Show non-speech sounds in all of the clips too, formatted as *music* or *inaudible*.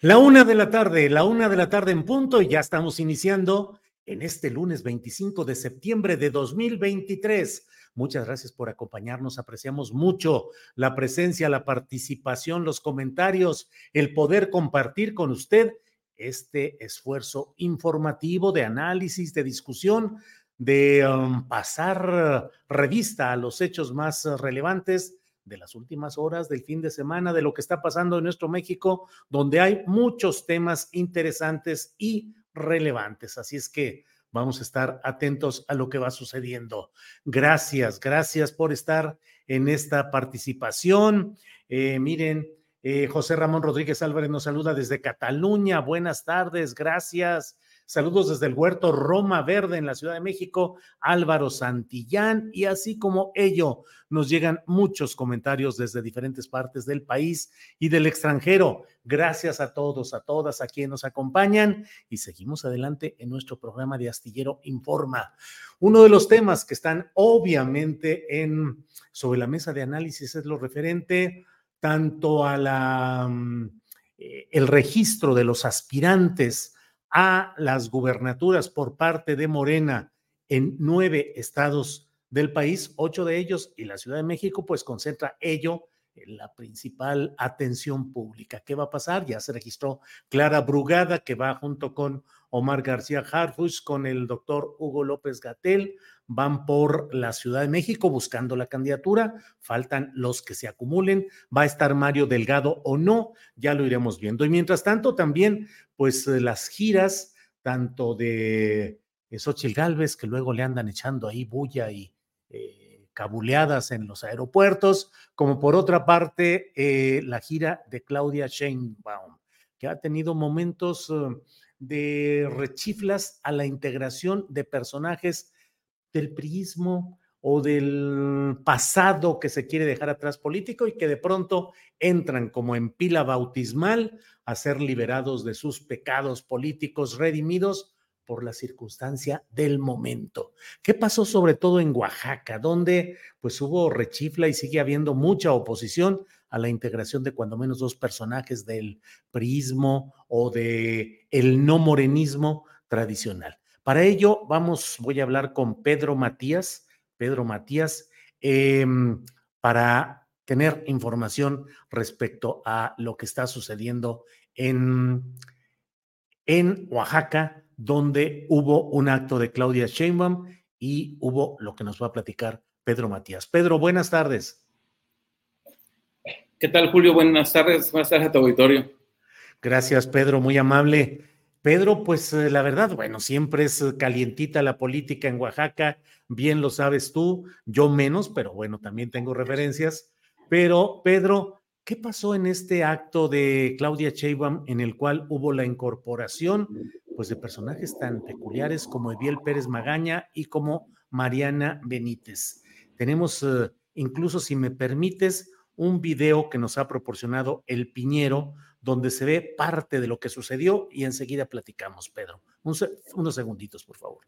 La una de la tarde, la una de la tarde en punto y ya estamos iniciando en este lunes 25 de septiembre de 2023. Muchas gracias por acompañarnos. Apreciamos mucho la presencia, la participación, los comentarios, el poder compartir con usted este esfuerzo informativo de análisis, de discusión, de um, pasar revista a los hechos más relevantes de las últimas horas, del fin de semana, de lo que está pasando en nuestro México, donde hay muchos temas interesantes y relevantes. Así es que vamos a estar atentos a lo que va sucediendo. Gracias, gracias por estar en esta participación. Eh, miren, eh, José Ramón Rodríguez Álvarez nos saluda desde Cataluña. Buenas tardes, gracias. Saludos desde el Huerto Roma Verde en la Ciudad de México, Álvaro Santillán, y así como ello, nos llegan muchos comentarios desde diferentes partes del país y del extranjero. Gracias a todos, a todas, a quienes nos acompañan y seguimos adelante en nuestro programa de Astillero Informa. Uno de los temas que están obviamente en sobre la mesa de análisis es lo referente tanto a la mm, eh, el registro de los aspirantes a las gubernaturas por parte de Morena en nueve estados del país, ocho de ellos y la Ciudad de México, pues concentra ello en la principal atención pública. ¿Qué va a pasar? Ya se registró Clara Brugada, que va junto con Omar García Harfuch, con el doctor Hugo López Gatel, van por la Ciudad de México buscando la candidatura, faltan los que se acumulen, va a estar Mario Delgado o no, ya lo iremos viendo. Y mientras tanto, también, pues eh, las giras, tanto de eh, Xochitl Galvez, que luego le andan echando ahí bulla y eh, cabuleadas en los aeropuertos, como por otra parte, la gira de Claudia Sheinbaum, que ha tenido momentos de rechiflas a la integración de personajes del priismo o del pasado que se quiere dejar atrás político y que de pronto entran como en pila bautismal a ser liberados de sus pecados políticos redimidos por la circunstancia del momento. ¿Qué pasó sobre todo en Oaxaca, donde pues hubo rechifla y sigue habiendo mucha oposición a la integración de cuando menos dos personajes del priismo o de el no morenismo tradicional? Para ello, vamos, voy a hablar con Pedro Matías, Pedro Matías, em, para tener información respecto a lo que está sucediendo en, en Oaxaca, donde hubo un acto de Claudia Sheinbaum y hubo lo que nos va a platicar Pedro Matías. Pedro, buenas tardes. ¿Qué tal, Julio? Buenas tardes. Buenas tardes a tu auditorio. Gracias, Pedro, muy amable. Pedro, pues eh, la verdad, bueno, siempre es eh, calientita la política en Oaxaca, bien lo sabes tú, yo menos, pero bueno, también tengo referencias. Pero, Pedro, ¿Qué pasó en este acto de Claudia Sheinbaum en el cual hubo la incorporación pues, de personajes tan peculiares como Eviel Pérez Magaña y como Mariana Benítez? Tenemos uh, incluso, si me permites, un video que nos ha proporcionado el Piñero, donde se ve parte de lo que sucedió y enseguida platicamos, Pedro. Un, unos segunditos, por favor.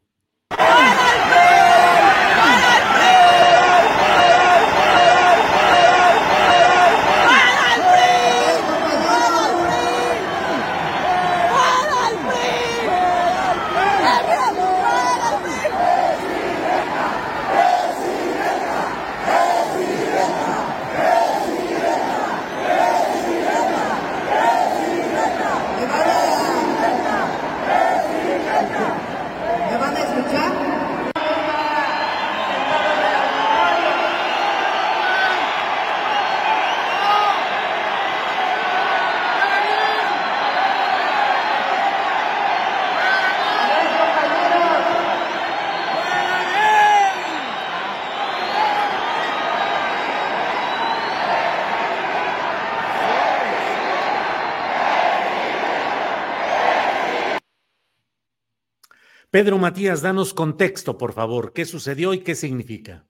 Pedro Matías, danos contexto, por favor. ¿Qué sucedió y qué significa?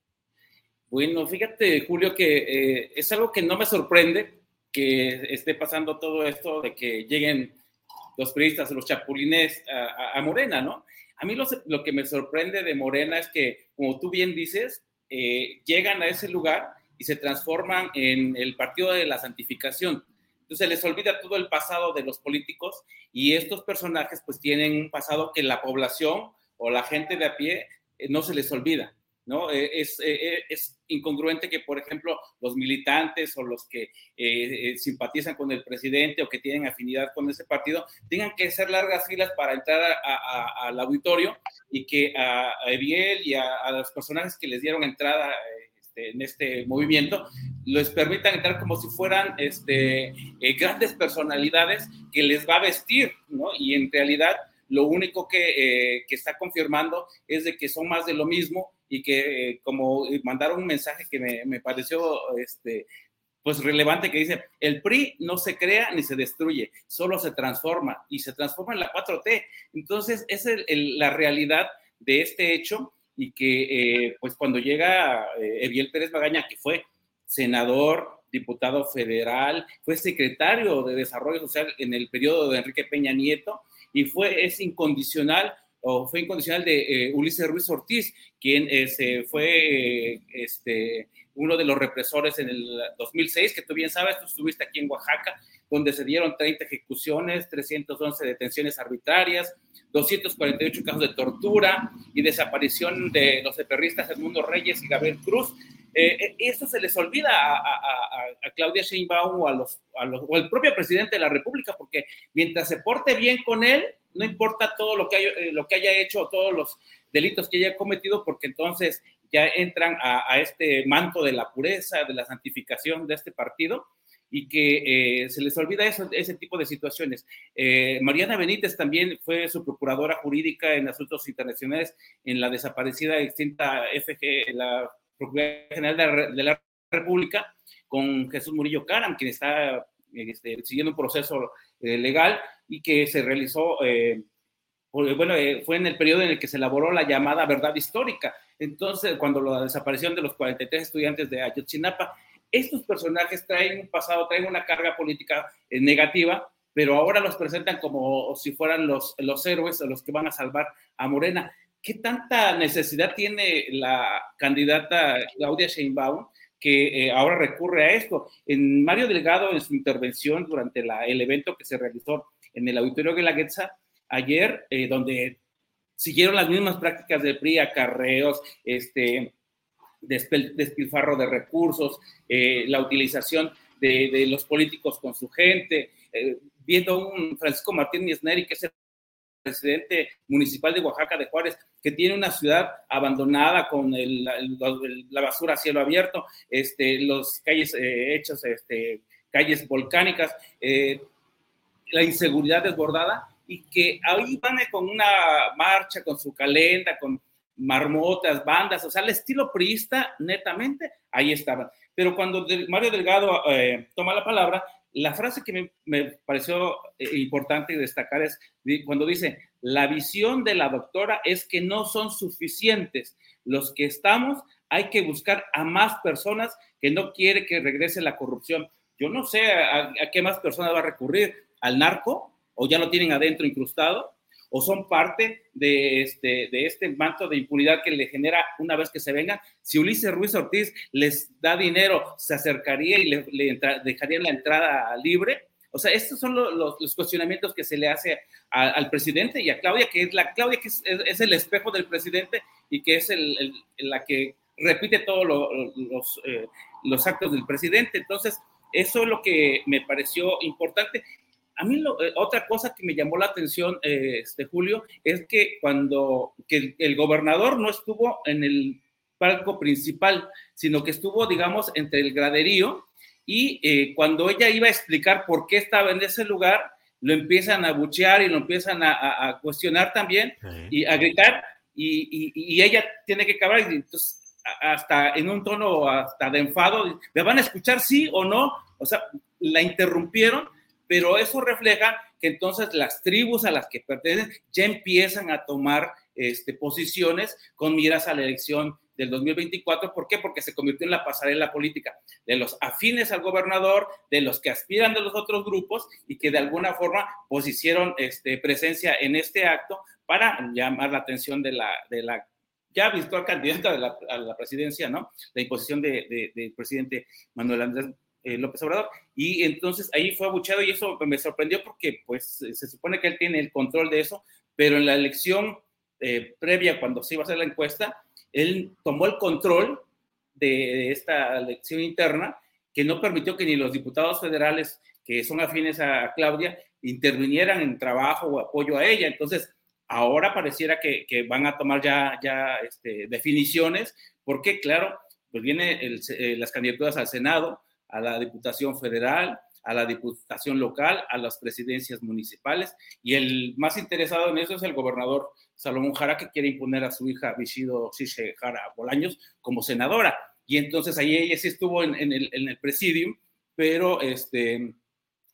Bueno, fíjate, Julio, que eh, es algo que no me sorprende que esté pasando todo esto de que lleguen los periodistas, los chapulines a, Morena, ¿no? A mí lo, que me sorprende de Morena es que, como tú bien dices, eh, llegan a ese lugar y se transforman en el partido de la santificación. Entonces les olvida todo el pasado de los políticos y estos personajes pues tienen un pasado que la población o la gente de a pie eh, no se les olvida. ¿no? Eh, es, eh, es, incongruente que, por ejemplo, los militantes o los que simpatizan con el presidente o que tienen afinidad con ese partido tengan que hacer largas filas para entrar al auditorio y que a, Eviel y a, los personajes que les dieron entrada este, en este movimiento, les permitan entrar como si fueran este, eh, grandes personalidades que les va a vestir, ¿no? Y en realidad lo único que, eh, que está confirmando es de que son más de lo mismo y que eh, como mandaron un mensaje que me, me, pareció este, pues relevante que dice, el PRI no se crea ni se destruye, solo se transforma y se transforma en la 4T. Entonces, esa es la realidad de este hecho y que eh, pues cuando llega eh, Eviel Pérez Magaña, que fue senador, diputado federal, fue secretario de Desarrollo Social en el periodo de Enrique Peña Nieto y fue, es incondicional o fue incondicional de eh, Ulises Ruiz Ortiz, quien fue este, uno de los represores en el 2006, que tú bien sabes, tú estuviste aquí en Oaxaca, donde se dieron 30 ejecuciones, 311 detenciones arbitrarias, 248 casos de tortura y desaparición de los eperristas Edmundo Reyes y Gabriel Cruz. Eh, eh, eso se les olvida a, Claudia Sheinbaum o, al propio presidente de la República, porque mientras se porte bien con él, no importa todo lo que, haya, eh, lo que haya hecho, todos los delitos que haya cometido, porque entonces ya entran a, este manto de la pureza, de la santificación de este partido y que eh, se les olvida eso, ese tipo de situaciones. Eh, Mariana Benítez también fue su procuradora jurídica en asuntos internacionales en la desaparecida extinta FG, la Procuraduría General de la, República, con Jesús Murillo Caram, quien está este, siguiendo un proceso eh, legal y que se realizó, bueno, fue en el periodo en el que se elaboró la llamada verdad histórica. Entonces, cuando la desaparición de los 43 estudiantes de Ayotzinapa, estos personajes traen un pasado, traen una carga política eh, negativa, pero ahora los presentan como si fueran los, los héroes o los que van a salvar a Morena. ¿Qué tanta necesidad tiene la candidata Claudia Sheinbaum que eh, ahora recurre a esto? En Mario Delgado, en su intervención durante la, el evento que se realizó en el Auditorio de la Guetza ayer, eh, donde siguieron las mismas prácticas de PRI, acarreos, este, despilfarro de recursos, eh, la utilización de, los políticos con su gente, eh, viendo un Francisco Martínez Neri, que es el presidente municipal de Oaxaca de Juárez, que tiene una ciudad abandonada con la basura a cielo abierto, este, los calles eh, hechas, este, calles volcánicas, la inseguridad desbordada, y que ahí van con una marcha, con su calenda, con marmotas, bandas, o sea, el estilo priista, netamente, ahí estaban. Pero cuando Mario Delgado eh, toma la palabra, la frase que me, pareció eh, importante destacar es cuando dice, la visión de la doctora es que no son suficientes los que estamos, hay que buscar a más personas que no quiere que regrese la corrupción. Yo no sé a qué más personas va a recurrir, al narco, o ya lo tienen adentro incrustado, o son parte de este, de este manto de impunidad que le genera una vez que se vengan. Si Ulises Ruiz Ortiz les da dinero, se acercaría y le, dejaría la entrada libre. O sea, estos son los, cuestionamientos que se le hace al presidente y a Claudia, que es la Claudia que es, el espejo del presidente y que es el, la que repite todos los, eh, los actos del presidente. Entonces, eso es lo que me pareció importante a mí eh, otra cosa que me llamó la atención, eh, este, Julio, es que cuando que el, gobernador no estuvo en el palco principal, sino que estuvo, digamos, entre el graderío y eh, cuando ella iba a explicar por qué estaba en ese lugar, lo empiezan a buchear y lo empiezan a, cuestionar también y a gritar y, y, ella tiene que acabar y entonces hasta en un tono hasta de enfado, ¿me van a escuchar sí o no? O sea, la interrumpieron pero eso refleja que entonces las tribus a las que pertenecen ya empiezan a tomar este, posiciones con miras a la elección del 2024. ¿Por qué? Porque se convirtió en la pasarela política de los afines al gobernador, de los que aspiran de los otros grupos y que de alguna forma pues hicieron este, presencia en este acto para llamar la atención de la, de la ya virtual candidata a la presidencia, ¿no? La imposición del de, presidente Manuel Andrés eh, López Obrador. Y entonces ahí fue abucheado y eso me sorprendió porque pues se supone que él tiene el control de eso, pero en la elección eh, previa, cuando se iba a hacer la encuesta, él tomó el control de esta elección interna que no permitió que ni los diputados federales que son afines a Claudia intervinieran en trabajo o apoyo a ella. Entonces, ahora pareciera que, que van a tomar ya, ya este, definiciones, porque claro, pues vienen eh, las candidaturas al Senado, a la Diputación Federal, a la Diputación Local, a las presidencias municipales. Y el más interesado en eso es el gobernador Salomón Jara, que quiere imponer a su hija Vishido Sishe Jara Bolaños como senadora. Y entonces ahí ella sí estuvo en, el, en presidium, pero este,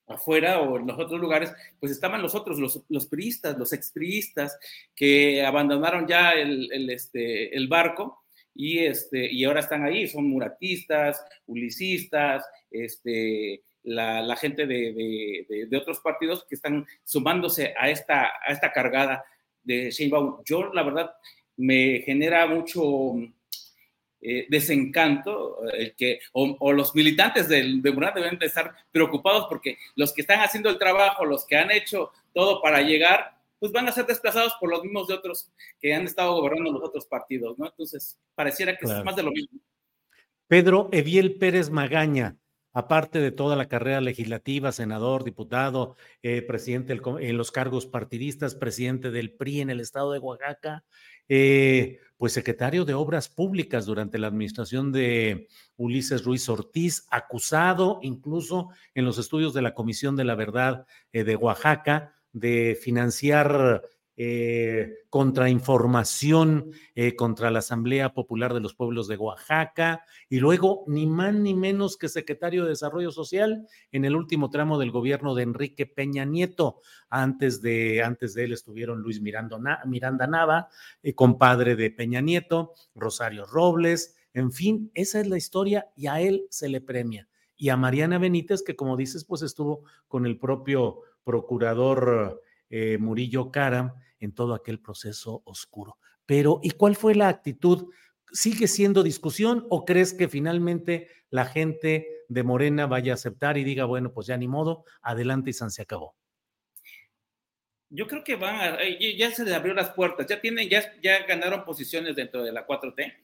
afuera o en los otros lugares, pues estaban los otros, los, los priistas, los expriistas, que abandonaron ya el, este, el barco y, este, y ahora están ahí, son muratistas, ulicistas, este, la, gente de, otros partidos que están sumándose a esta, a esta cargada de Sheinbaum. Yo, la verdad, me genera mucho eh, desencanto el que, o, los militantes de Murat deben de estar preocupados porque los que están haciendo el trabajo, los que han hecho todo para llegar, pues van a ser desplazados por los mismos de otros que han estado gobernando los otros partidos, ¿no? Entonces, pareciera que es más de lo mismo. Pedro Eviel Pérez Magaña, aparte de toda la carrera legislativa, senador, diputado, eh, presidente en los cargos partidistas, presidente del PRI en el estado de Oaxaca, eh, pues secretario de Obras Públicas durante la administración de Ulises Ruiz Ortiz, acusado incluso en los estudios de la Comisión de la Verdad eh, de Oaxaca de financiar eh, contrainformación eh, contra la Asamblea Popular de los Pueblos de Oaxaca y luego ni más ni menos que secretario de Desarrollo Social en el último tramo del gobierno de Enrique Peña Nieto. Antes de, antes de él estuvieron Luis Miranda Nava, eh, compadre de Peña Nieto, Rosario Robles, en fin, esa es la historia y a él se le premia. Y a Mariana Benítez, que como dices, pues estuvo con el propio procurador eh, Murillo Cara en todo aquel proceso oscuro. Pero, ¿y cuál fue la actitud? ¿Sigue siendo discusión o crees que finalmente la gente de Morena vaya a aceptar y diga, bueno, pues ya ni modo, adelante y San se acabó? Yo creo que van a, eh, ya se les abrió las puertas, ya tienen, ya, ya ganaron posiciones dentro de la 4T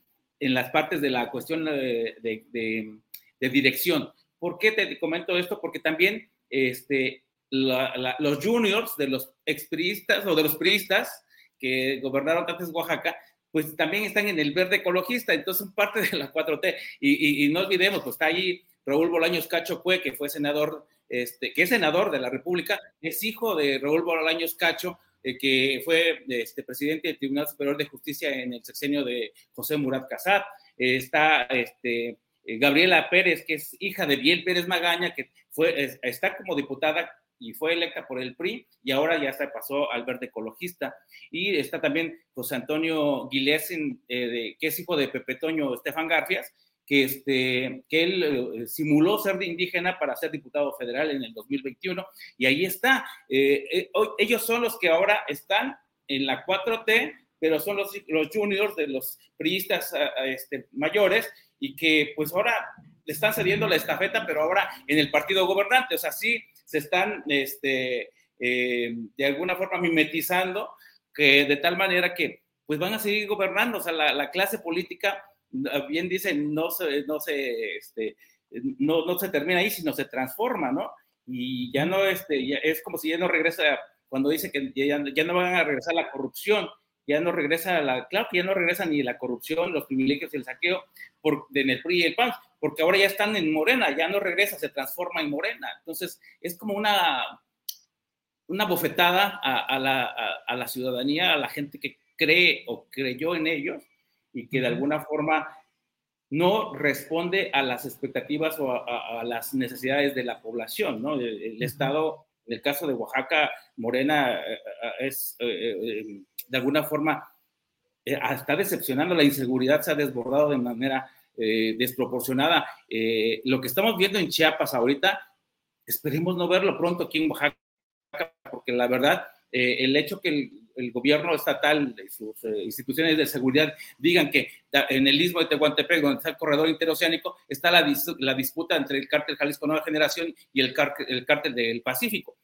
en las partes de la cuestión de, de, de dirección. ¿Por qué te comento esto? Porque también este, los juniors de los expriistas o de los priistas que gobernaron antes Oaxaca, pues también están en el verde ecologista, entonces son parte *laughs* de la 4T. Y, no olvidemos, pues está ahí Raúl Bolaños Cacho Cue, que fue senador, este, que es senador de la República, es hijo de Raúl Bolaños Cacho, eh, que fue este, presidente del Tribunal Superior de Justicia en el sexenio de José Murat Casat. está este, eh, Gabriela Pérez, que es hija de Biel Pérez Magaña, que fue, está como diputada y fue electa por el PRI y ahora ya se pasó al verde ecologista. Y está también José Antonio Guilesín, que es hijo de Pepe Toño Estefan Garfias, que, este, que él eh, simuló ser de indígena para ser diputado federal en el 2021, y ahí está. Eh, eh, ellos son los que ahora están en la 4T, pero son los, los juniors de los priistas este, mayores, y que pues ahora le están cediendo la estafeta, pero ahora en el partido gobernante, o sea, sí se están este, de alguna forma mimetizando, que de tal manera que pues van a seguir gobernando, o sea, la, la clase política bien dicen, no se, no se, este, no, no se termina ahí, sino se transforma, ¿no? Y ya no, este, es como si ya no regresa, cuando dice que ya, ya no van a regresar la corrupción, ya no regresa la, claro que ya no regresa ni la corrupción, los privilegios y el saqueo por, en el PRI y el PAN, porque ahora ya están en Morena, ya no regresa, se transforma en Morena. Entonces, es como una, una bofetada a, a, la, a la ciudadanía, a la gente que cree o creyó en ellos, y que de alguna forma no responde a las expectativas o a, las necesidades de la población, ¿no? El, Estado, en el caso de Oaxaca, Morena eh, eh, es, eh, de alguna forma, está decepcionando, la inseguridad se ha desbordado de manera desproporcionada. lo que estamos viendo en Chiapas ahorita, esperemos no verlo pronto aquí en Oaxaca, porque la verdad, el hecho que el, gobierno estatal y sus eh, instituciones de seguridad digan que en el istmo de Tehuantepec, donde está el corredor interoceánico, está la, disputa entre el cártel Jalisco Nueva Generación y el, el cártel del Pacífico.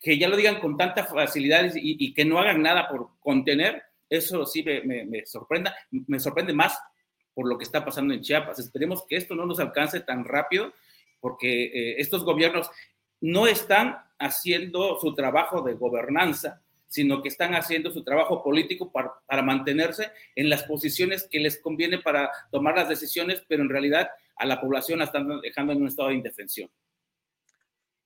Que ya lo digan con tanta facilidad y, que no hagan nada por contener, eso sí me, me, sorprenda, me sorprende más por lo que está pasando en Chiapas. Esperemos que esto no nos alcance tan rápido, porque eh, estos gobiernos no están haciendo su trabajo de gobernanza, sino que están haciendo su trabajo político para, mantenerse en las posiciones que les conviene para tomar las decisiones, pero en realidad a la población la están dejando en un estado de indefensión.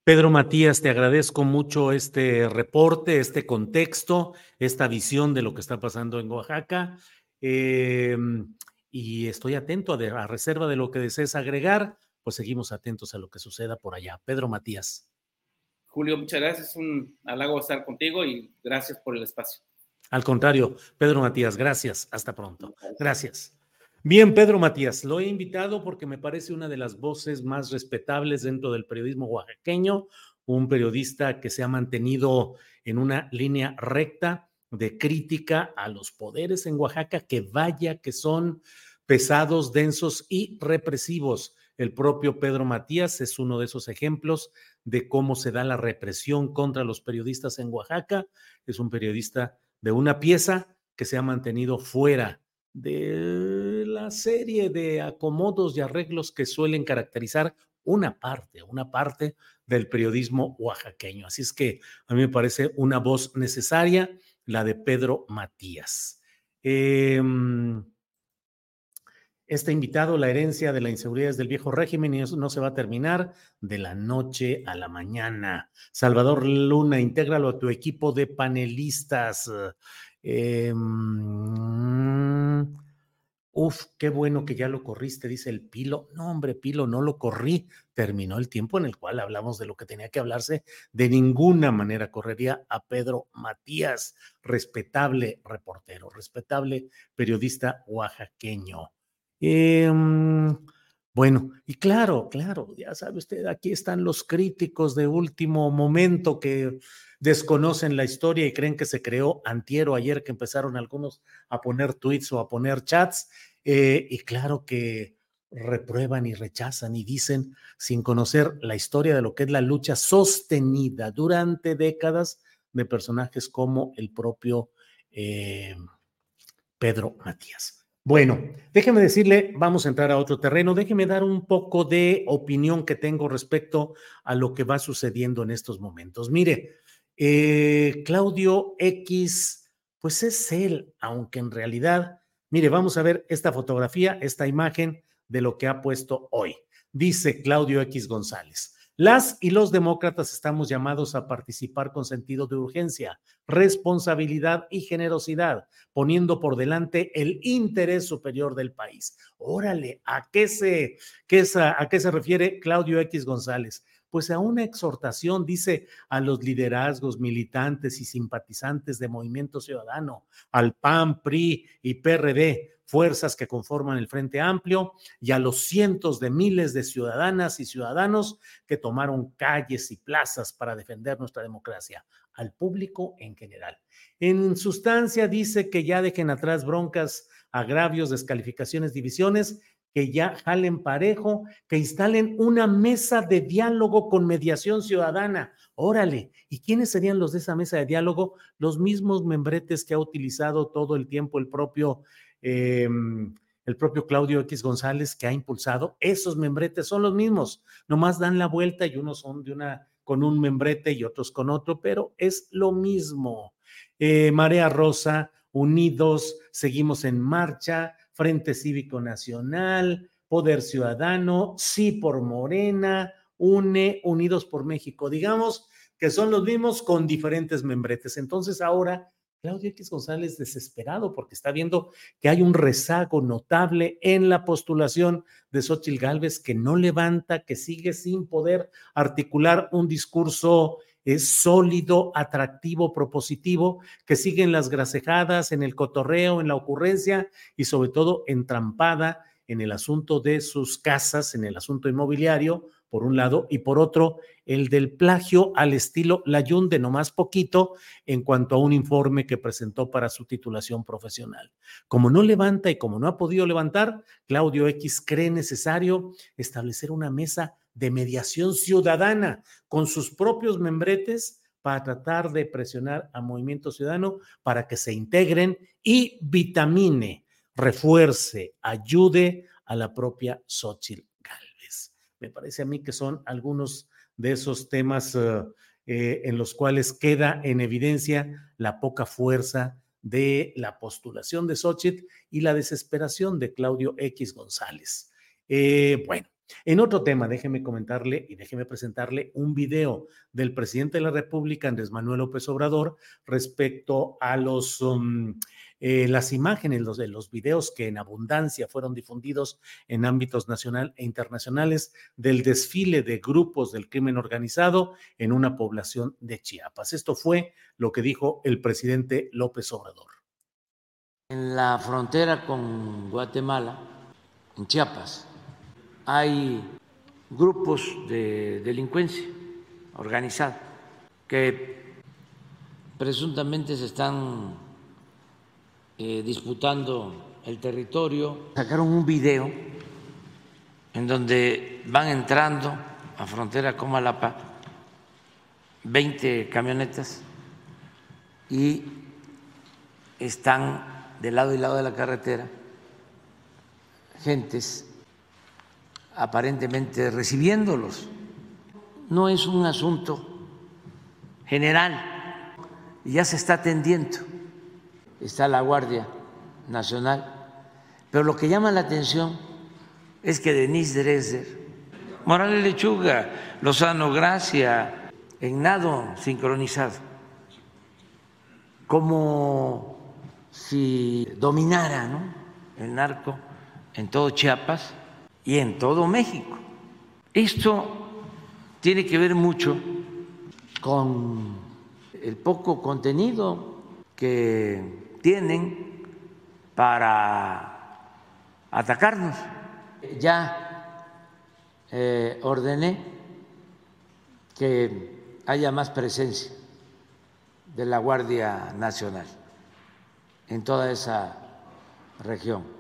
Pedro Matías, te agradezco mucho este reporte, este contexto, esta visión de lo que está pasando en Oaxaca. Em, y estoy atento a, a reserva de lo que desees agregar, pues seguimos atentos a lo que suceda por allá. Pedro Matías. Julio, muchas gracias. Es un halago estar contigo y gracias por el espacio. Al contrario, Pedro Matías, gracias. Hasta pronto. Gracias. Bien, Pedro Matías, lo he invitado porque me parece una de las voces más respetables dentro del periodismo oaxaqueño, un periodista que se ha mantenido en una línea recta de crítica a los poderes en Oaxaca, que vaya que son pesados, densos y represivos. El propio Pedro Matías es uno de esos ejemplos de cómo se da la represión contra los periodistas en Oaxaca. Es un periodista de una pieza que se ha mantenido fuera de la serie de acomodos y arreglos que suelen caracterizar una parte, una parte del periodismo oaxaqueño. Así es que a mí me parece una voz necesaria, la de Pedro Matías. Eh, este invitado, la herencia de la inseguridad del viejo régimen y eso no se va a terminar de la noche a la mañana. Salvador Luna, intégralo a tu equipo de panelistas. Em, uf, qué bueno que ya lo corriste, dice el Pilo. No, hombre, Pilo, no lo corrí. Terminó el tiempo en el cual hablamos de lo que tenía que hablarse. De ninguna manera correría a Pedro Matías, respetable reportero, respetable periodista oaxaqueño. Em, bueno, y claro, claro, ya sabe usted, aquí están los críticos de último momento que desconocen la historia y creen que se creó antiero ayer que empezaron algunos a poner tweets o a poner chats. Eh, y claro que reprueban y rechazan y dicen sin conocer la historia de lo que es la lucha sostenida durante décadas de personajes como el propio eh, Pedro Matías. Bueno, déjeme decirle, vamos a entrar a otro terreno, déjeme dar un poco de opinión que tengo respecto a lo que va sucediendo en estos momentos. Mire, eh, Claudio X, pues es él, aunque en realidad, mire, vamos a ver esta fotografía, esta imagen de lo que ha puesto hoy. Dice Claudio X González. Las y los demócratas estamos llamados a participar con sentido de urgencia, responsabilidad y generosidad, poniendo por delante el interés superior del país. Órale, ¿a qué se, qué a qué se refiere Claudio X González? Pues a una exhortación, dice, a los liderazgos militantes y simpatizantes de Movimiento Ciudadano, al PAN, PRI y PRD, fuerzas que conforman el Frente Amplio, y a los cientos de miles de ciudadanas y ciudadanos que tomaron calles y plazas para defender nuestra democracia, al público en general. En sustancia dice que ya dejen atrás broncas, agravios, descalificaciones, divisiones que ya jalen parejo, que instalen una mesa de diálogo con mediación ciudadana. Órale, ¿y quiénes serían los de esa mesa de diálogo? Los mismos membretes que ha utilizado todo el tiempo el propio, eh, el propio Claudio X González que ha impulsado. Esos membretes son los mismos, nomás dan la vuelta y unos son de una con un membrete y otros con otro, pero es lo mismo. Eh, Marea Rosa, unidos, seguimos en marcha, Frente Cívico Nacional, Poder Ciudadano, Sí por Morena, UNE, Unidos por México. Digamos que son los mismos con diferentes membretes. Entonces ahora Claudio X González desesperado porque está viendo que hay un rezago notable en la postulación de Xochitl Gálvez que no levanta, que sigue sin poder articular un discurso es sólido, atractivo, propositivo, que sigue en las gracejadas, en el cotorreo, en la ocurrencia y sobre todo entrampada en el asunto de sus casas, en el asunto inmobiliario, por un lado, y por otro, el del plagio al estilo Layún de no más poquito en cuanto a un informe que presentó para su titulación profesional. Como no levanta y como no ha podido levantar, Claudio X cree necesario establecer una mesa de mediación ciudadana con sus propios membretes para tratar de presionar a Movimiento Ciudadano para que se integren y vitamine, refuerce, ayude a la propia Xochitl Galvez. Me parece a mí que son algunos de esos temas uh, eh, en los cuales queda en evidencia la poca fuerza de la postulación de Xochitl y la desesperación de Claudio X González. Eh, bueno, en otro tema, déjeme comentarle y déjeme presentarle un video del presidente de la República, Andrés Manuel López Obrador, respecto a los, um, eh, las imágenes, los, los videos que en abundancia fueron difundidos en ámbitos nacional e internacionales del desfile de grupos del crimen organizado en una población de Chiapas. Esto fue lo que dijo el presidente López Obrador. En la frontera con Guatemala, en Chiapas, hay grupos de delincuencia organizada que presuntamente se están eh, disputando el territorio. Sacaron un video en donde van entrando a frontera con Malapa 20 camionetas y están de lado y lado de la carretera gentes aparentemente recibiéndolos. No es un asunto general, ya se está atendiendo, está la Guardia Nacional, pero lo que llama la atención es que Denise Dresser, Morales Lechuga, Lozano Gracia, en nado sincronizado, como si dominara el narco en todo Chiapas, y en todo México. Esto tiene que ver mucho con el poco contenido que tienen para atacarnos. Ya eh, ordené que haya más presencia de la Guardia Nacional en toda esa región.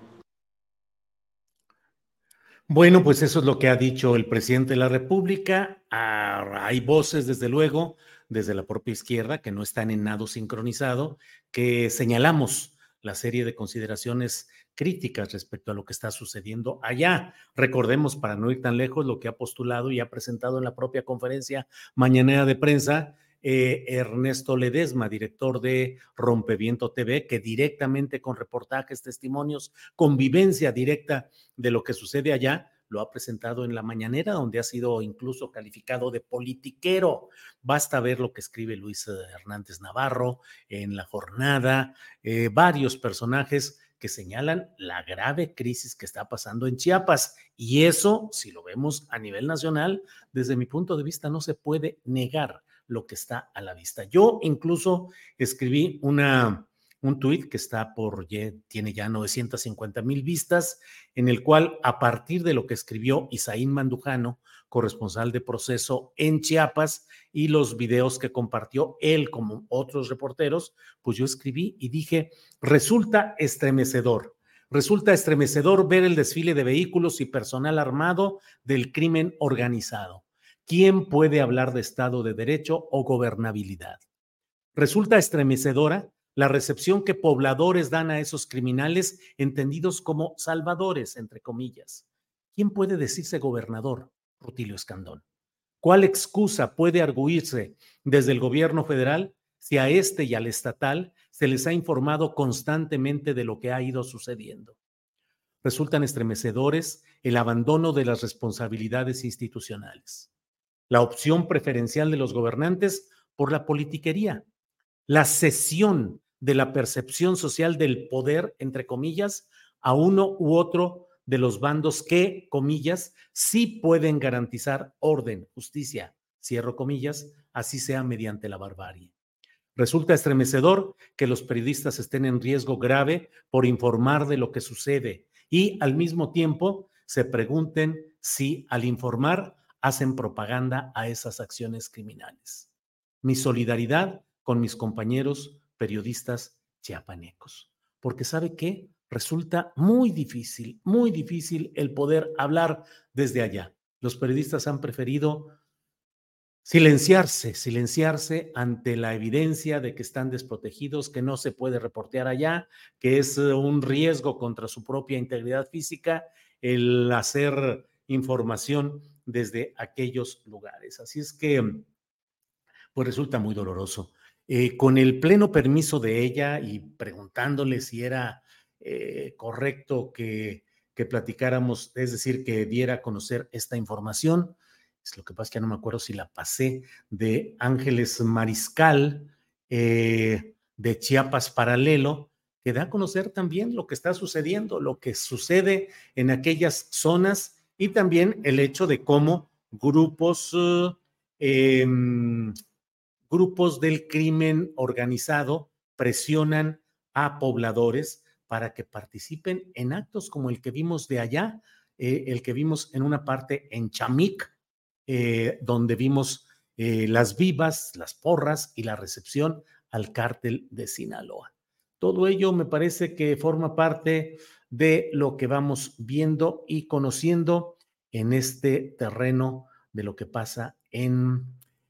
Bueno, pues eso es lo que ha dicho el presidente de la República. Ah, hay voces, desde luego, desde la propia izquierda, que no están en nado sincronizado, que señalamos la serie de consideraciones críticas respecto a lo que está sucediendo allá. Recordemos, para no ir tan lejos, lo que ha postulado y ha presentado en la propia conferencia mañanera de prensa eh, Ernesto Ledesma, director de Rompeviento TV, que directamente con reportajes, testimonios, convivencia directa de lo que sucede allá, lo ha presentado en la mañanera, donde ha sido incluso calificado de politiquero. Basta ver lo que escribe Luis eh, Hernández Navarro en la jornada, eh, varios personajes que señalan la grave crisis que está pasando en Chiapas. Y eso, si lo vemos a nivel nacional, desde mi punto de vista, no se puede negar lo que está a la vista. Yo incluso escribí una, un tuit que está por, tiene ya 950 mil vistas, en el cual a partir de lo que escribió Isaín Mandujano, corresponsal de proceso en Chiapas, y los videos que compartió él como otros reporteros, pues yo escribí y dije, resulta estremecedor. Resulta estremecedor ver el desfile de vehículos y personal armado del crimen organizado. ¿Quién puede hablar de Estado de Derecho o gobernabilidad? Resulta estremecedora la recepción que pobladores dan a esos criminales entendidos como salvadores, entre comillas. ¿Quién puede decirse gobernador? Rutilio Escandón. ¿Cuál excusa puede arguirse desde el gobierno federal si a este y al estatal se les ha informado constantemente de lo que ha ido sucediendo? Resultan estremecedores el abandono de las responsabilidades institucionales, la opción preferencial de los gobernantes por la politiquería, la cesión de la percepción social del poder, entre comillas, a uno u otro de los bandos que, comillas, sí pueden garantizar orden, justicia, cierro comillas, así sea mediante la barbarie. Resulta estremecedor que los periodistas estén en riesgo grave por informar de lo que sucede y al mismo tiempo se pregunten si al informar hacen propaganda a esas acciones criminales. Mi solidaridad con mis compañeros periodistas chiapanecos. Porque sabe qué? Resulta muy difícil, muy difícil el poder hablar desde allá. Los periodistas han preferido silenciarse, silenciarse ante la evidencia de que están desprotegidos, que no se puede reportear allá, que es un riesgo contra su propia integridad física el hacer información desde aquellos lugares. Así es que, pues resulta muy doloroso. Eh, con el pleno permiso de ella y preguntándole si era eh, correcto que, que, platicáramos, es decir, que diera a conocer esta información. Es lo que pasa que ya no me acuerdo si la pasé de Ángeles Mariscal eh, de Chiapas Paralelo, que da a conocer también lo que está sucediendo, lo que sucede en aquellas zonas y también el hecho de cómo grupos eh, grupos del crimen organizado presionan a pobladores para que participen en actos como el que vimos de allá, eh, el que vimos en una parte en Chamic, eh, donde vimos las vivas, las porras y la recepción al cártel de Sinaloa. Todo ello me parece que forma parte de lo que vamos viendo y conociendo en este terreno de lo que pasa en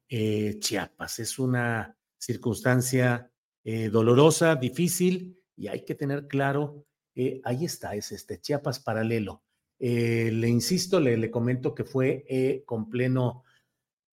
eh, Chiapas. Es una circunstancia eh, dolorosa, difícil, y hay que tener claro, eh, ahí está, es este Chiapas paralelo. le insisto, le, le, comento que fue con pleno,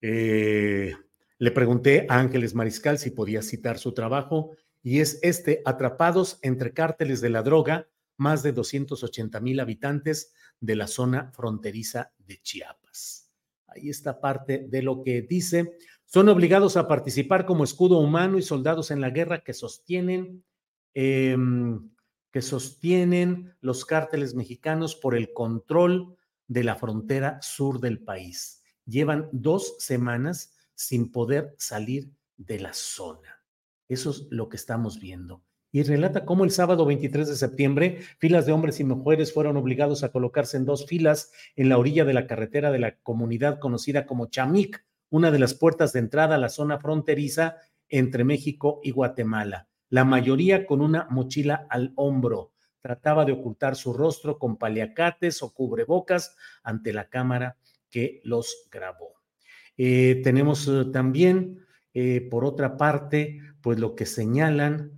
le pregunté a Ángeles Mariscal si podía citar su trabajo, y es este, Atrapados entre cárteles de la droga, más de 280 mil habitantes de la zona fronteriza de Chiapas. Ahí está parte de lo que dice. Son obligados a participar como escudo humano y soldados en la guerra que sostienen, em, que sostienen los cárteles mexicanos por el control de la frontera sur del país. Llevan dos semanas sin poder salir de la zona. Eso es lo que estamos viendo y relata cómo el sábado 23 de septiembre filas de hombres y mujeres fueron obligados a colocarse en dos filas en la orilla de la carretera de la comunidad conocida como Chamic, una de las puertas de entrada a la zona fronteriza entre México y Guatemala. La mayoría con una mochila al hombro. Trataba de ocultar su rostro con paliacates o cubrebocas ante la cámara que los grabó. Eh, tenemos eh, también, eh, por otra parte, pues lo que señalan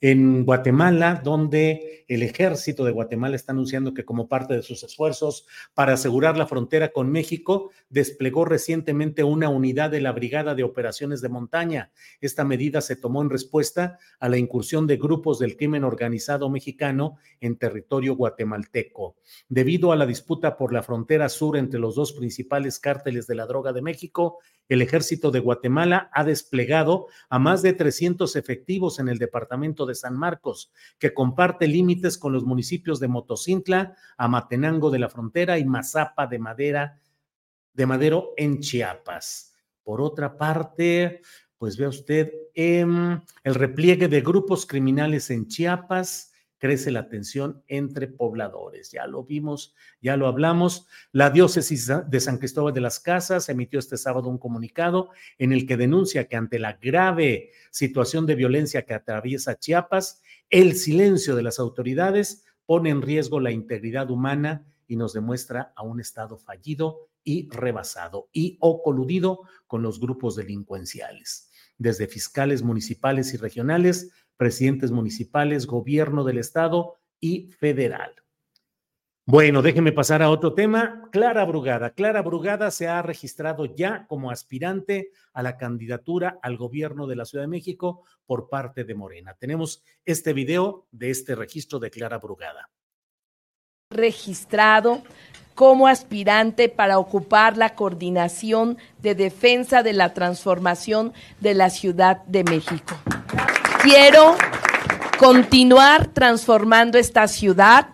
en Guatemala, donde el ejército de Guatemala está anunciando que como parte de sus esfuerzos para asegurar la frontera con México, desplegó recientemente una unidad de la Brigada de Operaciones de Montaña. Esta medida se tomó en respuesta a la incursión de grupos del crimen organizado mexicano en territorio guatemalteco. Debido a la disputa por la frontera sur entre los dos principales cárteles de la droga de México, el ejército de Guatemala ha desplegado a más de 300 efectivos en el departamento de San Marcos, que comparte límites con los municipios de Motocintla, Amatenango de la Frontera y Mazapa de Madera, de Madero en Chiapas. Por otra parte, pues vea usted em, el repliegue de grupos criminales en Chiapas, crece la tensión entre pobladores. Ya lo vimos, ya lo hablamos. La diócesis de San Cristóbal de las Casas emitió este sábado un comunicado en el que denuncia que ante la grave situación de violencia que atraviesa Chiapas, el silencio de las autoridades pone en riesgo la integridad humana y nos demuestra a un Estado fallido y rebasado y o coludido con los grupos delincuenciales. Desde fiscales municipales y regionales presidentes municipales, gobierno del estado y federal. Bueno, déjeme pasar a otro tema. Clara Brugada. Clara Brugada se ha registrado ya como aspirante a la candidatura al gobierno de la Ciudad de México por parte de Morena. Tenemos este video de este registro de Clara Brugada. Registrado como aspirante para ocupar la coordinación de defensa de la transformación de la Ciudad de México. Quiero continuar transformando esta ciudad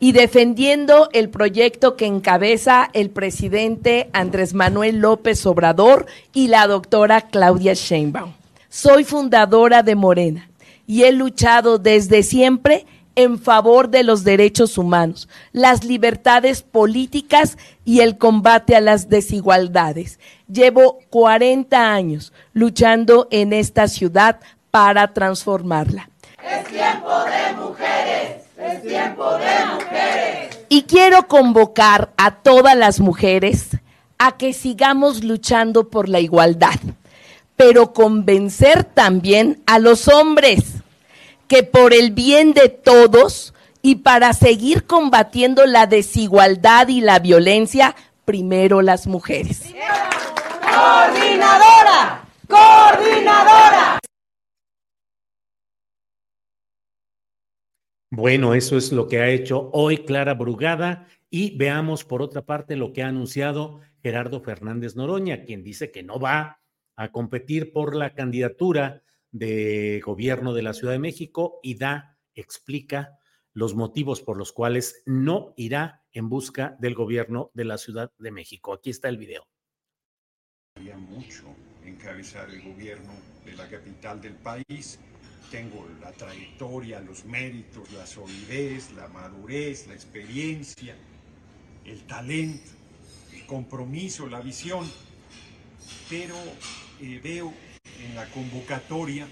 y defendiendo el proyecto que encabeza el presidente Andrés Manuel López Obrador y la doctora Claudia Sheinbaum. Soy fundadora de Morena y he luchado desde siempre en favor de los derechos humanos, las libertades políticas y el combate a las desigualdades. Llevo 40 años luchando en esta ciudad para transformarla. Es tiempo de mujeres, es tiempo de mujeres. Y quiero convocar a todas las mujeres a que sigamos luchando por la igualdad, pero convencer también a los hombres que por el bien de todos y para seguir combatiendo la desigualdad y la violencia, primero las mujeres. Coordinadora, coordinadora. Bueno, eso es lo que ha hecho hoy Clara Brugada y veamos por otra parte lo que ha anunciado Gerardo Fernández Noroña, quien dice que no va a competir por la candidatura de gobierno de la Ciudad de México y da, explica los motivos por los cuales no irá en busca del gobierno de la Ciudad de México. Aquí está el video. mucho encabezar el gobierno de la capital del país tengo la trayectoria, los méritos, la solidez, la madurez, la experiencia, el talento, el compromiso, la visión, pero eh, veo en la convocatoria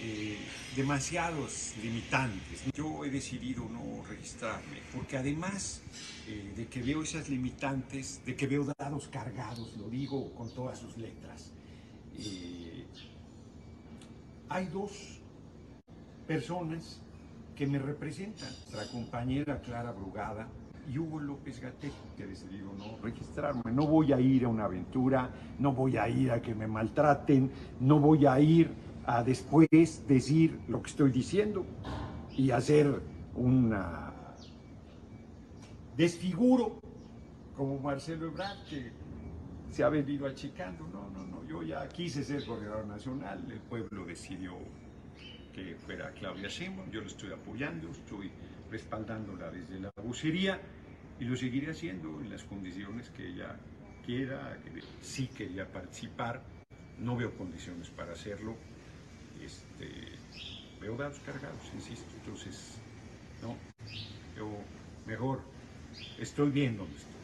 eh, demasiados limitantes. Yo he decidido no registrarme, porque además eh, de que veo esas limitantes, de que veo dados cargados, lo digo con todas sus letras, hay dos personas que me representan. Nuestra compañera Clara Brugada y Hugo López Gatel, que he decidido no registrarme. No voy a ir a una aventura, no voy a ir a que me maltraten, no voy a ir a después decir lo que estoy diciendo y hacer una desfiguro como Marcelo Ebrard, que se ha venido achicando. No, no, no, yo ya quise ser gobernador nacional, el pueblo decidió que fuera Claudia Sheinbaum, yo lo estoy apoyando, estoy respaldándola desde la bucería y lo seguiré haciendo en las condiciones que ella quiera, que sí quería participar, no veo condiciones para hacerlo, este, veo dados cargados, insisto, entonces, no, yo mejor estoy bien donde estoy.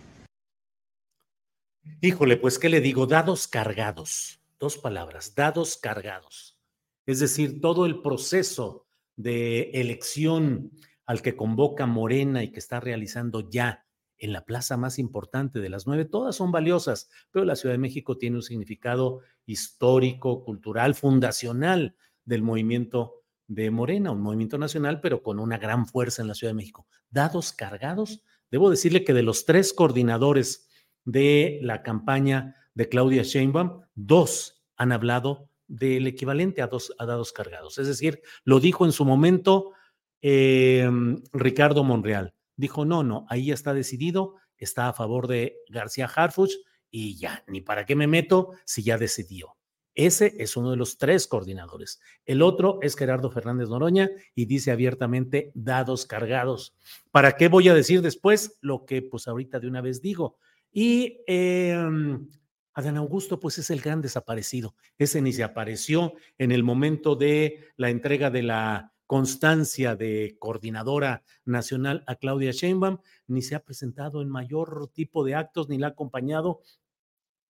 Híjole, pues, ¿qué le digo? Dados cargados. Dos palabras, dados cargados. Es decir, todo el proceso de elección al que convoca Morena y que está realizando ya en la plaza más importante de las nueve. Todas son valiosas, pero la Ciudad de México tiene un significado histórico, cultural, fundacional del movimiento de Morena, un movimiento nacional, pero con una gran fuerza en la Ciudad de México. Dados cargados, debo decirle que de los tres coordinadores de la campaña de Claudia Sheinbaum, dos han hablado del equivalente a, dos, a dados cargados. Es decir, lo dijo en su momento eh, Ricardo Monreal. Dijo, no, no, ahí está decidido, está a favor de García Harfuch y ya, ni para qué me meto si ya decidió. Ese es uno de los tres coordinadores. El otro es Gerardo Fernández Noroña y dice abiertamente dados cargados. ¿Para qué voy a decir después lo que pues ahorita de una vez digo? Y eh, Adán Augusto pues es el gran desaparecido. Ese ni se apareció en el momento de la entrega de la constancia de coordinadora nacional a Claudia Sheinbaum, ni se ha presentado en mayor tipo de actos, ni la ha acompañado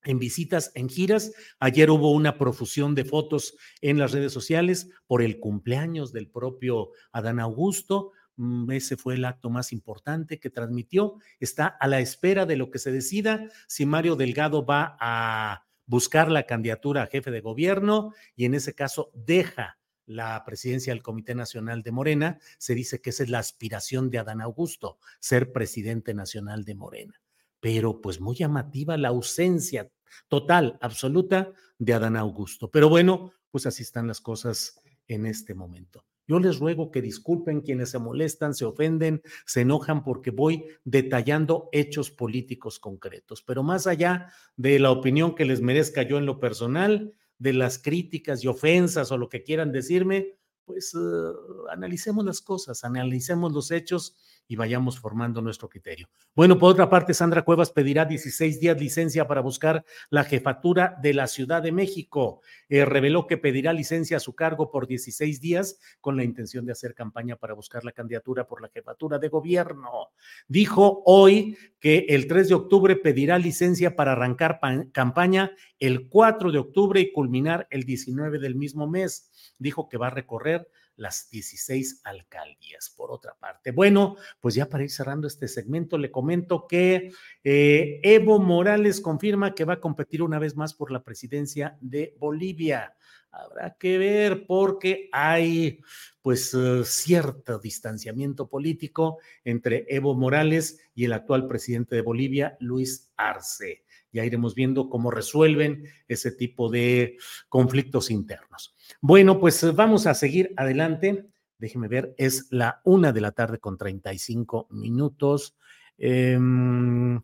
en visitas, en giras. Ayer hubo una profusión de fotos en las redes sociales por el cumpleaños del propio Adán Augusto. Mm, ese fue el acto más importante que transmitió. Está a la espera de lo que se decida si Mario Delgado va a buscar la candidatura a jefe de gobierno y en ese caso deja la presidencia del Comité Nacional de Morena. Se dice que esa es la aspiración de Adán Augusto, ser presidente nacional de Morena pero pues muy llamativa la ausencia total, absoluta de Adán Augusto. Pero bueno, pues así están las cosas en este momento. Yo les ruego que disculpen quienes se molestan, se ofenden, se enojan porque voy detallando hechos políticos concretos. Pero más allá de la opinión que les merezca yo en lo personal, de las críticas y ofensas o lo que quieran decirme, pues uh, analicemos las cosas, analicemos los hechos y vayamos formando nuestro criterio. Bueno, por otra parte, Sandra Cuevas pedirá 16 días licencia para buscar la jefatura de la Ciudad de México. Eh, reveló que pedirá licencia a su cargo por 16 días con la intención de hacer campaña para buscar la candidatura por la jefatura de gobierno. Dijo hoy que el 3 de octubre pedirá licencia para arrancar campaña el 4 de octubre y culminar el 19 del mismo mes. Dijo que va a recorrer las 16 alcaldías. Por otra parte, bueno, pues ya para ir cerrando este segmento, le comento que eh, Evo Morales confirma que va a competir una vez más por la presidencia de Bolivia. Habrá que ver porque hay pues uh, cierto distanciamiento político entre Evo Morales y el actual presidente de Bolivia, Luis Arce. Ya iremos viendo cómo resuelven ese tipo de conflictos internos. Bueno, pues vamos a seguir adelante. Déjeme ver, es la una de la tarde con 35 minutos. Em,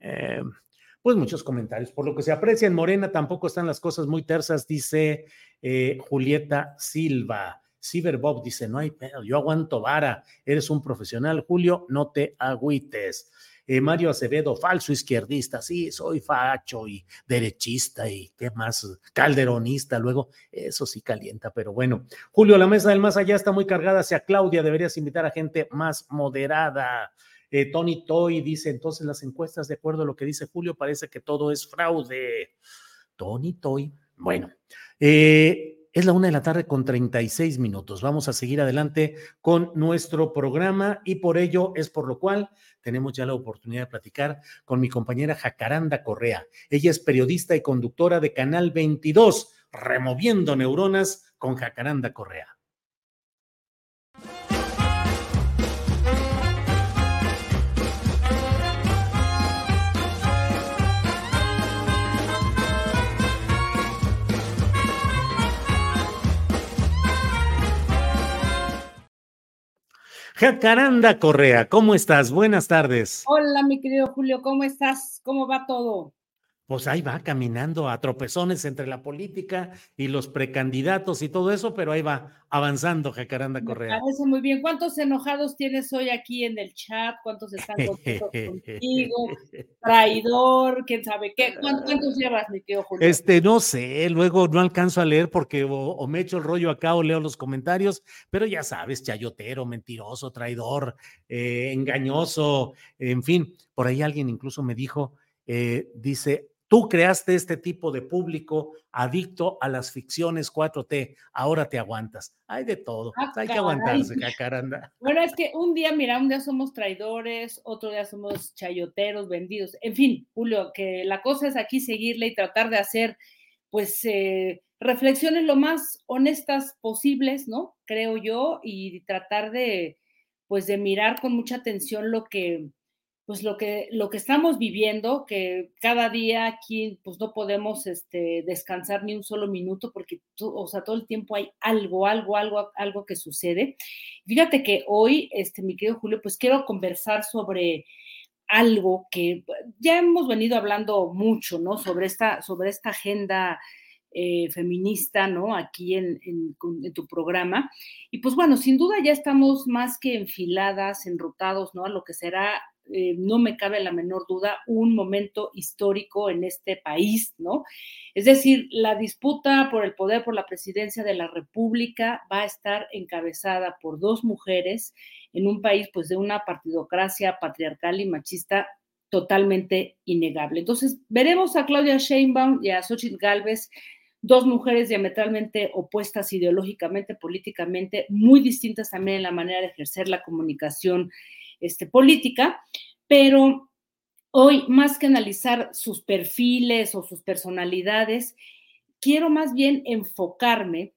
em, pues muchos comentarios. Por lo que se aprecia en Morena, tampoco están las cosas muy tersas, dice eh, Julieta Silva. Ciberbob dice, no hay pedo, yo aguanto vara, eres un profesional, Julio, no te agüites. Eh, Mario Acevedo, falso izquierdista, sí, soy facho y derechista y qué más, calderonista, luego eso sí calienta, pero bueno. Julio, la mesa del más allá está muy cargada hacia Claudia, deberías invitar a gente más moderada. Eh, Tony Toy dice, entonces las encuestas, de acuerdo a lo que dice Julio, parece que todo es fraude. Tony Toy, bueno. Eh, es la una de la tarde con 36 minutos. Vamos a seguir adelante con nuestro programa y por ello es por lo cual tenemos ya la oportunidad de platicar con mi compañera Jacaranda Correa. Ella es periodista y conductora de Canal 22, Removiendo Neuronas con Jacaranda Correa. Jacaranda Correa, ¿cómo estás? Buenas tardes. Hola, mi querido Julio, ¿cómo estás? ¿Cómo va todo? Pues ahí va caminando a tropezones entre la política y los precandidatos y todo eso, pero ahí va avanzando Jacaranda Correa. Me parece muy bien. ¿Cuántos enojados tienes hoy aquí en el chat? ¿Cuántos están contigo? *laughs* Traidor, quién sabe qué. ¿Cuántos, llevas, mi tío Julio? Este, no sé, luego no alcanzo a leer porque o, me echo el rollo acá o leo los comentarios, pero ya sabes, chayotero, mentiroso, traidor, eh, engañoso, en fin, por ahí alguien incluso me dijo, eh, dice, Tú creaste este tipo de público adicto a las ficciones 4T. Ahora te aguantas. Hay de todo. Ah, Hay que aguantarse, *laughs* cacaranda. Bueno, es que un día, mira, un día somos traidores, otro día somos chayoteros, vendidos. En fin, Julio, que la cosa es aquí seguirle y tratar de hacer, pues, eh, reflexiones lo más honestas posibles, ¿no? Creo yo, y tratar de, pues, de mirar con mucha atención lo que, pues, lo que, lo que estamos viviendo, que cada día aquí, pues, no podemos, este, descansar ni un solo minuto porque, o sea, todo el tiempo hay algo, algo, algo, algo que sucede. Fíjate que hoy, este, mi querido Julio, pues quiero conversar sobre algo que ya hemos venido hablando mucho, ¿no? Sobre esta, sobre esta agenda eh, feminista, ¿no? Aquí en, en- en tu programa. Y pues bueno, sin duda ya estamos más que enfiladas, enrutados, ¿no? A lo que será, eh, no me cabe la menor duda, un momento histórico en este país, ¿no? Es decir, la disputa por el poder, por la presidencia de la República va a estar encabezada por dos mujeres en un país pues de una partidocracia patriarcal y machista totalmente innegable. Entonces, veremos a Claudia Sheinbaum y a Xochitl Gálvez, dos mujeres diametralmente opuestas ideológicamente, políticamente, muy distintas también en la manera de ejercer la comunicación este, política, pero hoy, más que analizar sus perfiles o sus personalidades, quiero más bien enfocarme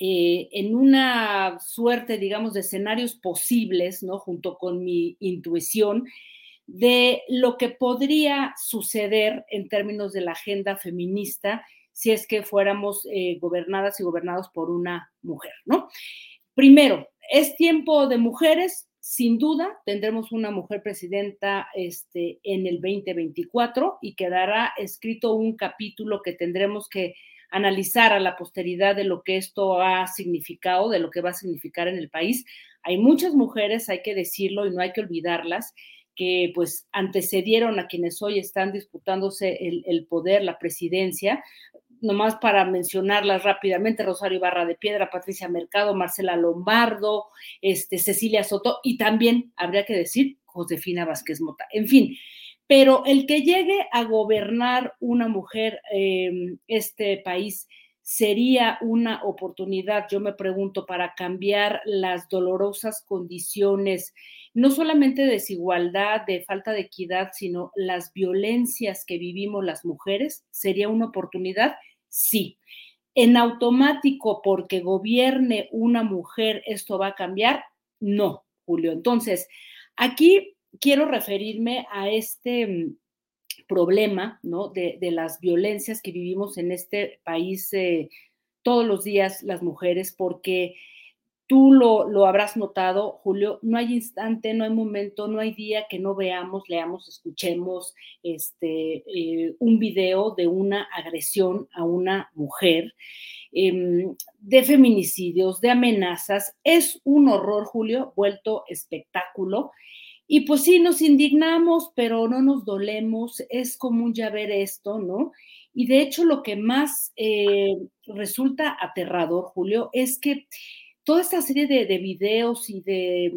eh, en una suerte, digamos, de escenarios posibles, ¿no? Junto con mi intuición de lo que podría suceder en términos de la agenda feminista si es que fuéramos eh, gobernadas y gobernados por una mujer, ¿no? Primero, es tiempo de mujeres, sin duda, tendremos una mujer presidenta este, en el 2024 y quedará escrito un capítulo que tendremos que analizar a la posteridad de lo que esto ha significado, de lo que va a significar en el país. Hay muchas mujeres, hay que decirlo y no hay que olvidarlas, que pues antecedieron a quienes hoy están disputándose el, el poder, la presidencia, nomás para mencionarlas rápidamente, Rosario Ibarra de Piedra, Patricia Mercado, Marcela Lombardo, este, Cecilia Soto y también, habría que decir, Josefina Vázquez Mota. En fin, pero el que llegue a gobernar una mujer eh, este país sería una oportunidad, yo me pregunto, para cambiar las dolorosas condiciones, no solamente de desigualdad, de falta de equidad, sino las violencias que vivimos las mujeres, sería una oportunidad, sí. En automático, porque gobierne una mujer, esto va a cambiar, no, Julio. Entonces, aquí quiero referirme a este problema, ¿no? De, de, las violencias que vivimos en este país eh, todos los días las mujeres, porque tú lo, lo, habrás notado, Julio, no hay instante, no hay momento, no hay día que no veamos, leamos, escuchemos este, eh, un video de una agresión a una mujer, eh, de feminicidios, de amenazas. Es un horror, Julio, vuelto espectáculo. Y pues sí, nos indignamos, pero no nos dolemos, es común ya ver esto, ¿no? Y de hecho lo que más eh, resulta aterrador, Julio, es que toda esta serie de, de videos y de,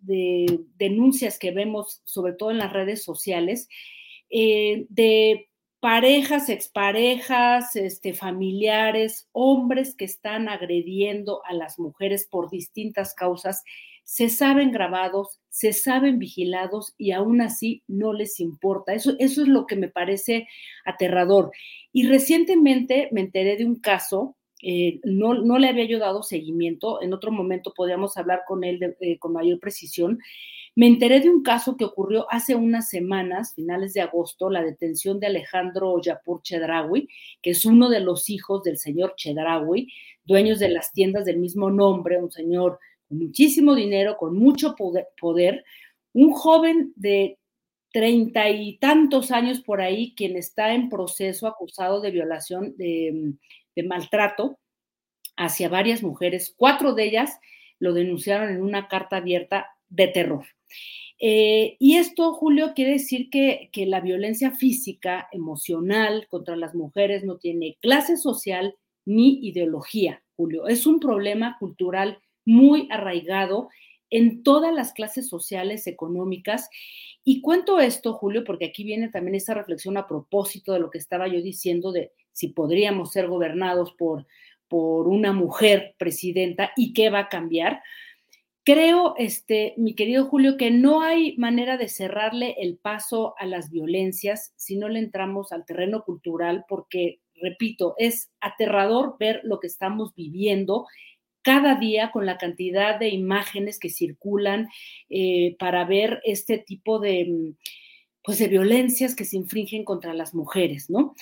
de, denuncias que vemos, sobre todo en las redes sociales, eh, de parejas, exparejas, este, familiares, hombres que están agrediendo a las mujeres por distintas causas, se saben grabados, se saben vigilados y aún así no les importa. Eso es lo que me parece aterrador. Y recientemente me enteré de un caso, eh, no, no, le había yo dado seguimiento, en otro momento podríamos hablar con él eh, con mayor precisión. Me enteré de un caso que ocurrió hace unas semanas, finales de agosto, la detención de Alejandro Yapur Chedraui, que es uno de los hijos del señor Chedraui, dueños de las tiendas del mismo nombre, un señor muchísimo dinero, con mucho poder, un joven de treinta y tantos años por ahí, quien está en proceso acusado de violación, de, de, maltrato hacia varias mujeres. Cuatro de ellas lo denunciaron en una carta abierta de terror. Eh, y esto, Julio, quiere decir que, que la violencia física, emocional contra las mujeres no tiene clase social ni ideología, Julio. Es un problema cultural muy arraigado en todas las clases sociales económicas Y cuento esto, Julio, porque aquí viene también esta reflexión a propósito de lo que estaba yo diciendo de si podríamos ser gobernados por, por una mujer presidenta y qué va a cambiar. Creo, este, mi querido Julio, que no hay manera de cerrarle el paso a las violencias si no le entramos al terreno cultural, porque, repito, es aterrador ver lo que estamos viviendo cada día con la cantidad de imágenes que circulan eh, para ver este tipo de, pues, de violencias que se infringen contra las mujeres, ¿no?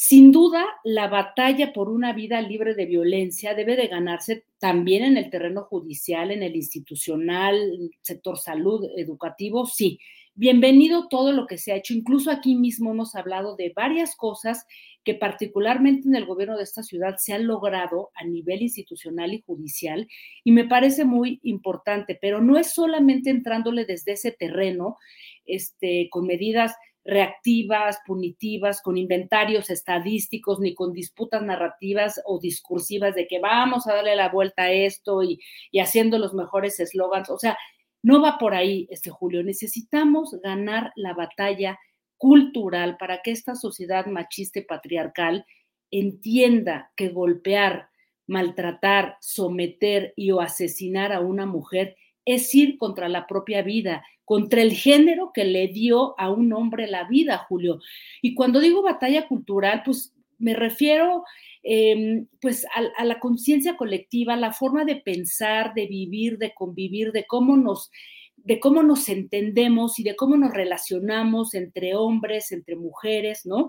Sin duda, la batalla por una vida libre de violencia debe de ganarse también en el terreno judicial, en el institucional, sector salud, educativo, sí, bienvenido todo lo que se ha hecho. Incluso aquí mismo hemos hablado de varias cosas que particularmente en el gobierno de esta ciudad se han logrado a nivel institucional y judicial y me parece muy importante, pero no es solamente entrándole desde ese terreno este, con medidas reactivas, punitivas, con inventarios estadísticos, ni con disputas narrativas o discursivas de que vamos a darle la vuelta a esto y, y haciendo los mejores eslogans. O sea, no va por ahí, este Julio. Necesitamos ganar la batalla cultural para que esta sociedad machista y patriarcal entienda que golpear, maltratar, someter y o asesinar a una mujer es ir contra la propia vida, contra el género que le dio a un hombre la vida, Julio. Y cuando digo batalla cultural, pues me refiero Em, pues a, la conciencia colectiva, la forma de pensar, de vivir, de convivir, de cómo nos de cómo nos entendemos y de cómo nos relacionamos entre hombres, entre mujeres, ¿no?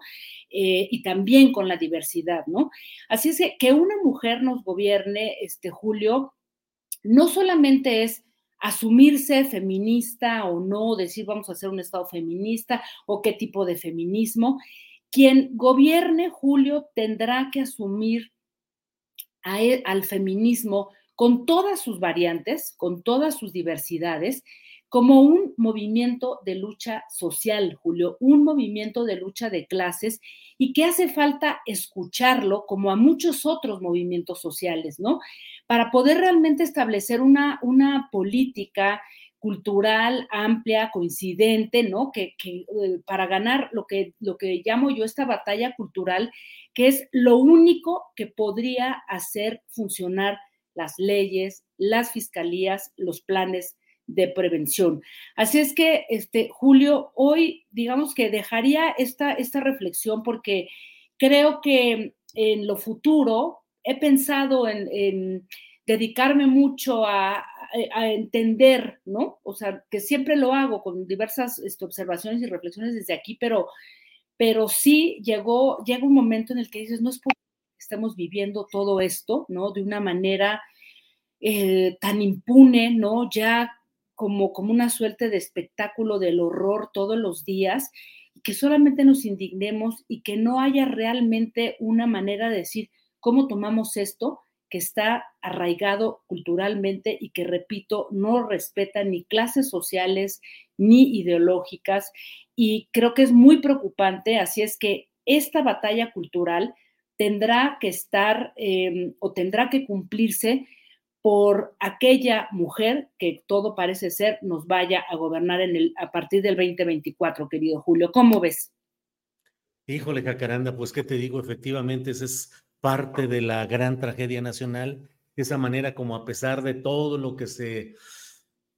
Eh, y también con la diversidad, ¿no? Así es que que una mujer nos gobierne, este Julio, no solamente es asumirse feminista o no, decir vamos a hacer un Estado feminista o qué tipo de feminismo, quien gobierne, Julio, tendrá que asumir e, al feminismo con todas sus variantes, con todas sus diversidades, como un movimiento de lucha social, Julio, un movimiento de lucha de clases y que hace falta escucharlo como a muchos otros movimientos sociales, ¿no? Para poder realmente establecer una, una política cultural amplia, coincidente, ¿no? Que, eh, para ganar lo que, lo que llamo yo esta batalla cultural, que es lo único que podría hacer funcionar las leyes, las fiscalías, los planes de prevención. Así es que, este, Julio, hoy digamos que dejaría esta, esta reflexión porque creo que en lo futuro he pensado en dedicarme mucho a, entender, ¿no? O sea, que siempre lo hago con diversas este, observaciones y reflexiones desde aquí, pero, pero sí llegó, llega un momento en el que dices, no es porque estemos viviendo todo esto, ¿no? De una manera eh, tan impune, ¿no? Ya como, como una suerte de espectáculo del horror todos los días, y que solamente nos indignemos y que no haya realmente una manera de decir cómo tomamos esto que está arraigado culturalmente y que, repito, no respeta ni clases sociales ni ideológicas. Y creo que es muy preocupante, así es que esta batalla cultural tendrá que estar em, o tendrá que cumplirse por aquella mujer que todo parece ser nos vaya a gobernar en el, a partir del 2024, querido Julio. ¿Cómo ves? Híjole, Jacaranda, pues qué te digo, efectivamente ese es parte de la gran tragedia nacional, esa manera como a pesar de todo lo que se,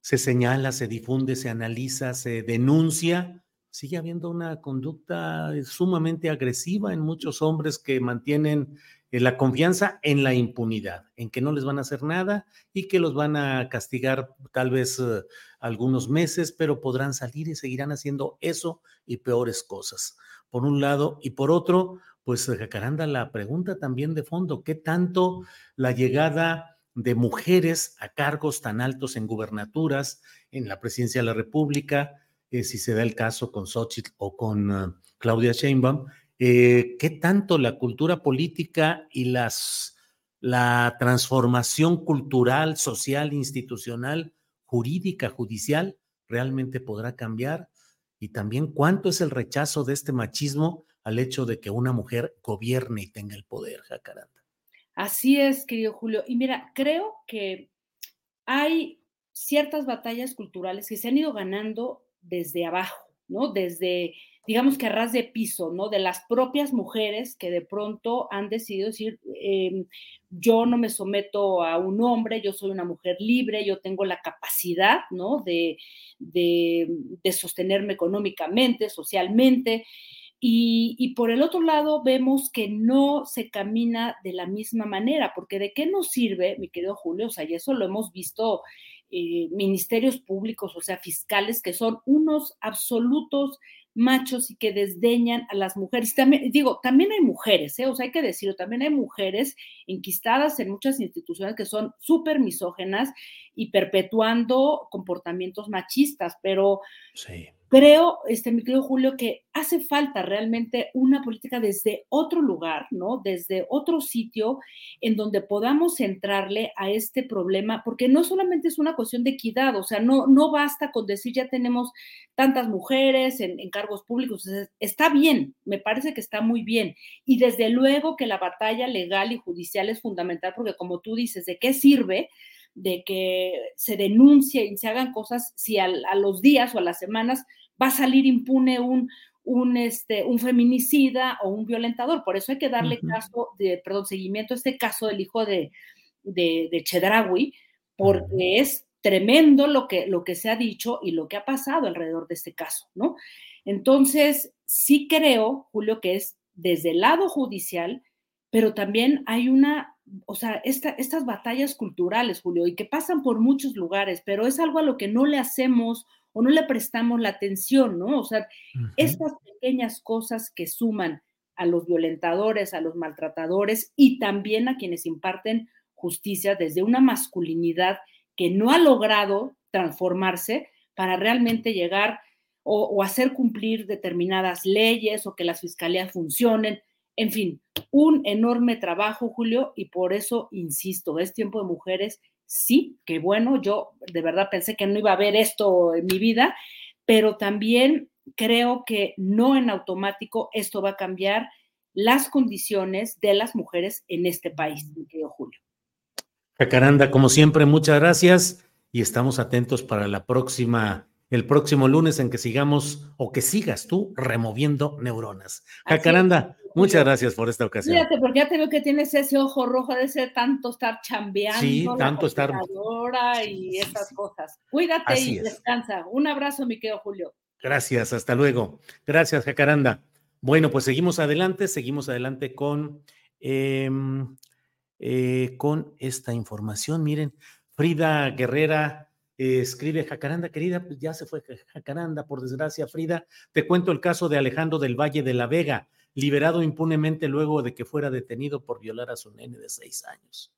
se señala, se difunde, se analiza, se denuncia, sigue habiendo una conducta sumamente agresiva en muchos hombres que mantienen la confianza en la impunidad, en que no les van a hacer nada y que los van a castigar tal vez eh, algunos meses, pero podrán salir y seguirán haciendo eso y peores cosas. Por un lado, y por otro, pues Jacaranda, la pregunta también de fondo, ¿qué tanto la llegada de mujeres a cargos tan altos en gubernaturas, en la presidencia de la República, eh, si se da el caso con Xochitl o con Claudia Sheinbaum, eh, qué tanto la cultura política y las, la transformación cultural, social, institucional, jurídica, judicial, realmente podrá cambiar? Y también cuánto es el rechazo de este machismo al hecho de que una mujer gobierne y tenga el poder, Jacaranda. Así es, querido Julio. Y mira, creo que hay ciertas batallas culturales que se han ido ganando desde abajo, ¿no? Desde, digamos que a ras de piso, ¿no? De las propias mujeres que de pronto han decidido decir, em, yo no me someto a un hombre, yo soy una mujer libre, yo tengo la capacidad, ¿no? De, de, sostenerme económicamente, socialmente. Y, por el otro lado, vemos que no se camina de la misma manera, porque ¿de qué nos sirve, mi querido Julio? O sea, y eso lo hemos visto eh, ministerios públicos, o sea, fiscales, que son unos absolutos machos y que desdeñan a las mujeres. También, digo, también hay mujeres, ¿eh? o sea, hay que decirlo, también hay mujeres enquistadas en muchas instituciones que son súper misógenas y perpetuando comportamientos machistas, pero sí creo, este, mi querido Julio, que hace falta realmente una política desde otro lugar, ¿no? Desde otro sitio en donde podamos centrarle a este problema, porque no solamente es una cuestión de equidad, o sea, no, no basta con decir ya tenemos tantas mujeres en, cargos públicos, está bien, me parece que está muy bien. Y desde luego que la batalla legal y judicial es fundamental, porque como tú dices, ¿de qué sirve? de que se denuncie y se hagan cosas si a los días o a las semanas va a salir impune un, un, este, un feminicida o un violentador. Por eso hay que darle caso de, perdón, seguimiento a este caso del hijo de, de, de Chedraui, porque es tremendo lo que, lo que se ha dicho y lo que ha pasado alrededor de este caso, ¿no? Entonces, sí creo, Julio, que es desde el lado judicial, pero también hay una, o sea, esta, estas batallas culturales, Julio, y que pasan por muchos lugares, pero es algo a lo que no le hacemos o no le prestamos la atención, ¿no? O sea, estas pequeñas cosas que suman a los violentadores, a los maltratadores y también a quienes imparten justicia desde una masculinidad que no ha logrado transformarse para realmente llegar o, hacer cumplir determinadas leyes o que las fiscalías funcionen. En fin, un enorme trabajo, Julio, y por eso insisto, es tiempo de mujeres sí, qué bueno, yo de verdad pensé que no iba a haber esto en mi vida, pero también creo que no en automático esto va a cambiar las condiciones de las mujeres en este país, mi querido Julio. Jacaranda, como siempre, muchas gracias y estamos atentos para la próxima, el próximo lunes en que sigamos o que sigas tú removiendo neuronas. Jacaranda, Muchas gracias por esta ocasión. Fíjate, porque ya te veo que tienes ese ojo rojo de ser tanto estar chambeando. Sí, tanto estar. Y esas cosas. Cuídate y descansa. Un abrazo, mi querido Julio. Gracias, hasta luego. Gracias, Jacaranda. Bueno, pues seguimos adelante, seguimos adelante con, em, eh, con esta información. Miren, Frida Guerrera eh, escribe Jacaranda, querida, pues ya se fue Jacaranda, por desgracia, Frida. Te cuento el caso de Alejandro del Valle de la Vega liberado impunemente luego de que fuera detenido por violar a su nene de seis años.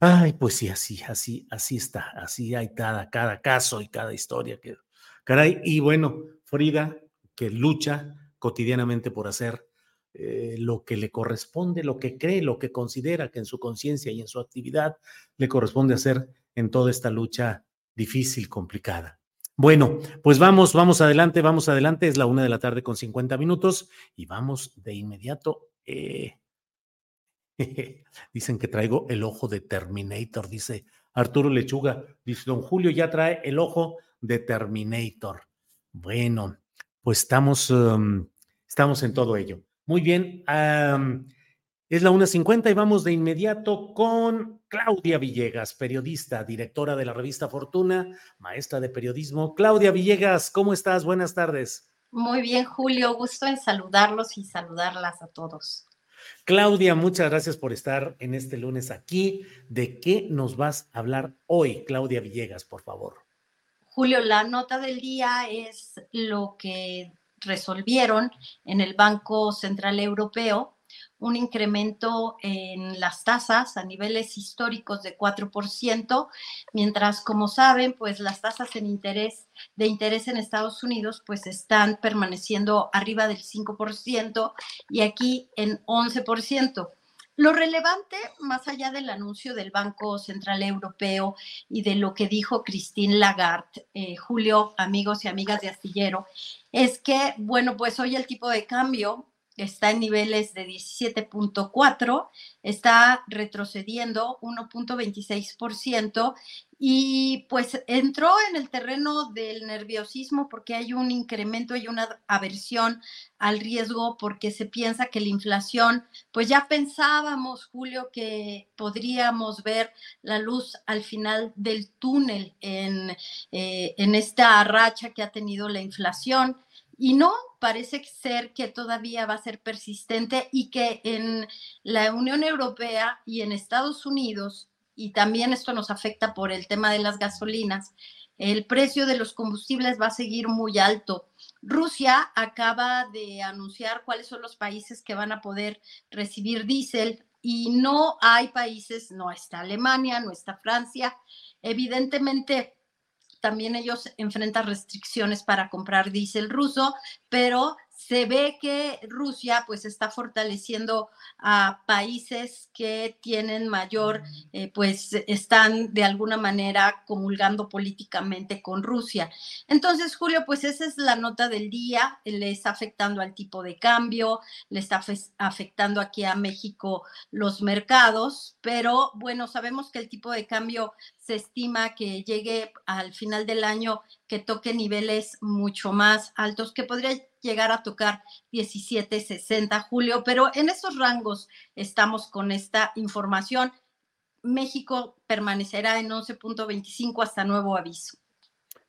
Ay, pues sí, así, así, así está, así hay cada, cada caso y cada historia que, caray, y bueno, Frida, que lucha cotidianamente por hacer eh, lo que le corresponde, lo que cree, lo que considera que en su conciencia y en su actividad le corresponde hacer en toda esta lucha difícil, complicada. Bueno, pues vamos, vamos adelante, vamos adelante. Es la una de la tarde con 50 minutos y vamos de inmediato. Eh, *laughs* dicen que traigo el ojo de Terminator, dice Arturo Lechuga. Dice, don Julio ya trae el ojo de Terminator. Bueno, pues estamos, um, estamos en todo ello. Muy bien. Es la 1.50 y vamos de inmediato con Claudia Villegas, periodista, directora de la revista Fortuna, maestra de periodismo. Claudia Villegas, ¿cómo estás? Buenas tardes. Muy bien, Julio. Gusto en saludarlos y saludarlas a todos. Claudia, muchas gracias por estar en este lunes aquí. ¿De qué nos vas a hablar hoy, Claudia Villegas, por favor? Julio, la nota del día es lo que resolvieron en el Banco Central Europeo un incremento en las tasas a niveles históricos de 4%, mientras, como saben, pues las tasas en interés, de interés en Estados Unidos pues están permaneciendo arriba del 5% y aquí en 11%. Lo relevante, más allá del anuncio del Banco Central Europeo y de lo que dijo Christine Lagarde, eh, Julio, amigos y amigas de Astillero, es que, bueno, pues hoy el tipo de cambio está en niveles de 17.4, está retrocediendo 1.26% y pues entró en el terreno del nerviosismo porque hay un incremento y una aversión al riesgo porque se piensa que la inflación, pues ya pensábamos, Julio, que podríamos ver la luz al final del túnel en, eh, en esta racha que ha tenido la inflación. Y no, parece ser que todavía va a ser persistente y que en la Unión Europea y en Estados Unidos, y también esto nos afecta por el tema de las gasolinas, el precio de los combustibles va a seguir muy alto. Rusia acaba de anunciar cuáles son los países que van a poder recibir diésel y no hay países, no está Alemania, no está Francia. Evidentemente, también ellos enfrentan restricciones para comprar diésel ruso, pero se ve que Rusia pues está fortaleciendo a países que tienen mayor, eh, pues están de alguna manera comulgando políticamente con Rusia. Entonces, Julio, pues esa es la nota del día, le está afectando al tipo de cambio, le está afectando aquí a México los mercados, pero bueno, sabemos que el tipo de cambio se estima que llegue al final del año, que toque niveles mucho más altos, que podría llegar a tocar 17.60, Julio, pero en esos rangos estamos con esta información. México permanecerá en 11.25 hasta nuevo aviso.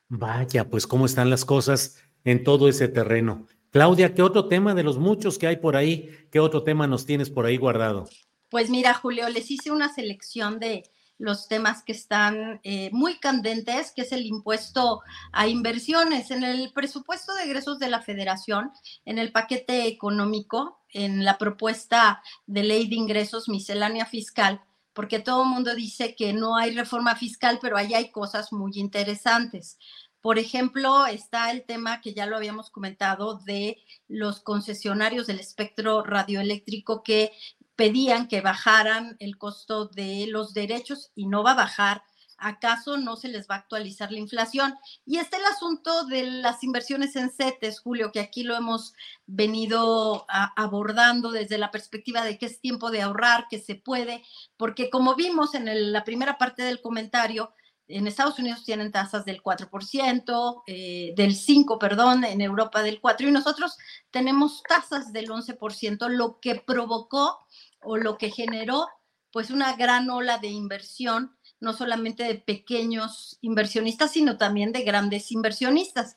Vaya, pues cómo están las cosas en todo ese terreno. Claudia, ¿qué otro tema de los muchos que hay por ahí? ¿Qué otro tema nos tienes por ahí guardado? Pues mira, Julio, les hice una selección de los temas que están eh, muy candentes, que es el impuesto a inversiones. En el presupuesto de egresos de la federación, en el paquete económico, en la propuesta de ley de ingresos miscelánea fiscal, porque todo el mundo dice que no hay reforma fiscal, pero ahí hay cosas muy interesantes. Por ejemplo, está el tema que ya lo habíamos comentado de los concesionarios del espectro radioeléctrico que pedían que bajaran el costo de los derechos y no va a bajar. ¿Acaso no se les va a actualizar la inflación? Y está el asunto de las inversiones en CETES, Julio, que aquí lo hemos venido abordando desde la perspectiva de que es tiempo de ahorrar, que se puede, porque como vimos en la primera parte del comentario, en Estados Unidos tienen tasas del 4%, eh, del 5%, perdón, en Europa del 4%, y nosotros tenemos tasas del 11%, lo que provocó o lo que generó pues una gran ola de inversión, no solamente de pequeños inversionistas, sino también de grandes inversionistas.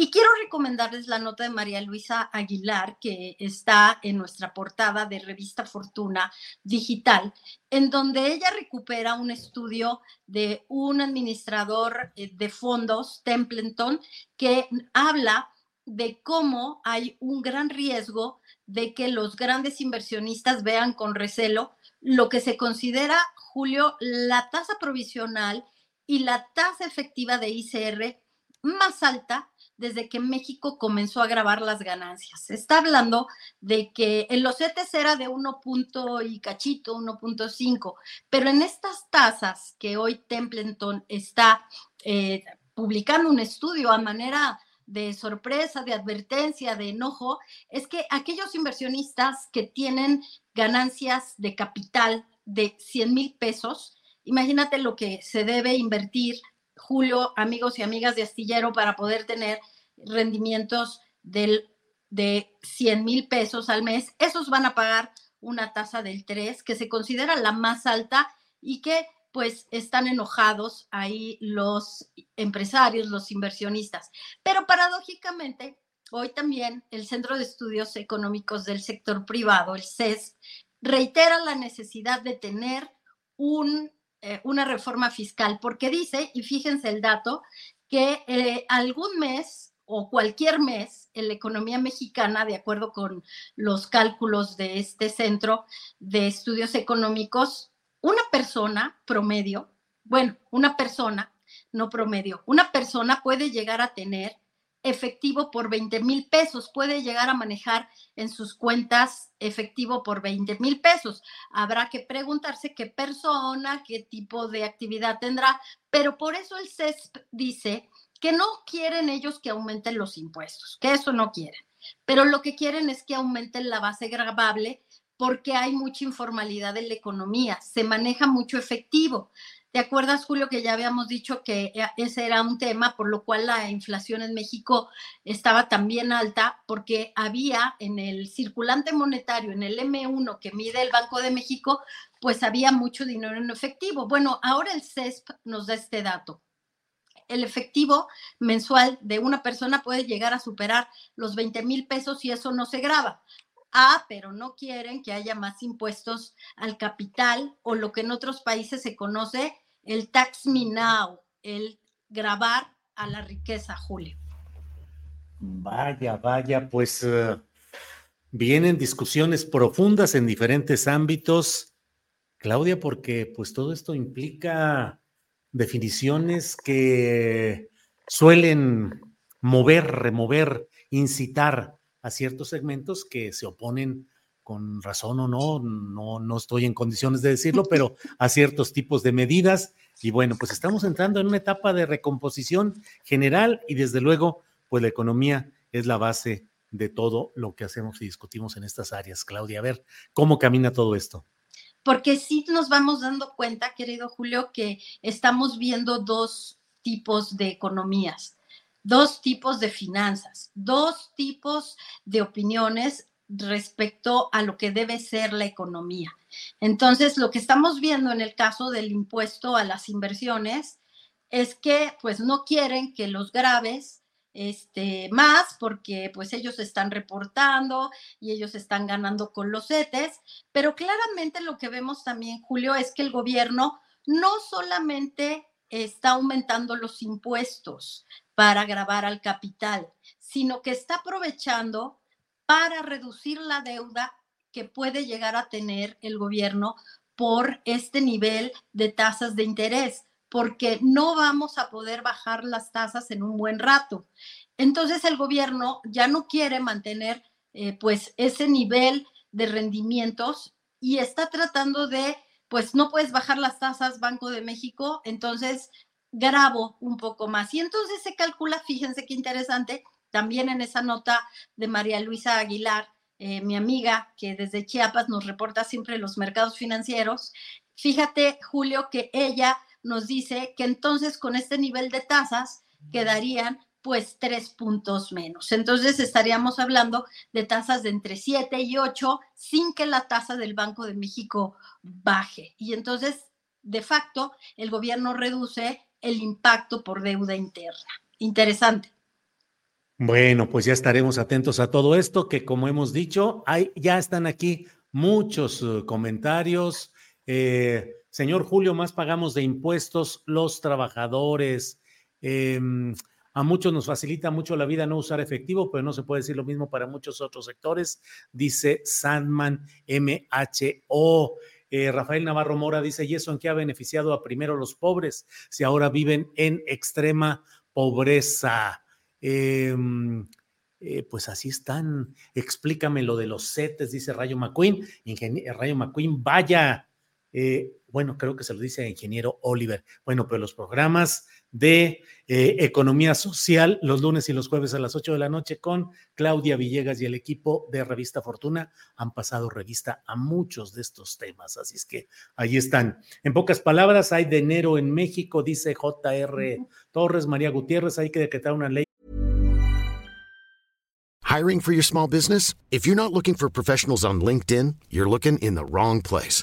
Y quiero recomendarles la nota de María Luisa Aguilar, que está en nuestra portada de Revista Fortuna Digital, en donde ella recupera un estudio de un administrador eh, de fondos, Templeton, que habla de cómo hay un gran riesgo de que los grandes inversionistas vean con recelo lo que se considera, Julio, la tasa provisional y la tasa efectiva de ICR más alta desde que México comenzó a grabar las ganancias. Se está hablando de que en los CETES era de 1 punto y cachito, 1.5, pero en estas tasas que hoy Templeton está eh, publicando un estudio a manera de sorpresa, de advertencia, de enojo, es que aquellos inversionistas que tienen ganancias de capital de 100 mil pesos, imagínate lo que se debe invertir Julio, amigos y amigas de Astillero, para poder tener rendimientos del, de 100 mil pesos al mes, esos van a pagar una tasa del 3, que se considera la más alta y que pues están enojados ahí los empresarios, los inversionistas. Pero paradójicamente, hoy también el Centro de Estudios Económicos del Sector Privado, el CES, reitera la necesidad de tener un eh, una reforma fiscal, porque dice, y fíjense el dato, que eh, algún mes o cualquier mes en la economía mexicana, de acuerdo con los cálculos de este centro de estudios económicos, una persona promedio, bueno, una persona, no promedio, una persona puede llegar a tener efectivo por 20 mil pesos, puede llegar a manejar en sus cuentas efectivo por 20 mil pesos. Habrá que preguntarse qué persona, qué tipo de actividad tendrá, pero por eso el CESP dice que no quieren ellos que aumenten los impuestos, que eso no quieren. pero lo que quieren es que aumenten la base grabable porque hay mucha informalidad en la economía, se maneja mucho efectivo. ¿Te acuerdas, Julio, que ya habíamos dicho que eh, ese era un tema, por lo cual la inflación en México estaba también alta, porque había en el circulante monetario, en el M1 que mide el Banco de México, pues había mucho dinero en efectivo. Bueno, ahora el CESP nos da este dato. El efectivo mensual de una persona puede llegar a superar los 20 mil pesos y eso no se graba. Ah, pero no quieren que haya más impuestos al capital o lo que en otros países se conoce el tax me now, el grabar a la riqueza, Julio. Vaya, vaya, pues eh, vienen discusiones profundas en diferentes ámbitos, Claudia, porque pues todo esto implica definiciones que suelen mover, remover, incitar a ciertos segmentos que se oponen con razón o no, no, no estoy en condiciones de decirlo, pero a ciertos tipos de medidas. Y bueno, pues estamos entrando en una etapa de recomposición general y desde luego, pues la economía es la base de todo lo que hacemos y discutimos en estas áreas. Claudia, a ver, ¿cómo camina todo esto? Porque sí nos vamos dando cuenta, querido Julio, que estamos viendo dos tipos de economías dos tipos de finanzas, dos tipos de opiniones respecto a lo que debe ser la economía. Entonces, lo que estamos viendo en el caso del impuesto a las inversiones es que pues no quieren que los graves este, más porque pues ellos están reportando y ellos están ganando con los CETES, pero claramente lo que vemos también, Julio, es que el gobierno no solamente está aumentando los impuestos para grabar al capital, sino que está aprovechando para reducir la deuda que puede llegar a tener el gobierno por este nivel de tasas de interés, porque no vamos a poder bajar las tasas en un buen rato. Entonces el gobierno ya no quiere mantener eh, pues ese nivel de rendimientos y está tratando de, pues no puedes bajar las tasas Banco de México, entonces grabo un poco más. Y entonces se calcula, *laughs* fíjense qué interesante, también en esa nota de María Luisa Aguilar, eh, mi amiga que desde Chiapas nos reporta siempre los mercados financieros, fíjate, Julio, que ella nos dice que entonces con este nivel de tasas quedarían pues tres puntos menos. Entonces estaríamos hablando de tasas de entre 7 y 8 sin que la tasa del Banco de México baje. Y entonces, de facto, el gobierno reduce el impacto por deuda interna. Interesante. Bueno, pues ya estaremos atentos a todo esto, que como hemos dicho, hay, ya están aquí muchos uh, comentarios. Eh, señor Julio, más pagamos de impuestos los trabajadores. Em, a muchos nos facilita mucho la vida no usar efectivo, pero no se puede decir lo mismo para muchos otros sectores, dice Sandman MHO. Eh, Rafael Navarro Mora dice, ¿y eso en qué ha beneficiado a primero los pobres si ahora viven en extrema pobreza? Em, eh, pues así están. Explícame lo de los CETES, dice Rayo McQueen. Rayo McQueen, vaya. Eh, bueno, creo que se lo dice el ingeniero Oliver. Bueno, pero los programas de eh, economía social los lunes y los jueves a las 8 de la noche con Claudia Villegas y el equipo de Revista Fortuna han pasado revista a muchos de estos temas. Así es que ahí están. En pocas palabras, hay de enero en México, dice JR Torres, María Gutiérrez, hay que decretar una ley Hiring for your small business? If you're not looking for professionals on LinkedIn, you're looking in the wrong place.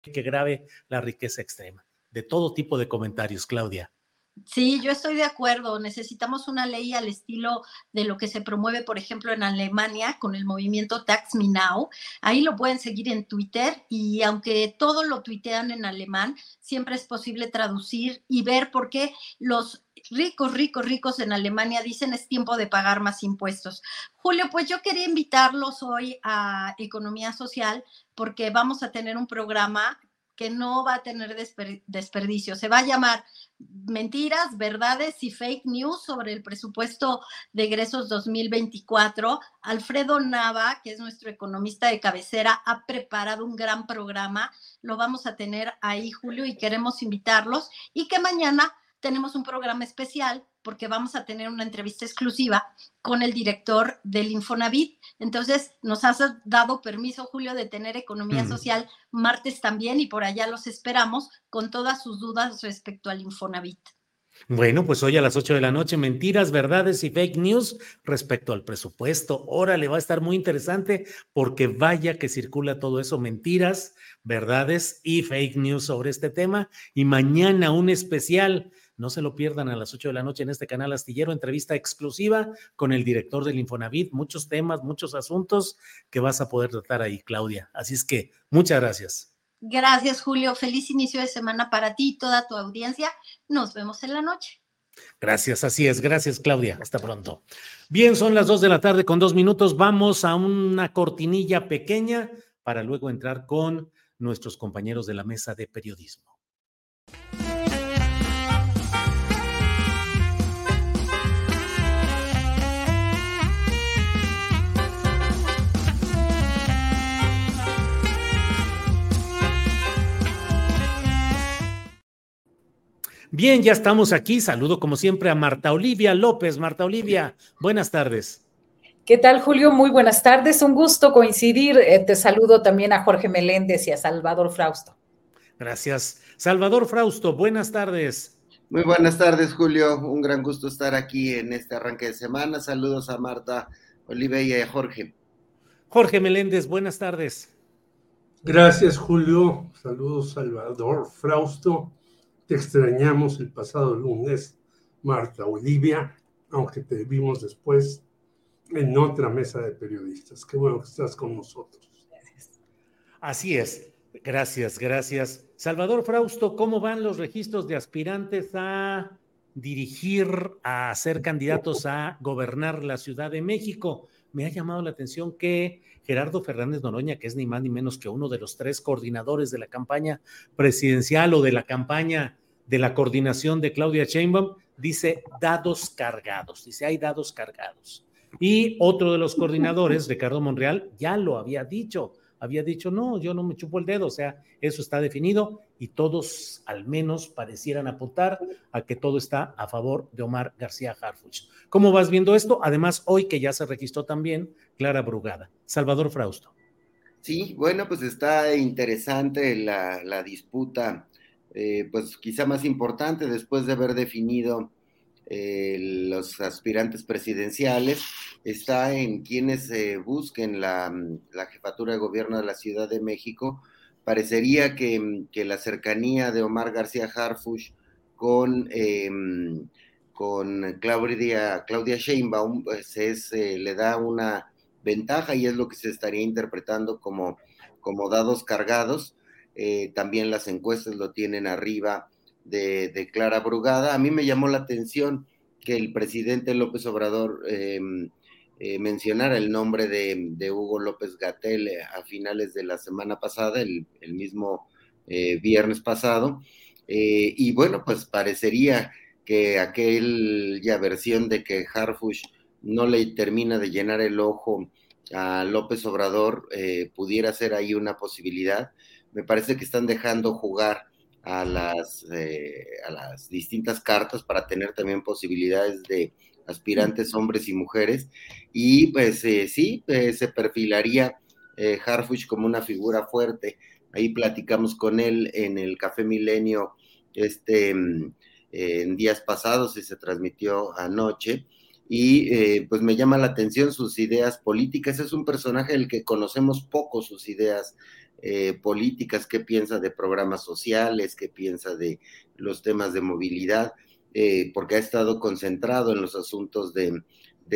Que grave la riqueza extrema. De todo tipo de comentarios, Claudia. Sí, yo estoy de acuerdo. Necesitamos una ley al estilo de lo que se promueve, por ejemplo, en Alemania con el movimiento Tax Me Now. Ahí lo pueden seguir en Twitter y aunque todo lo tuitean en alemán, siempre es posible traducir y ver por qué los ricos, ricos, ricos en Alemania dicen es tiempo de pagar más impuestos. Julio, pues yo quería invitarlos hoy a Economía Social porque vamos a tener un programa que no va a tener desperdicio. Se va a llamar Mentiras, Verdades y Fake News sobre el presupuesto de egresos 2024. Alfredo Nava, que es nuestro economista de cabecera, ha preparado un gran programa. Lo vamos a tener ahí, Julio, y queremos invitarlos. Y que mañana tenemos un programa especial porque vamos a tener una entrevista exclusiva con el director del Infonavit. Entonces, nos has dado permiso, Julio, de tener economía social martes también y por allá los esperamos con todas sus dudas respecto al Infonavit. Bueno, pues hoy a las 8 de la noche, mentiras, verdades y fake news respecto al presupuesto. Órale, va a estar muy interesante porque vaya que circula todo eso, mentiras, verdades y fake news sobre este tema. Y mañana un especial no se lo pierdan a las 8 de la noche en este canal Astillero, entrevista exclusiva con el director del Infonavit, muchos temas, muchos asuntos que vas a poder tratar ahí, Claudia. Así es que muchas gracias. Gracias, Julio. Feliz inicio de semana para ti y toda tu audiencia. Nos vemos en la noche. Gracias, así es. Gracias, Claudia. Hasta pronto. Bien, son las 2 de la tarde con dos minutos. Vamos a una cortinilla pequeña para luego entrar con nuestros compañeros de la mesa de periodismo. Bien, ya estamos aquí. Saludo como siempre a Marta Olivia López. Marta Olivia, buenas tardes. ¿Qué tal, Julio? Muy buenas tardes. Un gusto coincidir. Eh, te saludo también a Jorge Meléndez y a Salvador Frausto. Gracias. Salvador Frausto, buenas tardes. Muy buenas tardes, Julio. Un gran gusto estar aquí en este arranque de semana. Saludos a Marta Olivia y a Jorge. Jorge Meléndez, buenas tardes. Gracias, Julio. Saludos, Salvador Frausto te extrañamos el pasado lunes, Marta Olivia, aunque te vimos después en otra mesa de periodistas. Qué bueno que estás con nosotros. Así es. Gracias, gracias. Salvador Frausto, ¿cómo van los registros de aspirantes a dirigir, a ser candidatos a gobernar la Ciudad de México? Me ha llamado la atención que Gerardo Fernández Noroña, que es ni más ni menos que uno de los tres coordinadores de la campaña presidencial o de la campaña de la coordinación de Claudia Sheinbaum, dice dados cargados, dice hay dados cargados. Y otro de los coordinadores, Ricardo Monreal, ya lo había dicho, había dicho, no, yo no me chupo el dedo, o sea, eso está definido y todos al menos parecieran apuntar a que todo está a favor de Omar García Harfuch. ¿Cómo vas viendo esto? Además, hoy que ya se registró también Clara Brugada. Salvador Frausto. Sí, bueno, pues está interesante la, disputa eh, pues quizá más importante después de haber definido eh, los aspirantes presidenciales, está en quienes busquen la, jefatura de gobierno de la Ciudad de México. Parecería que, la cercanía de Omar García Harfush con, em, con Claudia, Claudia Sheinbaum pues es, eh, le da una ventaja y es lo que se estaría interpretando como, como dados cargados eh, también las encuestas lo tienen arriba de, Clara Brugada. A mí me llamó la atención que el presidente López Obrador em, eh, mencionara el nombre de, Hugo López Gatel eh, a finales de la semana pasada, el, mismo viernes pasado. y bueno, pues parecería que aquella versión de que Harfush no le termina de llenar el ojo a López Obrador pudiera ser ahí una posibilidad me parece que están dejando jugar a las, eh, a las distintas cartas para tener también posibilidades de aspirantes hombres y mujeres. Y pues eh, sí, eh, se perfilaría Harfuch como una figura fuerte. Ahí platicamos con él en el Café Milenio este, mm, en días pasados y se transmitió anoche. Y pues me llama la atención sus ideas políticas. Es un personaje del que conocemos poco sus ideas eh, políticas, qué piensa de programas sociales, qué piensa de los temas de movilidad, eh, porque ha estado concentrado en los asuntos de,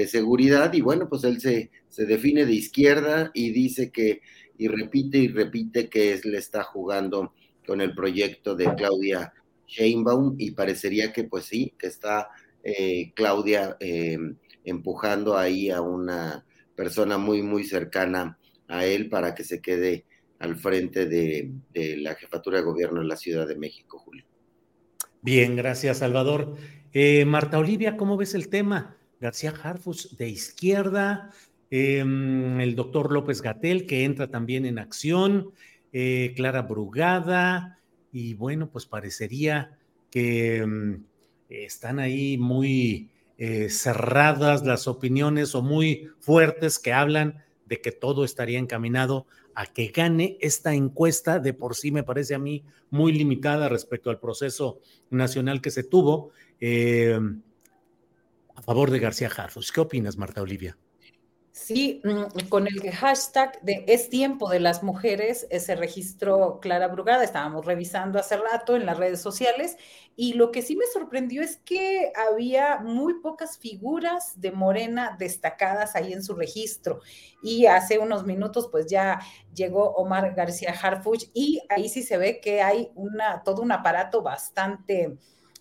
seguridad y bueno, pues él se, se, define de izquierda y dice que, y repite y repite que él le está jugando con el proyecto de Claudia Sheinbaum y parecería que pues sí, que está eh, Claudia empujando ahí a una persona muy, muy cercana a él para que se quede al frente de, la jefatura de gobierno en la Ciudad de México, Julio. Bien, gracias, Salvador. Eh, Marta Olivia, ¿cómo ves el tema? García Harfus de izquierda, em, el doctor López Gatel, que entra también en acción, eh, Clara Brugada, y bueno, pues parecería que em, están ahí muy eh, cerradas las opiniones o muy fuertes que hablan de que todo estaría encaminado a que gane esta encuesta, de por sí me parece a mí muy limitada respecto al proceso nacional que se tuvo, eh, a favor de García Harfus. ¿Qué opinas, Marta Olivia? Sí, mm, con el hashtag de Es tiempo de las mujeres eh, se registró Clara Brugada, estábamos revisando hace rato en las redes sociales y lo que sí me sorprendió es que había muy pocas figuras de Morena destacadas ahí en su registro y hace unos minutos pues ya llegó Omar García Harfuch y ahí sí se ve que hay una, todo un aparato bastante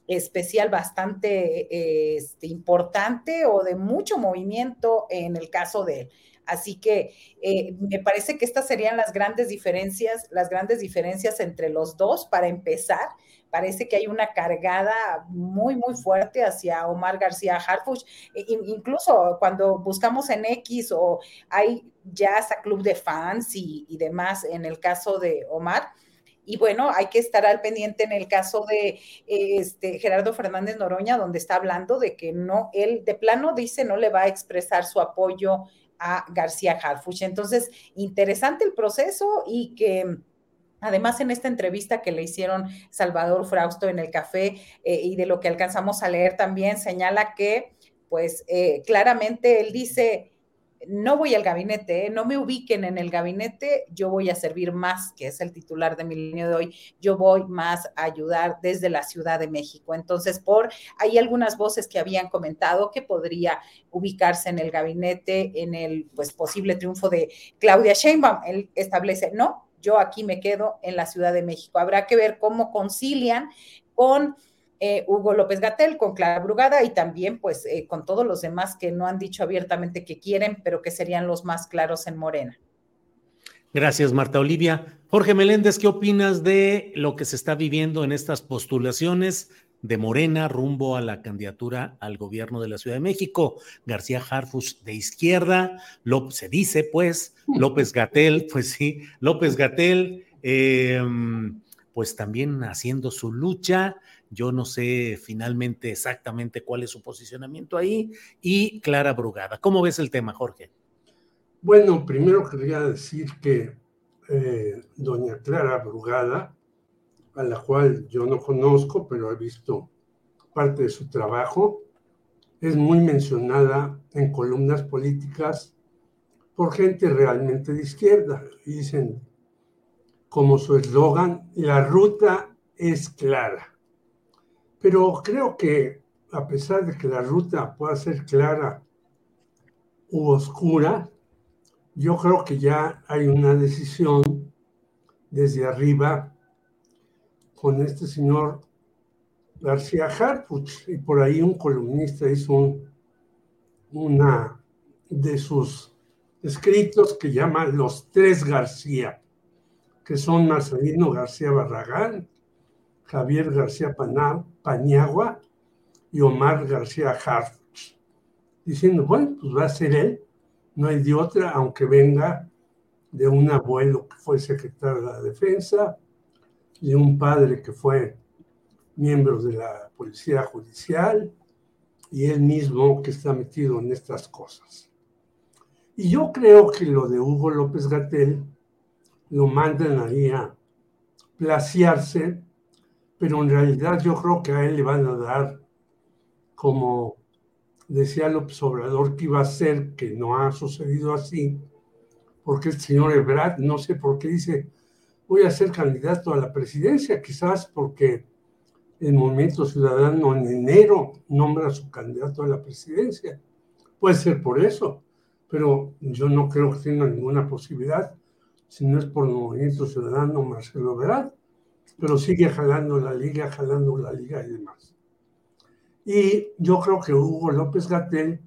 especial bastante este, importante o de mucho movimiento en el caso de él. Así que eh, me parece que estas serían las grandes diferencias, las grandes diferencias entre los dos para empezar. Parece que hay una cargada muy, muy fuerte hacia Omar García Harfuch. E, incluso cuando buscamos en X o hay ya hasta club de fans y demás en el caso de Omar, y bueno, hay que estar al pendiente en el caso de este, Gerardo Fernández Noroña, donde está hablando de que no, él de plano dice no le va a expresar su apoyo a García Harfuch. Entonces, interesante el proceso y que... Además, en esta entrevista que le hicieron Salvador Frausto en el café eh, y de lo que alcanzamos a leer también, señala que, pues, eh, claramente él dice, no voy al gabinete, no me ubiquen en el gabinete, yo voy a servir más, que es el titular de Milenio de hoy, yo voy más a ayudar desde la Ciudad de México. Entonces, por hay algunas voces que habían comentado que podría ubicarse en el gabinete en el pues posible triunfo de Claudia Sheinbaum. Él establece, no, yo aquí me quedo en la Ciudad de México. Habrá que ver cómo concilian con eh, Hugo López Gatel, con Clara Brugada y también pues eh, con todos los demás que no han dicho abiertamente que quieren, pero que serían los más claros en Morena. Gracias, Marta Olivia. Jorge Meléndez, ¿qué opinas de lo que se está viviendo en estas postulaciones de Morena rumbo a la candidatura al gobierno de la Ciudad de México? García Harfus de izquierda, se dice pues, López Gatel, *laughs* pues sí, López Gatel, em, pues también haciendo su lucha yo no sé finalmente exactamente cuál es su posicionamiento ahí. Y Clara Brugada. ¿Cómo ves el tema, Jorge? Bueno, primero quería decir que eh, doña Clara Brugada, a la cual yo no conozco, pero he visto parte de su trabajo, es muy mencionada en columnas políticas por gente realmente de izquierda. Dicen como su eslogan, la ruta es clara. Pero creo que a pesar de que la ruta pueda ser clara u oscura, yo creo que ya hay una decisión desde arriba con este señor García Harfuch. Y por ahí un columnista hizo una de sus escritos que llama Los Tres García, que son Marcelino García Barragán, Javier García Pañagua y Omar García Harfuch, diciendo, bueno, pues va a ser él, no hay de otra, aunque venga de un abuelo que fue secretario de la defensa, de un padre que fue miembro de la policía judicial y él mismo que está metido en estas cosas. Y yo creo que lo de Hugo López Gatel lo mandan ahí a placiarse pero en realidad yo creo que a él le van a dar, como decía López Obrador, que iba a ser, que no ha sucedido así, porque el señor Ebrard, no sé por qué dice, voy a ser candidato a la presidencia, quizás porque el Movimiento Ciudadano en enero nombra a su candidato a la presidencia. Puede ser por eso, pero yo no creo que tenga ninguna posibilidad, si no es por el Movimiento Ciudadano Marcelo Verán, pero sigue jalando la liga, jalando la liga y demás. Y yo creo que Hugo López Gatel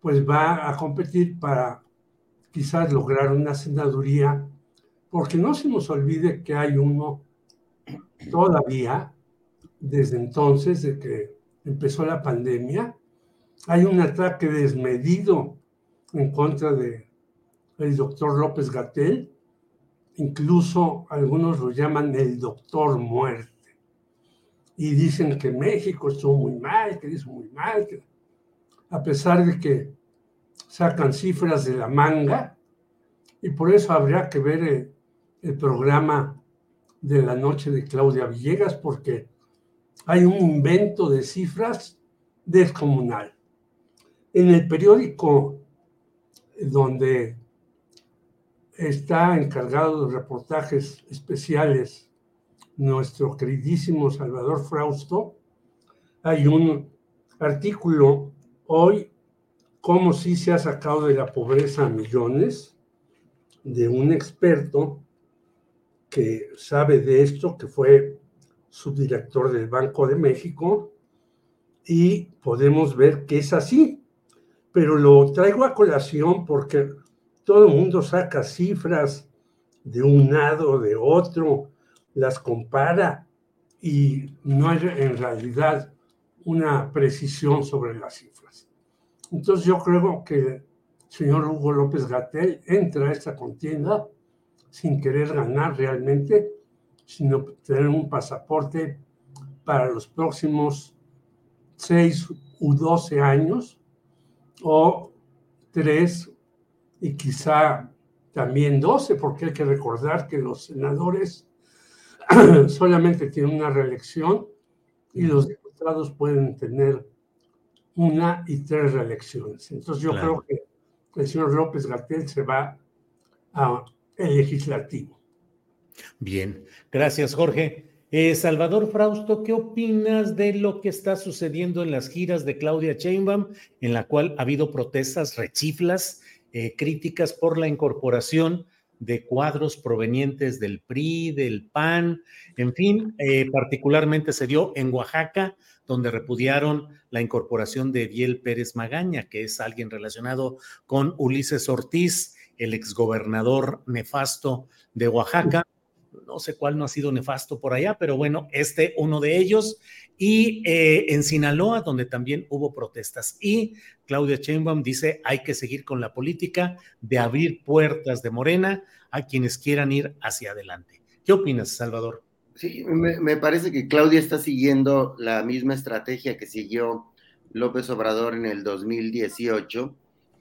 pues va a competir para quizás lograr una senaduría, porque no se nos olvide que hay uno todavía, desde entonces, de que empezó la pandemia, hay un ataque desmedido en contra de el doctor López Gatel, incluso algunos lo llaman el doctor muerte, y dicen que México estuvo muy mal, que hizo muy mal, a pesar de que sacan cifras de la manga, y por eso habría que ver el, el programa de la noche de Claudia Villegas, porque hay un invento de cifras descomunal. En el periódico donde está encargado de reportajes especiales nuestro queridísimo Salvador Frausto, hay un artículo hoy, cómo si se ha sacado de la pobreza a millones, de un experto que sabe de esto, que fue subdirector del Banco de México, y podemos ver que es así. Pero lo traigo a colación porque todo el mundo saca cifras de un lado, de otro, las compara y no hay en realidad una precisión sobre las cifras. Entonces yo creo que el señor Hugo López Gatel entra a esta contienda sin querer ganar realmente, sino tener un pasaporte para los próximos seis u doce años o tres y quizá también doce, porque hay que recordar que los senadores *clears throat* solamente tienen una reelección y los diputados pueden tener una y tres reelecciones. Entonces yo creo que el señor López Gatel se va a el legislativo. Bien, gracias Jorge. Eh, Salvador Frausto, ¿qué opinas de lo que está sucediendo en las giras de Claudia Sheinbaum, en la cual ha habido protestas rechiflas, eh, críticas por la incorporación de cuadros provenientes del PRI, del PAN, en fin, eh, particularmente se dio en Oaxaca, donde repudiaron la incorporación de Biel Pérez Magaña, que es alguien relacionado con Ulises Ortiz, el exgobernador nefasto de Oaxaca. No sé cuál no ha sido nefasto por allá, pero bueno, este uno de ellos. Y eh, en Sinaloa, donde también hubo protestas. Y Claudia Sheinbaum dice, hay que seguir con la política de abrir puertas de Morena a quienes quieran ir hacia adelante. ¿Qué opinas, Salvador? Sí, me, parece que Claudia está siguiendo la misma estrategia que siguió López Obrador en el 2018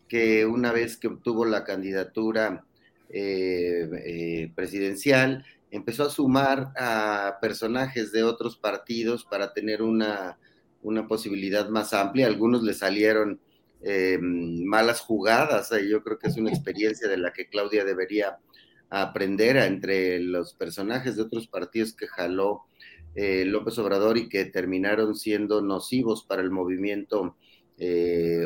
que una vez que obtuvo la candidatura eh, eh, presidencial, empezó a sumar a personajes de otros partidos para tener una, una posibilidad más amplia. Algunos le salieron eh, malas jugadas, yo creo que es una experiencia de la que Claudia debería aprender entre los personajes de otros partidos que jaló López Obrador y que terminaron siendo nocivos para el movimiento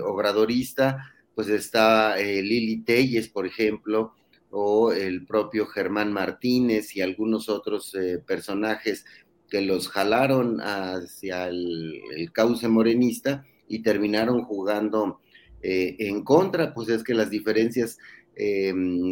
obradorista pues está eh, Lili Telles, por ejemplo, o el propio Germán Martínez y algunos otros eh, personajes que los jalaron hacia el, cauce morenista y terminaron jugando eh, en contra, pues es que las diferencias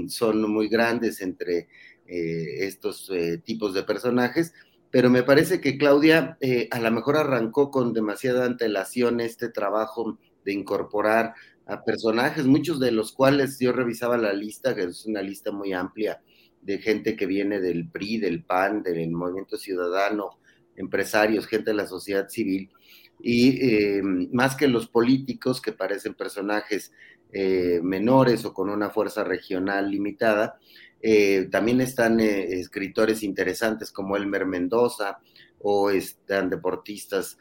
son muy grandes entre estos tipos de personajes, pero me parece que Claudia a lo mejor arrancó con demasiada antelación este trabajo de incorporar a personajes, muchos de los cuales yo revisaba la lista, que es una lista muy amplia de gente que viene del PRI, del PAN, del Movimiento Ciudadano, empresarios, gente de la sociedad civil, y eh, más que los políticos que parecen personajes eh, menores o con una fuerza regional limitada, eh, también están escritores interesantes como Elmer Mendoza o están deportistas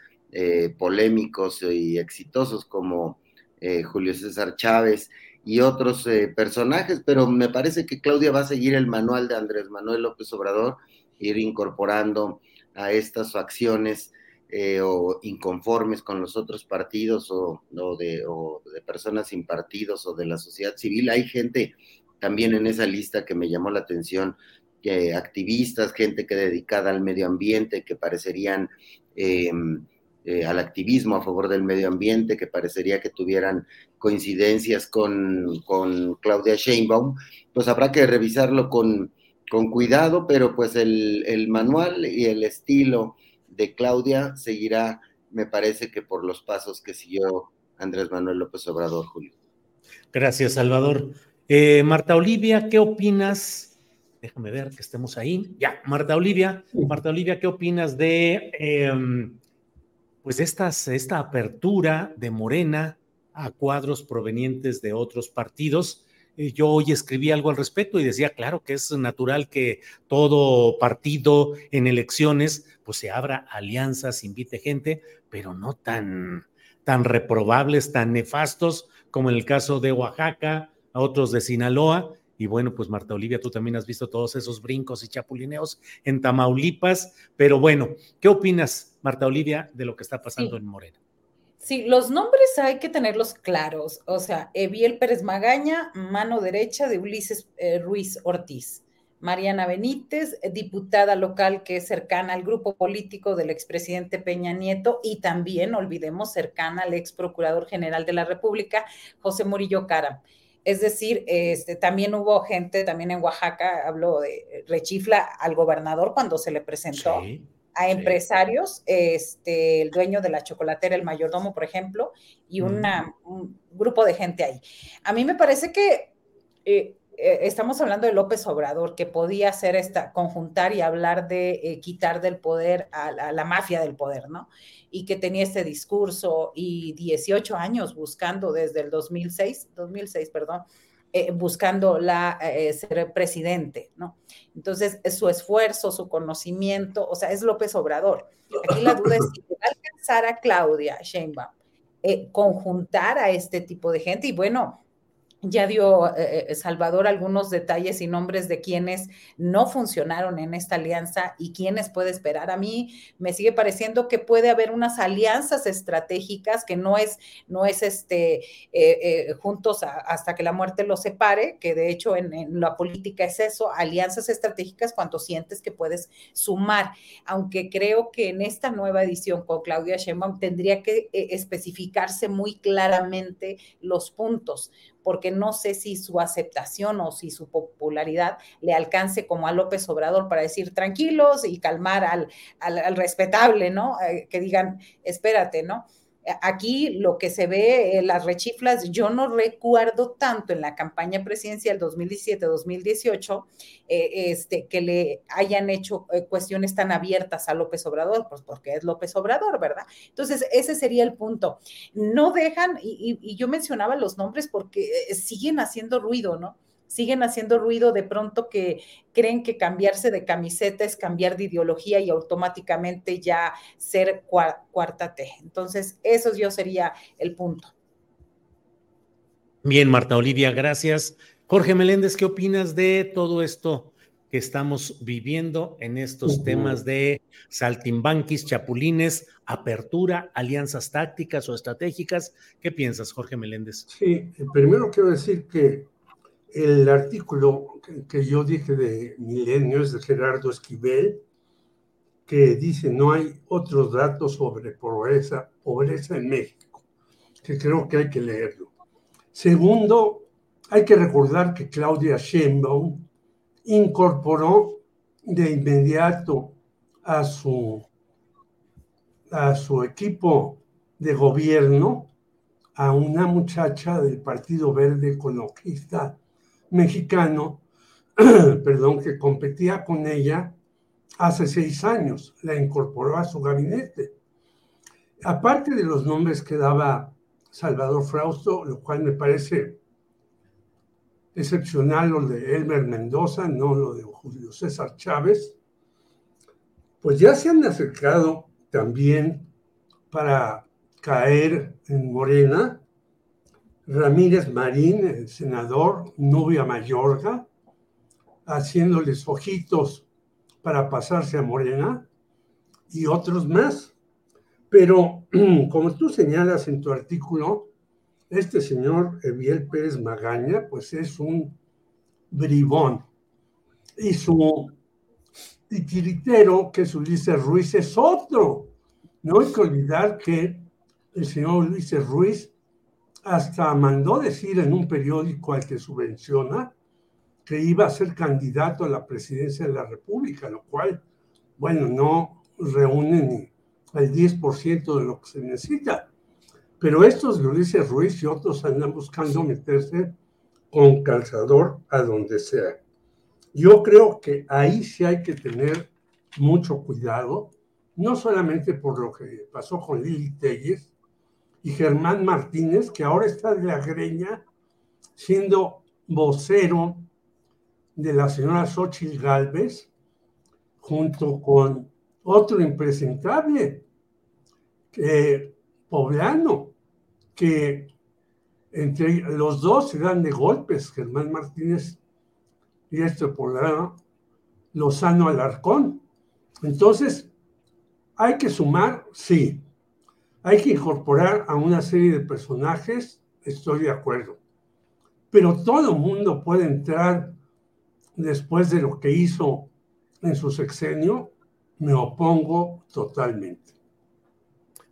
polémicos y exitosos como eh, Julio César Chávez, y otros eh, personajes, pero me parece que Claudia va a seguir el manual de Andrés Manuel López Obrador, ir incorporando a estas facciones eh, o inconformes con los otros partidos o, de, personas sin partidos o de la sociedad civil. Hay gente también en esa lista que me llamó la atención, que activistas, gente que dedicada al medio ambiente, que parecerían em, eh, al activismo a favor del medio ambiente, que parecería que tuvieran coincidencias con, con Claudia Sheinbaum, pues habrá que revisarlo con, con cuidado, pero pues el, el, manual y el estilo de Claudia seguirá, me parece que por los pasos que siguió Andrés Manuel López Obrador, Julio. Gracias, Salvador. Eh, Marta Olivia, ¿qué opinas? Déjame ver que estemos ahí. Ya, Marta Olivia, Marta Olivia, ¿qué opinas de em, pues estas, esta apertura de Morena a cuadros provenientes de otros partidos? Eh, yo hoy escribí algo al respecto y decía, claro que es natural que todo partido en elecciones pues se abra alianzas, invite gente, pero no tan, tan reprobables, tan nefastos como en el caso de Oaxaca, a otros de Sinaloa. Y bueno, pues Marta Olivia, tú también has visto todos esos brincos y chapulineos en Tamaulipas. Pero bueno, ¿qué opinas, Marta Olivia, de lo que está pasando en Morena? Sí, los nombres hay que tenerlos claros. O sea, Eviel Pérez Magaña, mano derecha de Ulises eh, Ruiz Ortiz. Mariana Benítez, diputada local que es cercana al grupo político del expresidente Peña Nieto y también, olvidemos, cercana al ex procurador general de la República, José Murillo Cara. Es decir, este, también hubo gente, también en Oaxaca, habló de rechifla al gobernador cuando se le presentó. a empresarios, este, el dueño de la chocolatera, el mayordomo, por ejemplo, y una, un grupo de gente ahí. A mí me parece que eh, eh, estamos hablando de López Obrador, que podía hacer esta, conjuntar y hablar de eh, quitar del poder a la, mafia del poder, ¿no? y que tenía este discurso y 18 años buscando desde el 2006, 2006, perdón, eh, buscando la, eh, ser presidente, ¿no? Entonces, su esfuerzo, su conocimiento, o sea, es López Obrador. Aquí la duda es si va a alcanzar a Claudia Sheinbaum eh, conjuntar a este tipo de gente y bueno, ya dio eh, eh, Salvador algunos detalles y nombres de quienes no funcionaron en esta alianza y quienes puede esperar. A mí me sigue pareciendo que puede haber unas alianzas estratégicas que no es, no es este, eh, juntos hasta que la muerte los separe, que de hecho en, la política es eso, alianzas estratégicas cuando sientes que puedes sumar, aunque creo que en esta nueva edición con Claudia Sheinbaum tendría que especificarse muy claramente los puntos porque no sé si su aceptación o si su popularidad le alcance como a López Obrador para decir tranquilos y calmar al, al, respetable, ¿no? Eh, que digan, espérate, ¿no? Aquí lo que se ve, eh, las rechiflas, yo no recuerdo tanto en la campaña presidencial 2017-2018 eh, este, que le hayan hecho eh, cuestiones tan abiertas a López Obrador, pues porque es López Obrador, ¿verdad? Entonces, ese sería el punto. No dejan, y, y yo mencionaba los nombres porque siguen haciendo ruido, ¿no? Siguen haciendo ruido de pronto que creen que cambiarse de camiseta es cambiar de ideología y automáticamente ya ser cuarta T. Entonces, eso yo sería el punto. Bien, Marta Olivia, gracias. Jorge Meléndez, ¿qué opinas de todo esto que estamos viviendo en estos temas de saltimbanquis, chapulines, apertura, alianzas tácticas o estratégicas? ¿Qué piensas, Jorge Meléndez? Sí, primero quiero decir que el artículo que, yo dije de Milenio es de Gerardo Esquivel, que dice no hay otros datos sobre pobreza, pobreza en México, que creo que hay que leerlo. Segundo, hay que recordar que Claudia Sheinbaum incorporó de inmediato a su, a su equipo de gobierno a una muchacha del Partido Verde Ecologista mexicano, *clears throat* perdón, que competía con ella hace seis años, la incorporó a su gabinete. Aparte de los nombres que daba Salvador Frausto, lo cual me parece excepcional lo de Elmer Mendoza, no lo de Julio César Chávez, pues ya se han acercado también para caer en Morena Ramírez Marín, el senador, Nubia Mayorga, haciéndoles ojitos para pasarse a Morena, y otros más. Pero, *clears throat* como tú señalas en tu artículo, este señor Eviel Pérez Magaña, pues es un bribón. Y su titiritero, que es Ulises Ruiz, es otro. No hay que olvidar que el señor Ulises Ruiz hasta mandó decir en un periódico al que subvenciona que iba a ser candidato a la presidencia de la República, lo cual, bueno, no reúne ni el 10% de lo que se necesita. Pero estos de Ulises Ruiz y otros andan buscando meterse con calzador a donde sea. Yo creo que ahí sí hay que tener mucho cuidado, no solamente por lo que pasó con Lili Telles y Germán Martínez, que ahora está de la greña siendo vocero de la señora Xochitl Galvez, junto con otro impresentable, que, poblano, que entre los dos se dan de golpes, Germán Martínez y este poblano, Lozano Alarcón. Entonces, hay que sumar, sí, hay que incorporar a una serie de personajes, estoy de acuerdo, pero todo el mundo puede entrar después de lo que hizo en su sexenio, me opongo totalmente.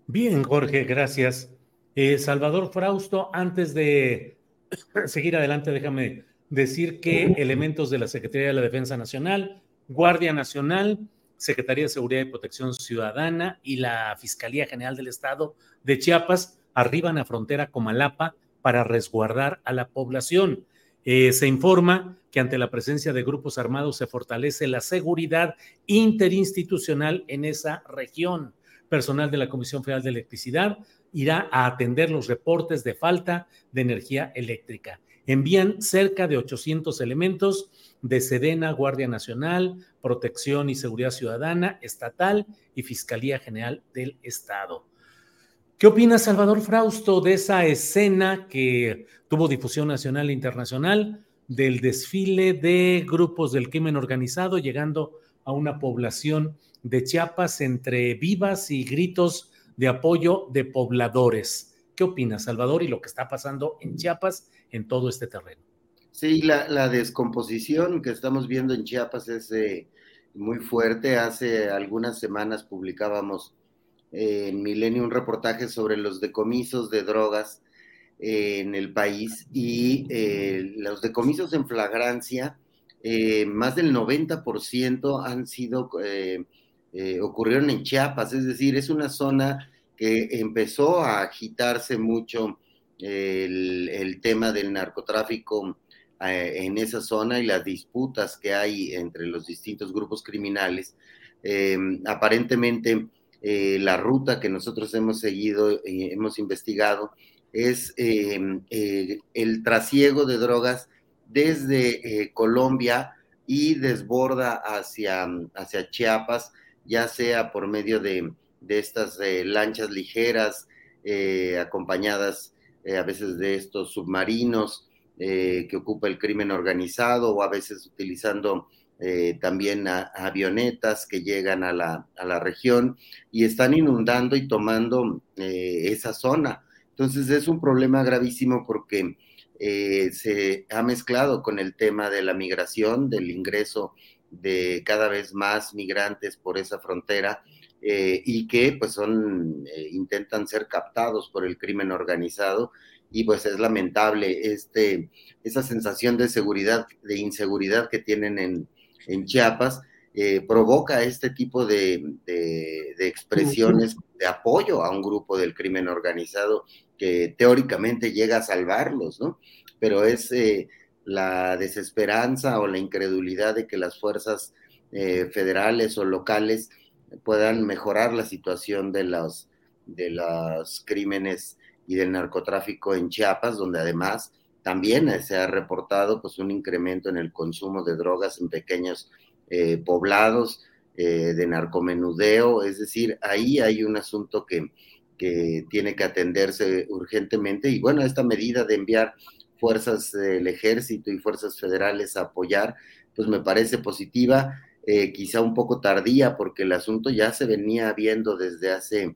Bien, Jorge, gracias. Eh, Salvador Frausto, antes de *clears throat* seguir adelante, déjame decir que elementos de la Secretaría de la Defensa Nacional, Guardia Nacional, Secretaría de Seguridad y Protección Ciudadana y la Fiscalía General del Estado de Chiapas arriban a frontera Comalapa para resguardar a la población. Eh, se informa que ante la presencia de grupos armados se fortalece la seguridad interinstitucional en esa región. Personal de la Comisión Federal de Electricidad irá a atender los reportes de falta de energía eléctrica. Envían cerca de 800 elementos de Sedena, Guardia Nacional, Protección y Seguridad Ciudadana, Estatal y Fiscalía General del Estado. ¿Qué opina Salvador Frausto de esa escena que tuvo difusión nacional e internacional del desfile de grupos del crimen organizado llegando a una población de Chiapas entre vivas y gritos de apoyo de pobladores? ¿Qué opina Salvador y lo que está pasando en Chiapas en todo este terreno? Sí, la, descomposición que estamos viendo en Chiapas es eh, muy fuerte. Hace algunas semanas publicábamos en Milenio un reportaje sobre los decomisos de drogas eh, en el país y eh, los decomisos en flagrancia, eh, más del 90% han sido, ocurrieron en Chiapas, es decir, es una zona que empezó a agitarse mucho el tema del narcotráfico en esa zona y las disputas que hay entre los distintos grupos criminales. aparentemente, eh, la ruta que nosotros hemos seguido, y hemos investigado, es eh, el trasiego de drogas desde eh, Colombia y desborda hacia, hacia Chiapas, ya sea por medio de, de estas lanchas ligeras, acompañadas a veces de estos submarinos que ocupa el crimen organizado o a veces utilizando eh, también avionetas que llegan a la, a la, región y están inundando y tomando eh, esa zona. Entonces es un problema gravísimo porque eh, se ha mezclado con el tema de la migración, del ingreso de cada vez más migrantes por esa frontera y que pues son, intentan ser captados por el crimen organizado y pues es lamentable este, esa sensación de seguridad, de inseguridad que tienen en, en Chiapas, eh, provoca este tipo de, expresiones de apoyo a un grupo del crimen organizado que teóricamente llega a salvarlos, ¿no? Pero es eh, la desesperanza o la incredulidad de que las fuerzas eh, federales o locales puedan mejorar la situación de los, de los crímenes y del narcotráfico en Chiapas, donde además también se ha reportado pues un incremento en el consumo de drogas en pequeños eh, poblados, eh, de narcomenudeo, es decir, ahí hay un asunto que, que tiene que atenderse urgentemente. Y bueno, esta medida de enviar fuerzas del ejército y fuerzas federales a apoyar, pues me parece positiva, eh, quizá un poco tardía, porque el asunto ya se venía viendo desde hace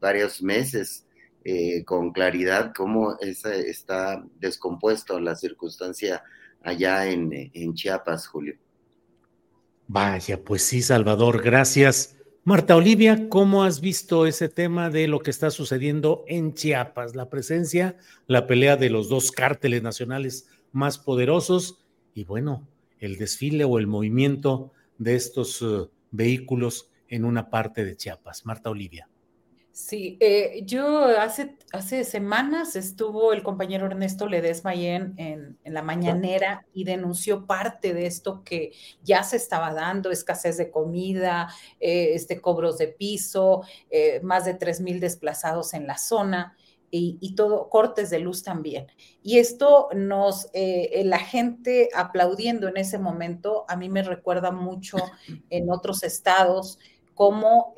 varios meses eh, con claridad cómo está descompuesto la circunstancia allá en, en Chiapas, Julio. Vaya, pues sí, Salvador, gracias. Marta Olivia, ¿cómo has visto ese tema de lo que está sucediendo en Chiapas? La presencia, la pelea de los dos cárteles nacionales más poderosos y bueno, el desfile o el movimiento de estos uh, vehículos en una parte de Chiapas. Marta Olivia. Sí, eh, yo hace, hace semanas estuvo el compañero Ernesto Ledesma en, en, la mañanera y denunció parte de esto que ya se estaba dando, escasez de comida, eh, este, cobros de piso, eh, más de tres mil desplazados en la zona. Y, y, todo, cortes de luz también. Y esto nos, la gente aplaudiendo en ese momento, a mí me recuerda mucho en otros estados, como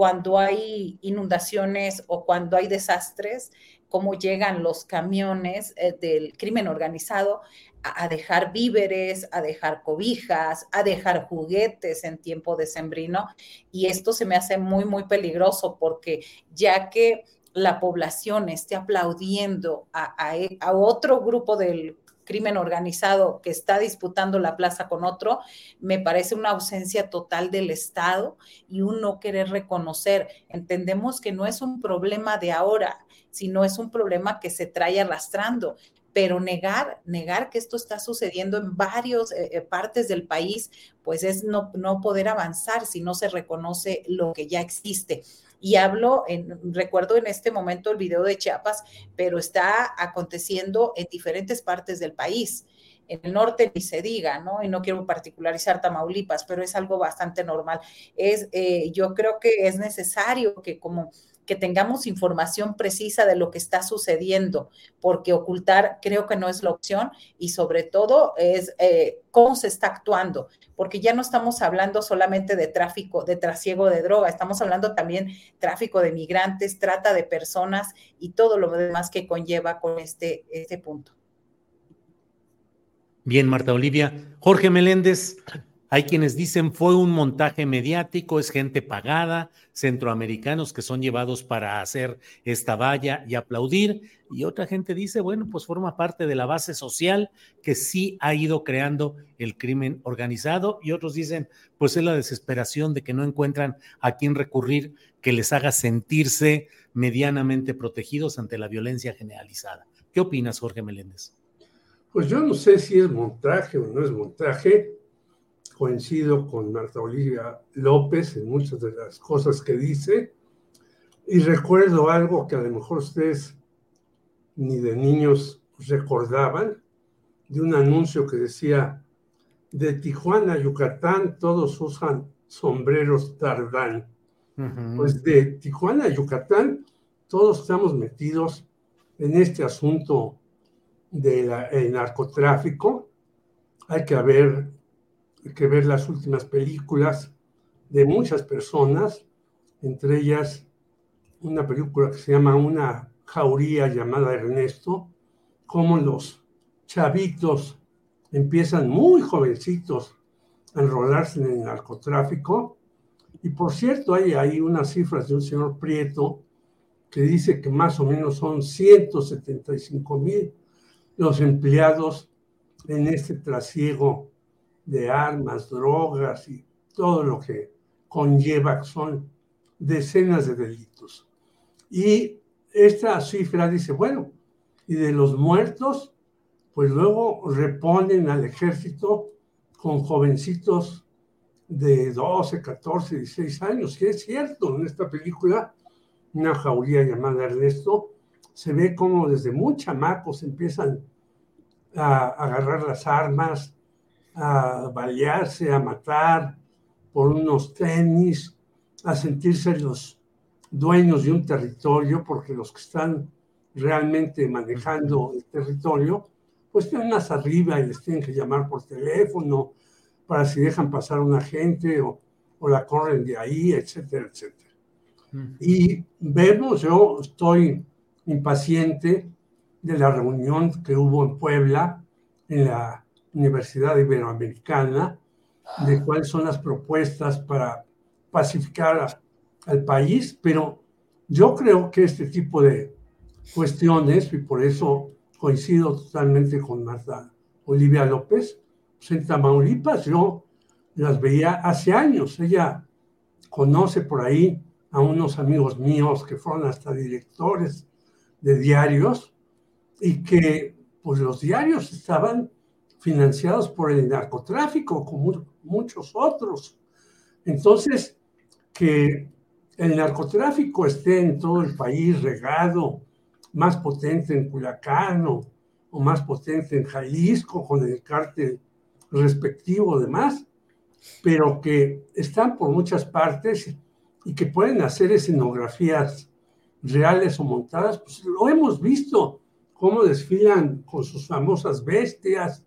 cuando hay inundaciones o cuando hay desastres, cómo llegan los camiones eh, del crimen organizado a, dejar víveres, a dejar cobijas, a dejar juguetes en tiempo de sembrino. Y esto se me hace muy, muy peligroso porque ya que la población esté aplaudiendo a, a otro grupo del crimen organizado que está disputando la plaza con otro, me parece una ausencia total del Estado y un no querer reconocer. Entendemos que no es un problema de ahora, sino es un problema que se trae arrastrando pero negar, negar que esto está sucediendo en varias eh, eh, partes del país, pues es no, no poder avanzar si no se reconoce lo que ya existe. Y hablo, en, recuerdo en este momento el video de Chiapas, pero está aconteciendo en diferentes partes del país. En el norte ni se diga, ¿no? Y no quiero particularizar Tamaulipas, pero es algo bastante normal. Es, eh, yo creo que es necesario que como que tengamos información precisa de lo que está sucediendo, porque ocultar creo que no es la opción y sobre todo es eh, cómo se está actuando, porque ya no estamos hablando solamente de tráfico, de trasiego de droga, estamos hablando también tráfico de migrantes, trata de personas y todo lo demás que conlleva con este, este punto. Bien, Marta Olivia. Jorge Meléndez, hay quienes dicen fue un montaje mediático, es gente pagada, centroamericanos que son llevados para hacer esta valla y aplaudir. Y otra gente dice, bueno, pues forma parte de la base social que sí ha ido creando el crimen organizado. Y otros dicen, pues es la desesperación de que no encuentran a quién recurrir que les haga sentirse medianamente protegidos ante la violencia generalizada. ¿Qué opinas, Jorge Meléndez? Pues yo no sé si es montaje o no es montaje coincido con Marta Olivia López en muchas de las cosas que dice y recuerdo algo que a lo mejor ustedes ni de niños recordaban, de un anuncio que decía, de Tijuana a Yucatán todos usan sombreros tardán. Pues de Tijuana a Yucatán todos estamos metidos en este asunto del narcotráfico. Hay que haber que ver las últimas películas de muchas personas, entre ellas una película que se llama Una jauría llamada Ernesto, como los chavitos empiezan muy jovencitos a enrolarse en el narcotráfico. Y por cierto, hay ahí unas cifras de un señor Prieto que dice que más o menos son 175 mil los empleados en este trasiego de armas, drogas y todo lo que conlleva, son decenas de delitos. Y esta cifra dice, bueno, y de los muertos, pues luego reponen al ejército con jovencitos de 12, 14, 16 años. Y es cierto, en esta película, una jauría llamada Ernesto, se ve como desde muy chamacos empiezan a agarrar las armas, a balearse, a matar por unos tenis, a sentirse los dueños de un territorio, porque los que están realmente manejando el territorio, pues están más arriba y les tienen que llamar por teléfono para si dejan pasar a una gente o, o la corren de ahí, etcétera, etcétera. Y vemos, yo estoy impaciente de la reunión que hubo en Puebla, en la Universidad Iberoamericana, de cuáles son las propuestas para pacificar al país, pero yo creo que este tipo de cuestiones, y por eso coincido totalmente con Marta Olivia López, pues en Tamaulipas yo las veía hace años. Ella conoce por ahí a unos amigos míos que fueron hasta directores de diarios y que pues los diarios estaban financiados por el narcotráfico, como muchos otros. Entonces, que el narcotráfico esté en todo el país regado, más potente en Culiacán o, más potente en Jalisco con el cártel respectivo demás, pero que están por muchas partes y que pueden hacer escenografías reales o montadas, pues lo hemos visto, cómo desfilan con sus famosas bestias,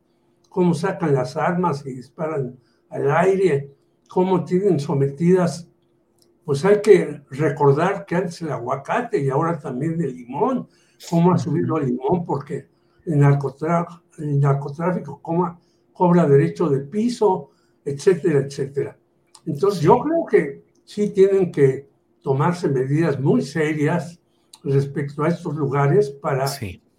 cómo sacan las armas y disparan al aire, cómo tienen sometidas, pues hay que recordar que antes el aguacate y ahora también el limón, cómo ha subido el limón porque el narcotráfico, el narcotráfico cobra derecho de piso, etcétera, etcétera. Entonces yo creo que sí tienen que tomarse medidas muy serias respecto a estos lugares para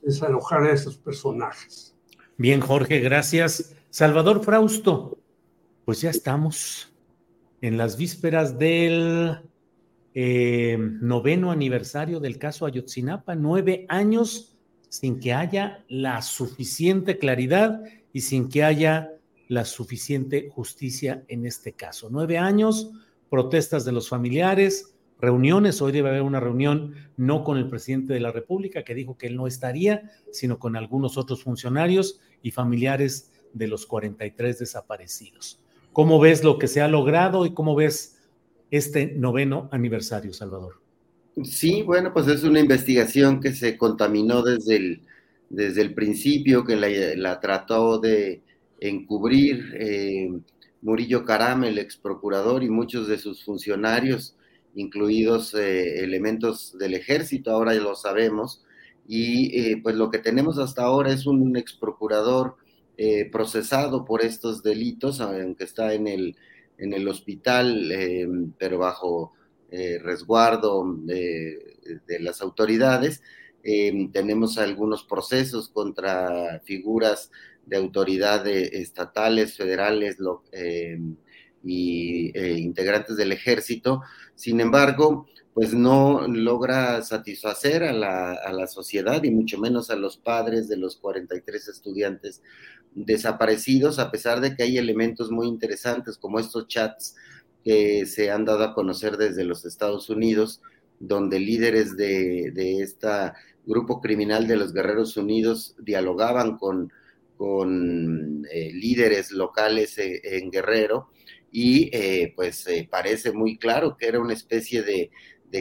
desalojar a esos personajes. Bien, Jorge, gracias. Salvador Frausto, pues ya estamos en las vísperas del eh, noveno aniversario del caso Ayotzinapa, nueve años sin que haya la suficiente claridad y sin que haya la suficiente justicia en este caso. Nueve años, protestas de los familiares, reuniones. Hoy debe haber una reunión no con el presidente de la República, que dijo que él no estaría, sino con algunos otros funcionarios y familiares de los 43 desaparecidos. ¿Cómo ves lo que se ha logrado y cómo ves este noveno aniversario, Salvador? Sí, bueno, pues es una investigación que se contaminó desde el, desde el principio, que la, trató de encubrir eh, Murillo Caram, el ex procurador, y muchos de sus funcionarios incluidos eh, elementos del ejército, ahora ya lo sabemos, y eh, pues lo que tenemos hasta ahora es un ex procurador eh, procesado por estos delitos, aunque está en el, en el hospital, pero bajo resguardo de, las autoridades. tenemos algunos procesos contra figuras de autoridad estatales, federales, lo, y eh, integrantes del ejército. Sin embargo, pues no logra satisfacer a la, sociedad y mucho menos a los padres de los 43 estudiantes desaparecidos, a pesar de que hay elementos muy interesantes como estos chats que se han dado a conocer desde los Estados Unidos, donde líderes de, de este grupo criminal de los Guerreros Unidos dialogaban con, con eh, líderes locales eh, en Guerrero y eh, pues eh, parece muy claro que era una especie de,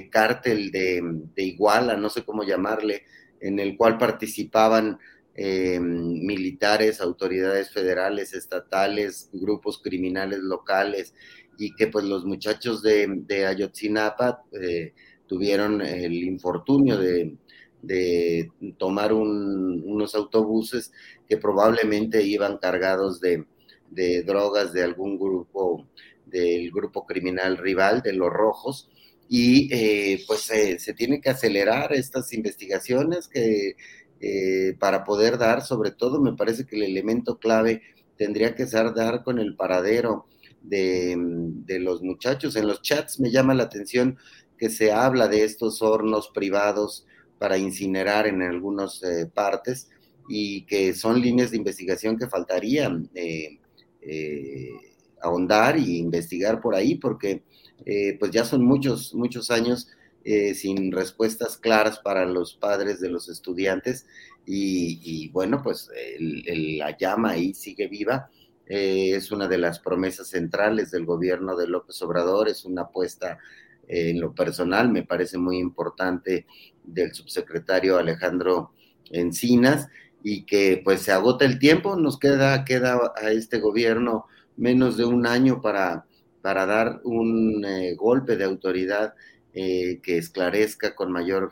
cártel de, iguala, no sé cómo llamarle, en el cual participaban eh, militares, autoridades federales, estatales, grupos criminales locales y que pues los muchachos de, Ayotzinapa tuvieron el infortunio de, tomar unos autobuses que probablemente iban cargados de, de drogas de algún grupo, del grupo criminal rival, de los rojos, y eh, pues se tiene que acelerar estas investigaciones que eh, para poder dar, sobre todo me parece que el elemento clave tendría que ser dar con el paradero de, de, los muchachos. En los chats me llama la atención que se habla de estos hornos privados para incinerar en algunas eh, partes y que son líneas de investigación que faltarían. Eh, ahondar y investigar por ahí, porque eh, pues ya son muchos, muchos años eh, sin respuestas claras para los padres de los estudiantes y, bueno, pues la llama ahí sigue viva. es una de las promesas centrales del gobierno de López Obrador, es una apuesta en lo personal, me parece muy importante del subsecretario Alejandro Encinas y que pues se agota el tiempo, nos queda, queda a este gobierno menos de un año para, para dar un eh, golpe de autoridad que esclarezca con mayor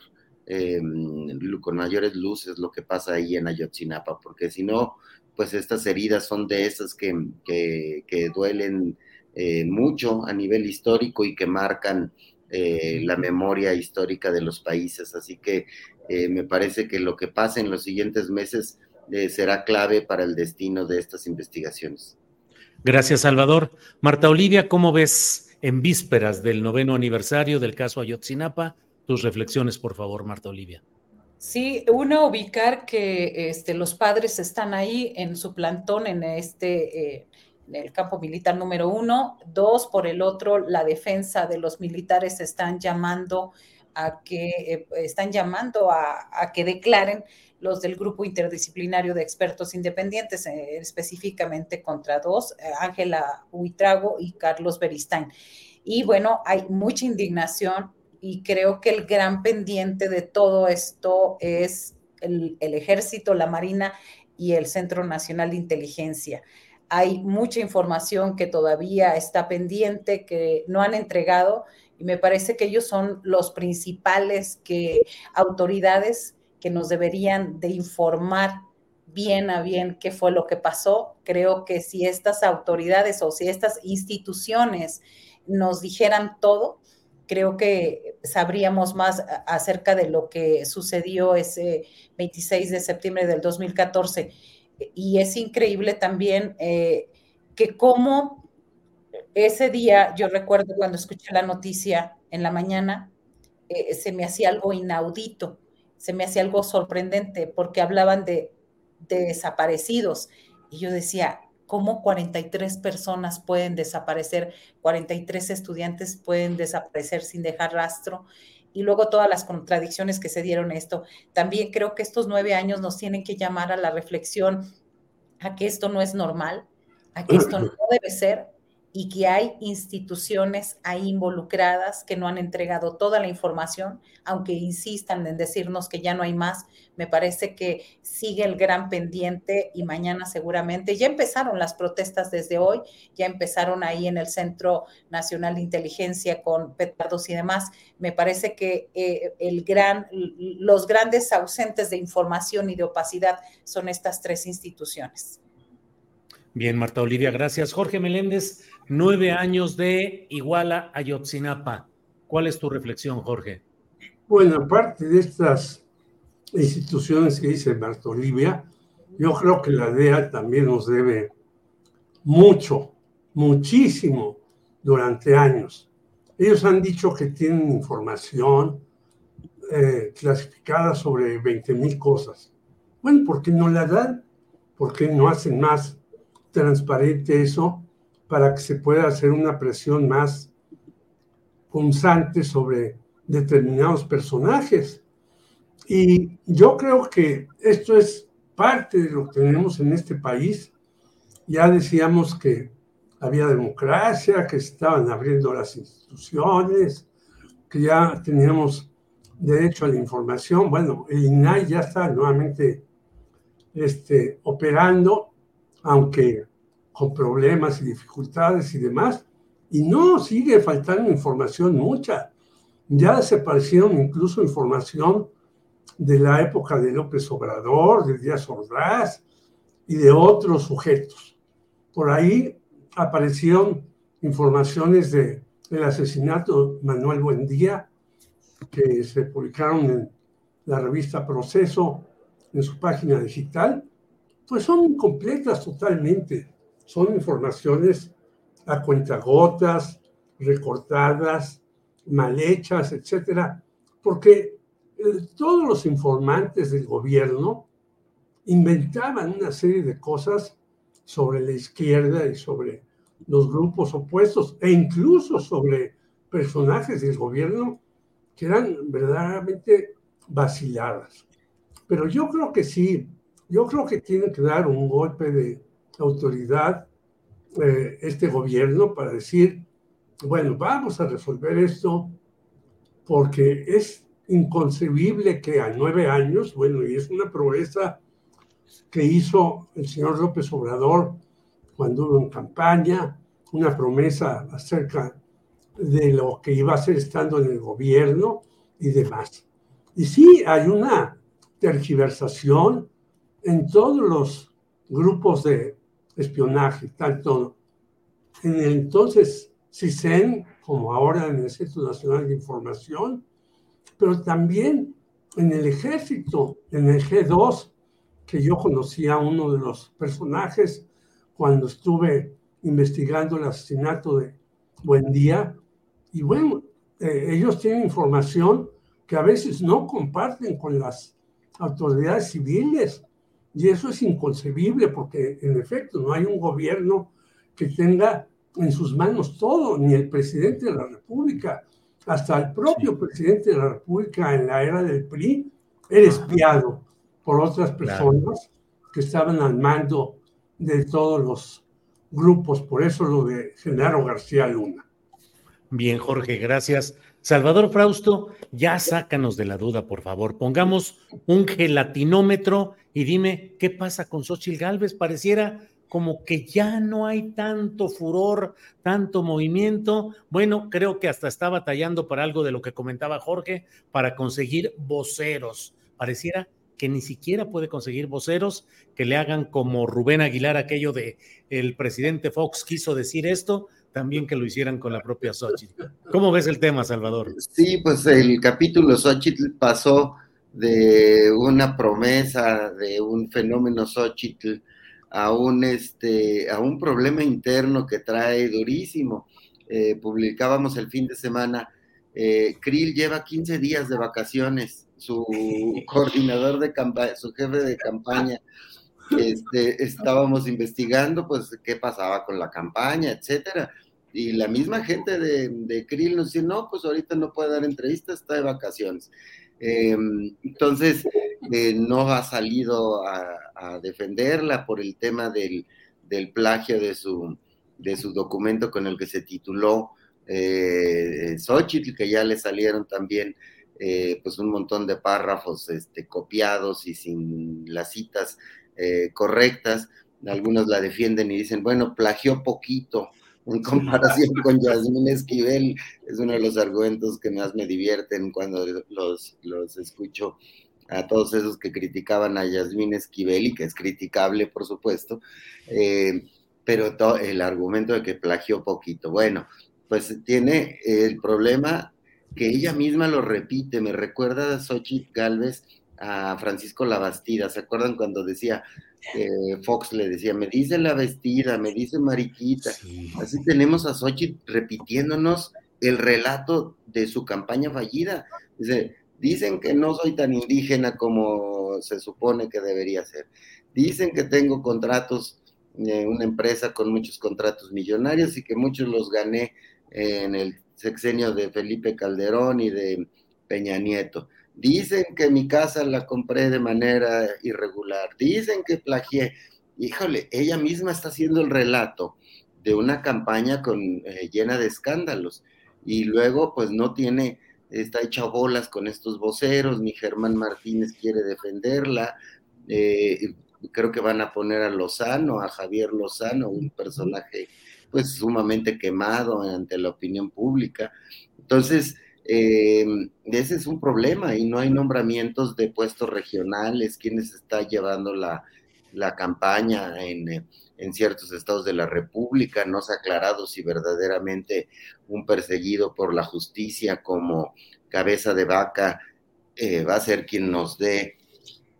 con mayores luces lo que pasa ahí en Ayotzinapa, porque si no, pues estas heridas son de esas que, que, duelen mucho a nivel histórico y que marcan la memoria histórica de los países. Así que me parece que lo que pase en los siguientes meses será clave para el destino de estas investigaciones. Gracias, Salvador. Marta Olivia, ¿cómo ves en vísperas del noveno aniversario del caso Ayotzinapa? Tus reflexiones, por favor, Marta Olivia. Sí, uno ubicar que este, los padres están ahí en su plantón en este eh, en el campo militar número uno. Dos, por el otro, la defensa de los militares están llamando a que eh, están llamando a, que declaren los del grupo interdisciplinario de expertos independientes, eh, específicamente contra dos, eh, Ángela Huitrago y Carlos Beristain. Y bueno, hay mucha indignación y creo que el gran pendiente de todo esto es el ejército, la marina y el Centro Nacional de Inteligencia. Hay mucha información que todavía está pendiente, que no han entregado, y me parece que ellos son los principales que autoridades que nos deberían de informar bien a bien qué fue lo que pasó. Creo que si estas autoridades o si estas instituciones nos dijeran todo, creo que sabríamos más acerca de lo que sucedió ese 26 de septiembre del 2014. Y es increíble también eh, que como ese día, yo recuerdo cuando escuché la noticia en la mañana, eh, se me hacía algo inaudito se me hacía algo sorprendente porque hablaban de, desaparecidos y yo decía, ¿cómo 43 personas pueden desaparecer? 43 estudiantes pueden desaparecer sin dejar rastro y luego todas las contradicciones que se dieron esto. También creo que estos nueve años nos tienen que llamar a la reflexión a que esto no es normal, a que esto no debe ser y que hay instituciones ahí involucradas que no han entregado toda la información, aunque insistan en decirnos que ya no hay más, me parece que sigue el gran pendiente y mañana seguramente ya empezaron las protestas desde hoy, ya empezaron ahí en el Centro Nacional de Inteligencia con petardos y demás. Me parece que eh, el gran, los grandes ausentes de información y de opacidad son estas tres instituciones. Bien, Marta Olivia, gracias. Jorge Meléndez, nueve años de Iguala Ayotzinapa. ¿Cuál es tu reflexión, Jorge? Bueno, aparte de estas instituciones que dice Marta Olivia, yo creo que la DEA también nos debe mucho, muchísimo durante años. Ellos han dicho que tienen información eh, clasificada sobre 20 mil cosas. Bueno, ¿por qué no la dan? ¿Por qué no hacen más transparente eso para que se pueda hacer una presión más punzante sobre determinados personajes. Y yo creo que esto es parte de lo que tenemos en este país. Ya decíamos que había democracia, que estaban abriendo las instituciones, que ya teníamos derecho a la información. Bueno, el INAI ya está nuevamente este, operando aunque con problemas y dificultades y demás, y no sigue faltando información mucha. Ya desaparecieron incluso información de la época de López Obrador, de Díaz Ordaz y de otros sujetos. Por ahí aparecieron informaciones de el asesinato de Manuel Buendía, que se publicaron en la revista Proceso en su página digital, pues son incompletas totalmente. Son informaciones a cuentagotas, recortadas, mal hechas, etcétera, porque eh, todos los informantes del gobierno inventaban una serie de cosas sobre la izquierda y sobre los grupos opuestos e incluso sobre personajes del gobierno que eran verdaderamente vaciladas. Pero yo creo que sí, yo creo que tiene que dar un golpe de autoridad eh, este gobierno para decir, bueno, vamos a resolver esto porque es inconcebible que a nueve años, bueno, y es una proeza que hizo el señor López Obrador cuando hubo en campaña, una promesa acerca de lo que iba a ser estando en el gobierno y demás. Y sí, hay una tergiversación en todos los grupos de espionaje, tanto en el entonces CISEN como ahora en el Centro Nacional de Información, pero también en el ejército, en el G2, que yo conocí a uno de los personajes cuando estuve investigando el asesinato de Buendía. Y bueno, eh, ellos tienen información que a veces no comparten con las autoridades civiles. Y eso es inconcebible porque en efecto no hay un gobierno que tenga en sus manos todo, ni el presidente de la República, hasta el propio presidente de la República en la era del PRI, era espiado por otras personas que estaban al mando de todos los grupos, por eso lo de Genaro García Luna. Bien, Jorge, gracias. Salvador Frausto, ya sácanos de la duda, por favor. Pongamos un gelatinómetro y dime qué pasa con Xochitl Galvez. Pareciera como que ya no hay tanto furor, tanto movimiento. Bueno, creo que hasta está batallando para algo de lo que comentaba Jorge, para conseguir voceros. Pareciera que ni siquiera puede conseguir voceros que le hagan como Rubén Aguilar aquello de el presidente Fox quiso decir esto, también que lo hicieran con la propia Xochitl. ¿Cómo ves el tema, Salvador? Sí, pues el capítulo Xochitl pasó de una promesa, de un fenómeno Xochitl, a un, este, a un problema interno que trae durísimo. Eh, publicábamos el fin de semana, eh, Krill lleva 15 días de vacaciones, su *laughs* coordinador de campaña, su jefe de campaña, este, estábamos investigando pues qué pasaba con la campaña, etcétera. Y la misma gente de, de Krill nos dice, no, pues ahorita no puede dar entrevistas, está de vacaciones. Em, entonces, eh, no ha salido a, defenderla por el tema del, plagio de su, de su documento con el que se tituló eh, Xochitl, que ya le salieron también eh, pues un montón de párrafos este, copiados y sin las citas eh, correctas. Algunos la defienden y dicen, bueno, plagió poquito en comparación con Yasmín Esquivel, es uno de los argumentos que más me divierten cuando los, los escucho a todos esos que criticaban a Yasmín Esquivel y que es criticable, por supuesto, eh, pero el argumento de que plagió poquito. Bueno, pues tiene el problema que ella misma lo repite, me recuerda a Xochitl Galvez a Francisco Labastida, ¿se acuerdan cuando decía, Fox le decía, me dice la vestida, me dice Mariquita. Así tenemos a Xochitl repitiéndonos el relato de su campaña fallida. Dice, dicen que no soy tan indígena como se supone que debería ser. Dicen que tengo contratos, eh, una empresa con muchos contratos millonarios y que muchos los gané en el sexenio de Felipe Calderón y de Peña Nieto. Dicen que mi casa la compré de manera irregular. Dicen que plagié. Híjole, ella misma está haciendo el relato de una campaña eh, llena de escándalos. Y luego, pues no tiene, está hecha bolas con estos voceros, ni Germán Martínez quiere defenderla. Eh, creo que van a poner a Lozano, a Javier Lozano, un personaje pues sumamente quemado ante la opinión pública. Entonces, eh, ese es un problema y no hay nombramientos de puestos regionales, quienes está llevando la, campaña en, ciertos estados de la República, no se ha aclarado si verdaderamente un perseguido por la justicia como cabeza de vaca eh, va a ser quien nos dé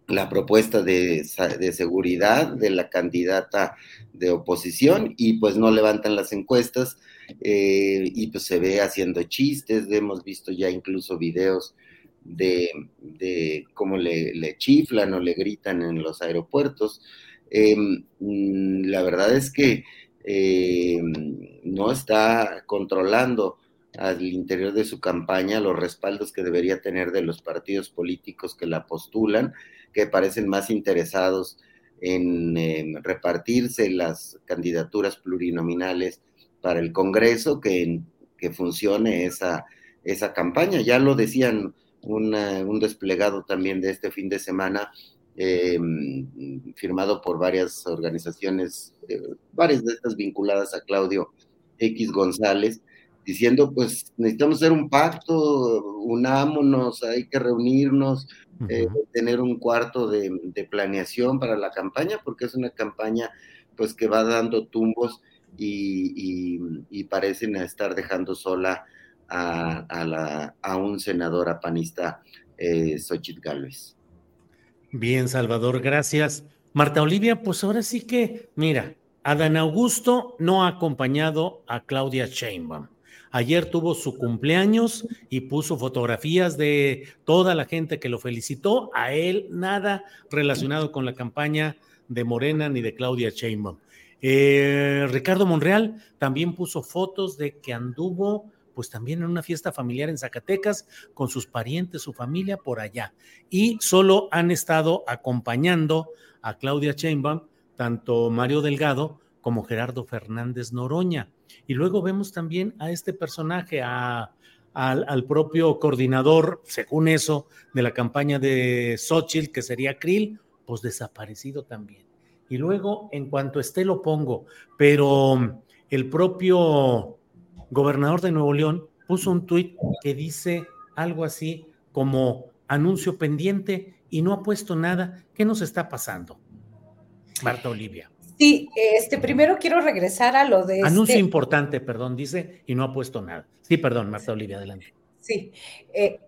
la propuesta de, de, seguridad de la candidata de oposición y pues no levantan las encuestas eh, y pues se ve haciendo chistes, hemos visto ya incluso videos de, cómo le, chiflan o le gritan en los aeropuertos. Em, mm, la verdad es que em, no está controlando al interior de su campaña los respaldos que debería tener de los partidos políticos que la postulan, que parecen más interesados en em, repartirse las candidaturas plurinominales para el Congreso que, que funcione esa, esa campaña. Ya lo decían un desplegado también de este fin de semana, eh, firmado por varias organizaciones, eh, varias de estas vinculadas a Claudio X González, diciendo, pues necesitamos hacer un pacto, unámonos, hay que reunirnos, eh, tener un cuarto de, planeación para la campaña, porque es una campaña pues que va dando tumbos y, parecen estar dejando sola a, la, a un senador apanista, eh, Xochitl Gálvez. Bien, Salvador, gracias. Marta Olivia, pues ahora sí que, mira, Adán Augusto no ha acompañado a Claudia Sheinbaum. Ayer tuvo su cumpleaños y puso fotografías de toda la gente que lo felicitó. A él nada relacionado con la campaña de Morena ni de Claudia Sheinbaum. Eh, Ricardo Monreal también puso fotos de que anduvo pues también en una fiesta familiar en Zacatecas con sus parientes, su familia por allá. Y solo han estado acompañando a Claudia Sheinbaum tanto Mario Delgado como Gerardo Fernández Noroña. Y luego vemos también a este personaje, al, propio coordinador, según eso, de la campaña de Xochitl, que sería Krill, pues desaparecido también. Y luego, en cuanto esté, lo pongo, pero el propio gobernador de Nuevo León puso un tuit que dice algo así como anuncio pendiente y no ha puesto nada. ¿Qué nos está pasando? Marta Olivia. Sí, este, primero quiero regresar a lo de... Anuncio este importante, perdón, dice, y no ha puesto nada. Sí, perdón, Marta Olivia, adelante. Sí, eh,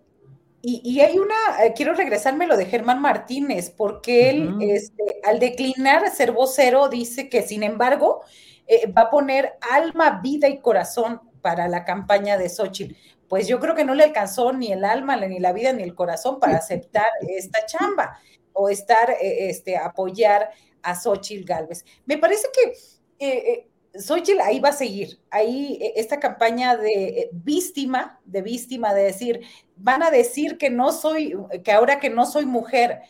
y, hay una, eh, quiero regresarme lo de Germán Martínez, porque él, este, al declinar ser vocero, dice que, sin embargo, eh, va a poner alma, vida y corazón para la campaña de Xochitl. Pues yo creo que no le alcanzó ni el alma, ni la vida, ni el corazón para aceptar esta chamba o estar, este, apoyar a Xochitl Galvez. Me parece que eh, eh, Xochitl ahí va a seguir, ahí eh, esta campaña de víctima, de víctima, de decir, van a decir que no soy, que ahora que no soy mujer,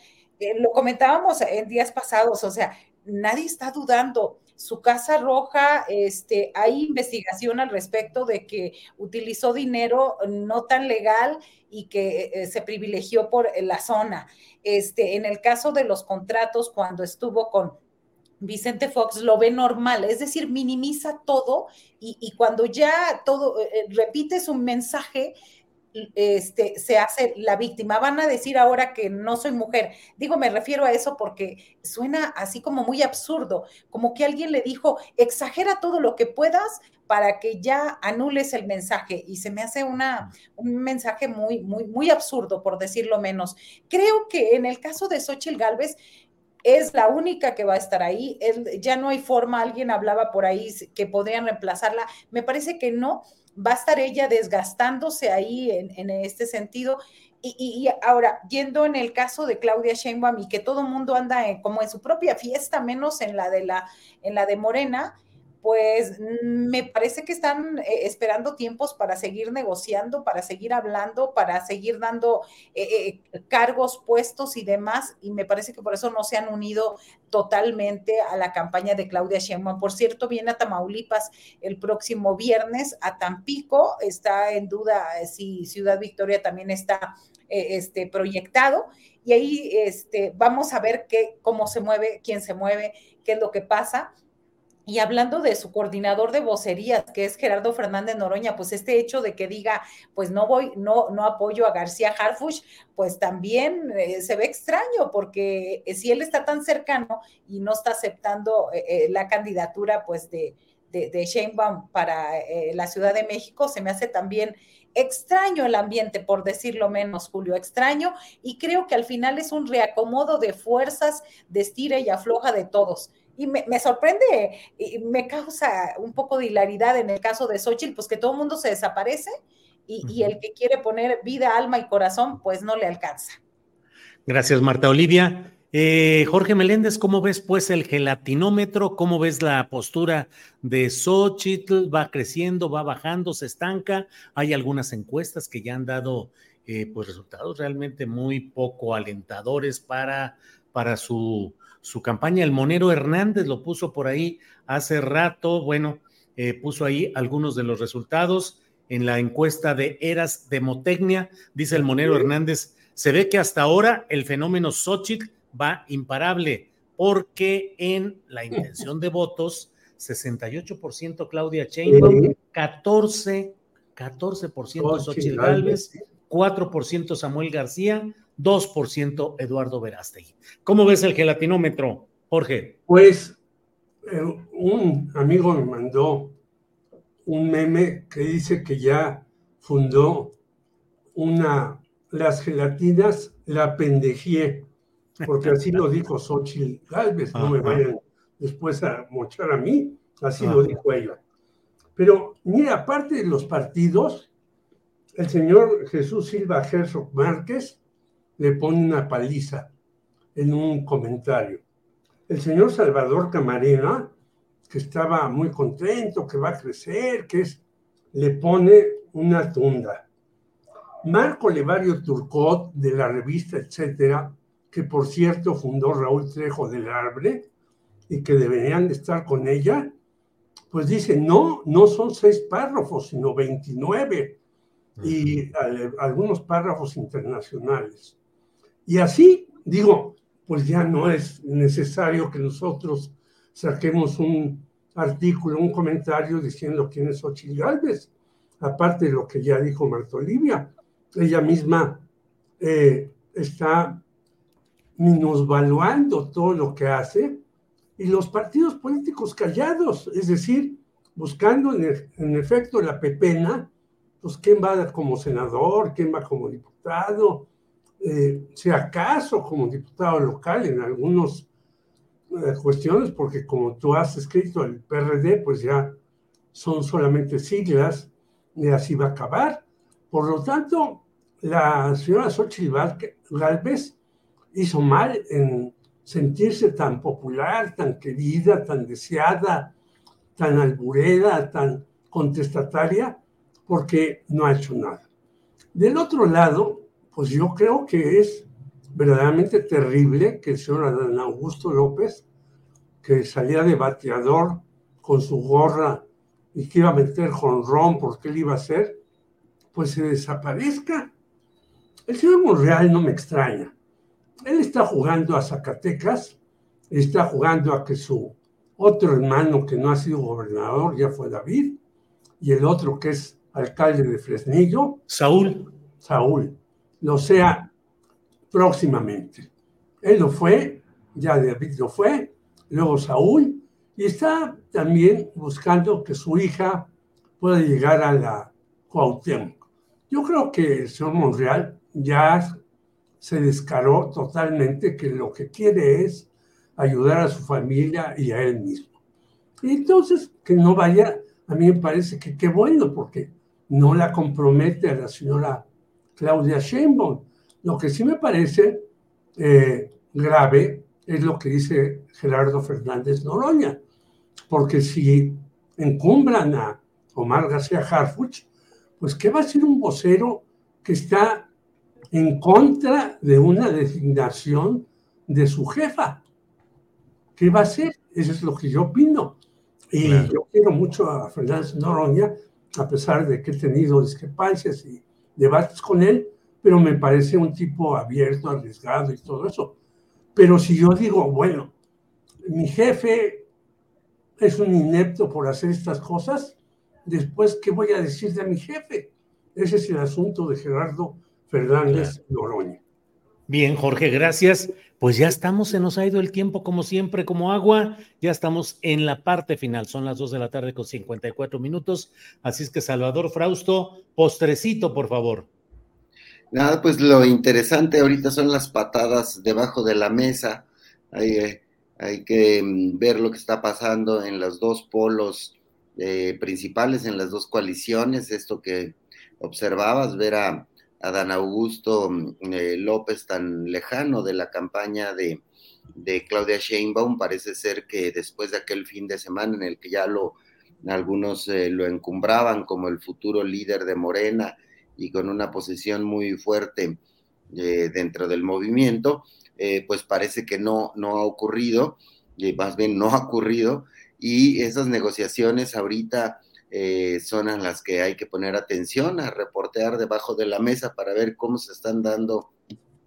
lo comentábamos en días pasados, o sea, nadie está dudando. Su casa roja, este, hay investigación al respecto de que utilizó dinero no tan legal y que se privilegió por la zona. Este, en el caso de los contratos, cuando estuvo con Vicente Fox, lo ve normal, es decir, minimiza todo y, cuando ya todo, eh, eh, repites un mensaje, este, se hace la víctima. Van a decir ahora que no soy mujer. Digo, me refiero a eso porque suena así como muy absurdo, como que alguien le dijo, exagera todo lo que puedas para que ya anules el mensaje. Y se me hace una, un mensaje muy, muy, muy absurdo, por decirlo menos. Creo que en el caso de Xochitl Galvez, es la única que va a estar ahí. ya no hay forma, alguien hablaba por ahí que podrían reemplazarla. Me parece que no va a estar ella desgastándose ahí en, este sentido. Y, ahora, yendo en el caso de Claudia Sheinbaum y que todo mundo anda como en su propia fiesta, menos en la de la, en la de Morena, pues me parece que están eh, esperando tiempos para seguir negociando, para seguir hablando, para seguir dando eh, eh, cargos, puestos y demás, y me parece que por eso no se han unido totalmente a la campaña de Claudia Sheinbaum. Por cierto, viene a Tamaulipas el próximo viernes, a Tampico, está en duda si Ciudad Victoria también está este, proyectado, y ahí este, vamos a ver qué, cómo se mueve, quién se mueve, qué es lo que pasa y hablando de su coordinador de vocerías, que es Gerardo Fernández Noroña, pues este hecho de que diga, pues no voy, no, no apoyo a García Harfush, pues también eh, se ve extraño, porque eh, si él está tan cercano y no está aceptando eh, la candidatura, pues de, de, Sheinbaum para la Ciudad de México, se me hace también extraño el ambiente, por decirlo menos, Julio, extraño, y creo que al final es un reacomodo de fuerzas, de estira y afloja de todos y me, sorprende y me causa un poco de hilaridad en el caso de Xochitl, pues que todo el mundo se desaparece y, el que quiere poner vida, alma y corazón, pues no le alcanza. Gracias, Marta Olivia. Eh, Jorge Meléndez, ¿cómo ves pues el gelatinómetro? ¿Cómo ves la postura de Xochitl? ¿Va creciendo, va bajando, se estanca? Hay algunas encuestas que ya han dado eh, pues resultados realmente muy poco alentadores para, para su su campaña. El Monero Hernández lo puso por ahí hace rato, bueno, eh, puso ahí algunos de los resultados en la encuesta de Eras Demotecnia, dice el Monero Hernández, se ve que hasta ahora el fenómeno Xochitl va imparable, porque en la intención de votos, 68% Claudia Sheinbaum, 14 14% Xochitl Galvez, 4% Samuel García, 2% Eduardo Verástegui. ¿Cómo ves el gelatinómetro, Jorge? Pues eh, un amigo me mandó un meme que dice que ya fundó una, las gelatinas la pendejé, porque así lo *laughs* dijo Xochitl Galvez, no me vayan después a mochar a mí, así lo dijo ella. Pero mira, aparte de los partidos, el señor Jesús Silva Herzog Márquez le pone una paliza en un comentario. El señor Salvador Camarena, que estaba muy contento, que va a crecer, que es, le pone una tunda. Marco Levario Turcot, de la revista Etcétera, que por cierto fundó Raúl Trejo del Arbre, y que deberían de estar con ella, pues dice, no, no son seis párrafos, sino 29 y algunos párrafos internacionales. Y así, digo, pues ya no es necesario que nosotros saquemos un artículo, un comentario diciendo quién es Ochil Galvez, aparte de lo que ya dijo Marta Olivia. Ella misma eh, está minusvaluando todo lo que hace y los partidos políticos callados, es decir, buscando en, efecto la pepena, pues quién va como senador, quién va como diputado, eh, si acaso como diputado local en algunas eh, cuestiones, porque como tú has escrito el PRD, pues ya son solamente siglas y así va a acabar. Por lo tanto, la señora Xochitl Galvez hizo mal en sentirse tan popular, tan querida, tan deseada, tan albureda, tan contestataria, porque no ha hecho nada. Del otro lado, pues yo creo que es verdaderamente terrible que el señor Adán Augusto López, que salía de bateador con su gorra y que iba a meter jonrón porque él iba a hacer, pues se desaparezca. El señor Monreal no me extraña él está jugando a Zacatecas, está jugando a que su otro hermano que no ha sido gobernador ya fue David, y el otro que es alcalde de Fresnillo, Saúl. Saúl, lo sea próximamente. Él lo fue, ya David lo fue, luego Saúl, y está también buscando que su hija pueda llegar a la Cuauhtémoc. Yo creo que el señor Monreal ya se descaró totalmente que lo que quiere es ayudar a su familia y a él mismo. Y entonces, que no vaya, a mí me parece que qué bueno, porque no la compromete a la señora Claudia Sheinbaum. Lo que sí me parece eh, grave es lo que dice Gerardo Fernández Noroña, porque si encumbran a Omar García Harfuch, pues ¿qué va a ser un vocero que está en contra de una designación de su jefa. ¿Qué va a hacer? Eso es lo que yo opino. Y yo quiero mucho a Fernández Noroña, a pesar de que he tenido discrepancias y debates con él, pero me parece un tipo abierto, arriesgado y todo eso. Pero si yo digo, bueno, mi jefe es un inepto por hacer estas cosas, después, ¿qué voy a decir de mi jefe? Ese es el asunto de Gerardo Fernández Noroña. Bien, Jorge, gracias. Pues ya estamos, se nos ha ido el tiempo como siempre, como agua. Ya estamos en la parte final. Son las dos de la tarde con 54 minutos. Así es que, Salvador Frausto, postrecito, por favor. Nada, pues lo interesante ahorita son las patadas debajo de la mesa. Hay, eh, hay que mm, ver lo que está pasando en los dos polos eh, principales, en las dos coaliciones. Esto que observabas, ver a Adán Augusto mm, eh, López tan lejano de la campaña de, Claudia Sheinbaum, parece ser que después de aquel fin de semana en el que ya lo algunos eh, lo encumbraban como el futuro líder de Morena y con una posición muy fuerte eh, dentro del movimiento, pues parece que no, no ha ocurrido, más bien no ha ocurrido, y esas negociaciones ahorita eh, son a las que hay que poner atención, a reportear debajo de la mesa para ver cómo se están dando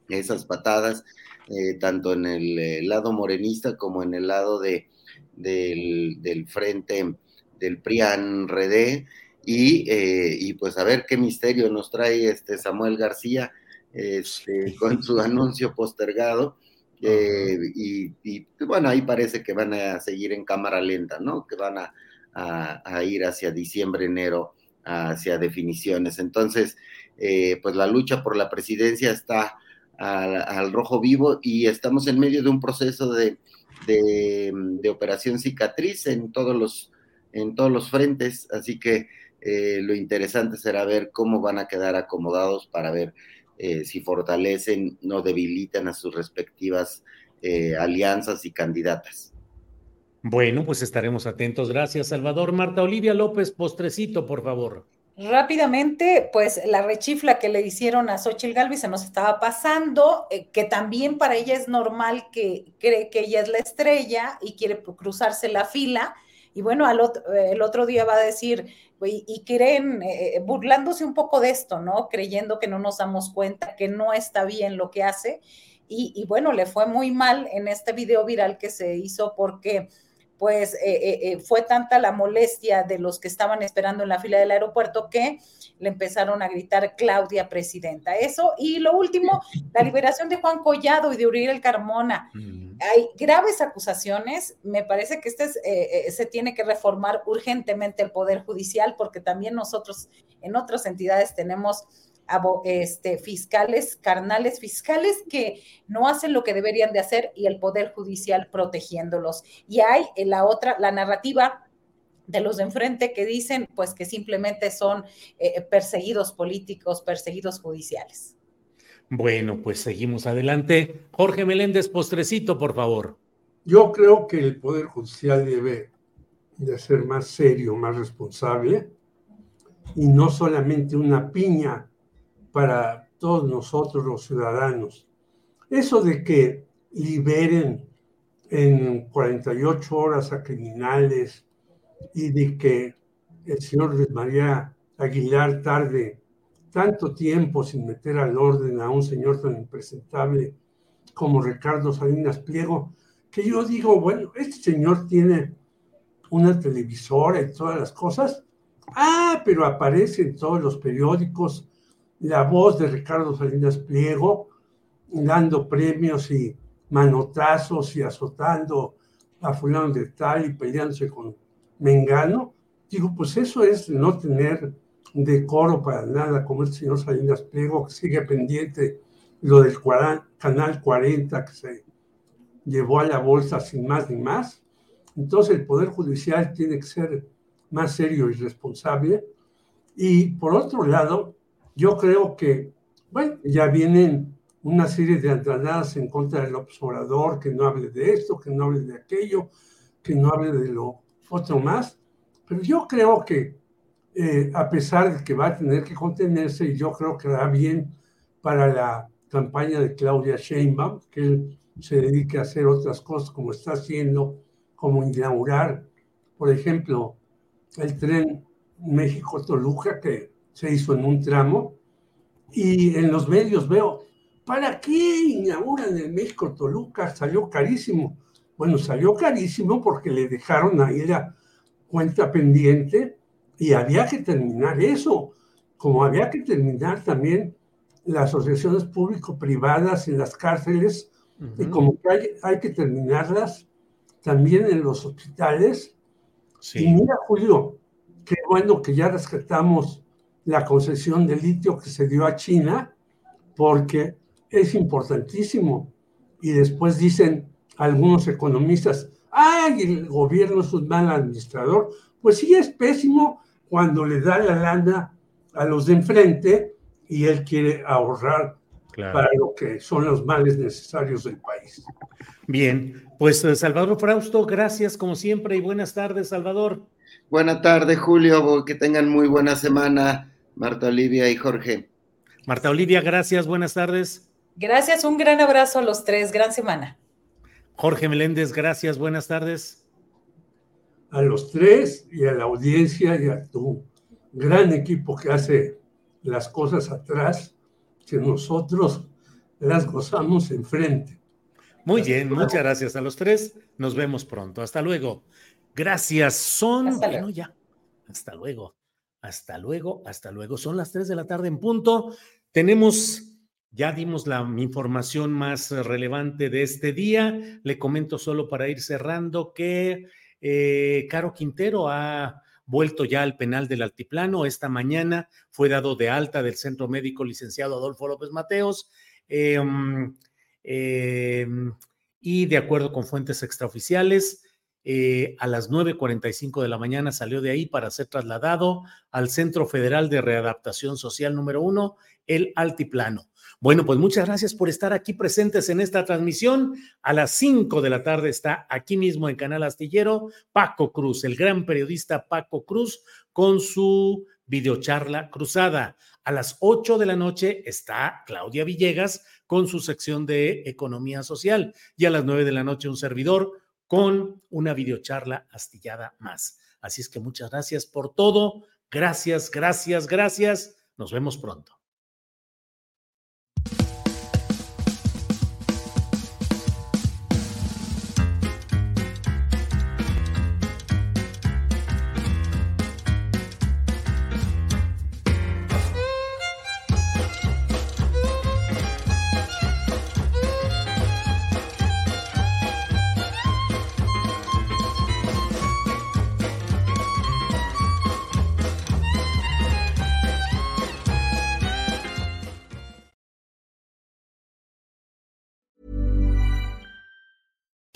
esas patadas, eh, tanto en el eh, lado morenista como en el lado de, del, frente del PRIAN-RD. y, eh, y, pues a ver qué misterio nos trae este Samuel García este, *laughs* con su anuncio postergado. Eh, y, y, bueno, ahí parece que van a seguir en cámara lenta, ¿no? Que van a, a, ir hacia diciembre, enero, hacia definiciones. Entonces, eh, pues la lucha por la presidencia está al, rojo vivo y estamos en medio de un proceso de, de, de operación cicatriz en todos los, en todos los frentes, así que eh, lo interesante será ver cómo van a quedar acomodados para ver eh, si fortalecen o debilitan a sus respectivas eh, alianzas y candidatas. Bueno, pues estaremos atentos. Gracias, Salvador. Marta Olivia López, postrecito, por favor. Rápidamente, pues la rechifla que le hicieron a Xochitl Galvez se nos estaba pasando, eh, que también para ella es normal que cree que ella es la estrella y quiere cruzarse la fila. Y bueno, al otro, el otro día va a decir, y, y creen, eh, burlándose un poco de esto, ¿no? Creyendo que no nos damos cuenta, que no está bien lo que hace. Y bueno, le fue muy mal en este video viral que se hizo porque pues eh, eh, eh, fue tanta la molestia de los que estaban esperando en la fila del aeropuerto que le empezaron a gritar Claudia Presidenta. Eso, y lo último, la liberación de Juan Collado y de Uriel Carmona. Hay graves acusaciones, me parece que este es, eh, se tiene que reformar urgentemente el Poder Judicial porque también nosotros en otras entidades tenemos este, fiscales, carnales fiscales que no hacen lo que deberían de hacer y el Poder Judicial protegiéndolos. Y hay en la otra, la narrativa de los de enfrente que dicen pues que simplemente son eh, perseguidos políticos, perseguidos judiciales. Bueno, pues seguimos adelante. Jorge Meléndez, postrecito, por favor. Yo creo que el Poder Judicial debe de ser más serio, más responsable y no solamente una piña para todos nosotros los ciudadanos. Eso de que liberen en 48 horas a criminales y de que el señor Luis María Aguilar tarde tanto tiempo sin meter al orden a un señor tan impresentable como Ricardo Salinas Pliego, que yo digo, bueno, este señor tiene una televisora y todas las cosas. Ah, pero aparece en todos los periódicos la voz de Ricardo Salinas Pliego, dando premios y manotazos y azotando a fulano de tal y peleándose con Mengano. Digo, pues eso es no tener decoro para nada, como el señor Salinas Pliego, que sigue pendiente lo del Canal 40 que se llevó a la bolsa sin más ni más. Entonces el Poder Judicial tiene que ser más serio y responsable. Y por otro lado, yo creo que, bueno, ya vienen una serie de andradadas en contra del observador, que no hable de esto, que no hable de aquello, que no hable de lo otro más. Pero yo creo que, eh, a pesar de que va a tener que contenerse, y yo creo que hará bien para la campaña de Claudia Sheinbaum, que él se dedique a hacer otras cosas como está haciendo, como inaugurar, por ejemplo, el tren México-Toluca, que se hizo en un tramo, y en los medios veo, ¿para qué inauguran el México Toluca? Salió carísimo. Bueno, salió carísimo porque le dejaron ahí la cuenta pendiente y había que terminar eso, como había que terminar también las asociaciones público-privadas en las cárceles uh -huh. y como que hay, hay, que terminarlas también en los hospitales. Sí. Y mira, Julio, qué bueno que ya rescatamos la concesión de litio que se dio a China, porque es importantísimo. Y después dicen algunos economistas, ay, el gobierno es un mal administrador. Pues sí, es pésimo cuando le da la lana a los de enfrente y él quiere ahorrar claro. para lo que son los males necesarios del país. Bien, pues eh, Salvador Frausto, gracias como siempre y buenas tardes, Salvador. Buenas tardes, Julio, que tengan muy buena semana. Marta Olivia y Jorge. Marta Olivia, gracias, buenas tardes. Gracias, un gran abrazo a los tres, gran semana. Jorge Meléndez, gracias, buenas tardes. A los tres y a la audiencia y a tu gran equipo que hace las cosas atrás, que nosotros las gozamos enfrente. Muy Hasta bien, luego. muchas gracias a los tres. Nos vemos pronto. Hasta luego. Gracias. Son. Hasta luego. Bueno, ya. Hasta luego. Hasta luego, hasta luego. Son las 3 de la tarde en punto. Tenemos ya dimos la información más relevante de este día. Le comento solo para ir cerrando que eh, Caro Quintero ha vuelto ya al penal del Altiplano. Esta mañana fue dado de alta del Centro Médico Licenciado Adolfo López Mateos. Em, em, y de acuerdo con fuentes extraoficiales, eh, a las 9.45 de la mañana salió de ahí para ser trasladado al Centro Federal de Readaptación Social número uno, el Altiplano. Bueno, pues muchas gracias por estar aquí presentes en esta transmisión. A las 5 de la tarde está aquí mismo en Canal Astillero Paco Cruz, el gran periodista Paco Cruz, con su videocharla cruzada. A las 8 de la noche está Claudia Villegas con su sección de Economía Social. Y a las 9 de la noche un servidor con una videocharla astillada más. Así es que muchas gracias por todo. Gracias, gracias, gracias. Nos vemos pronto.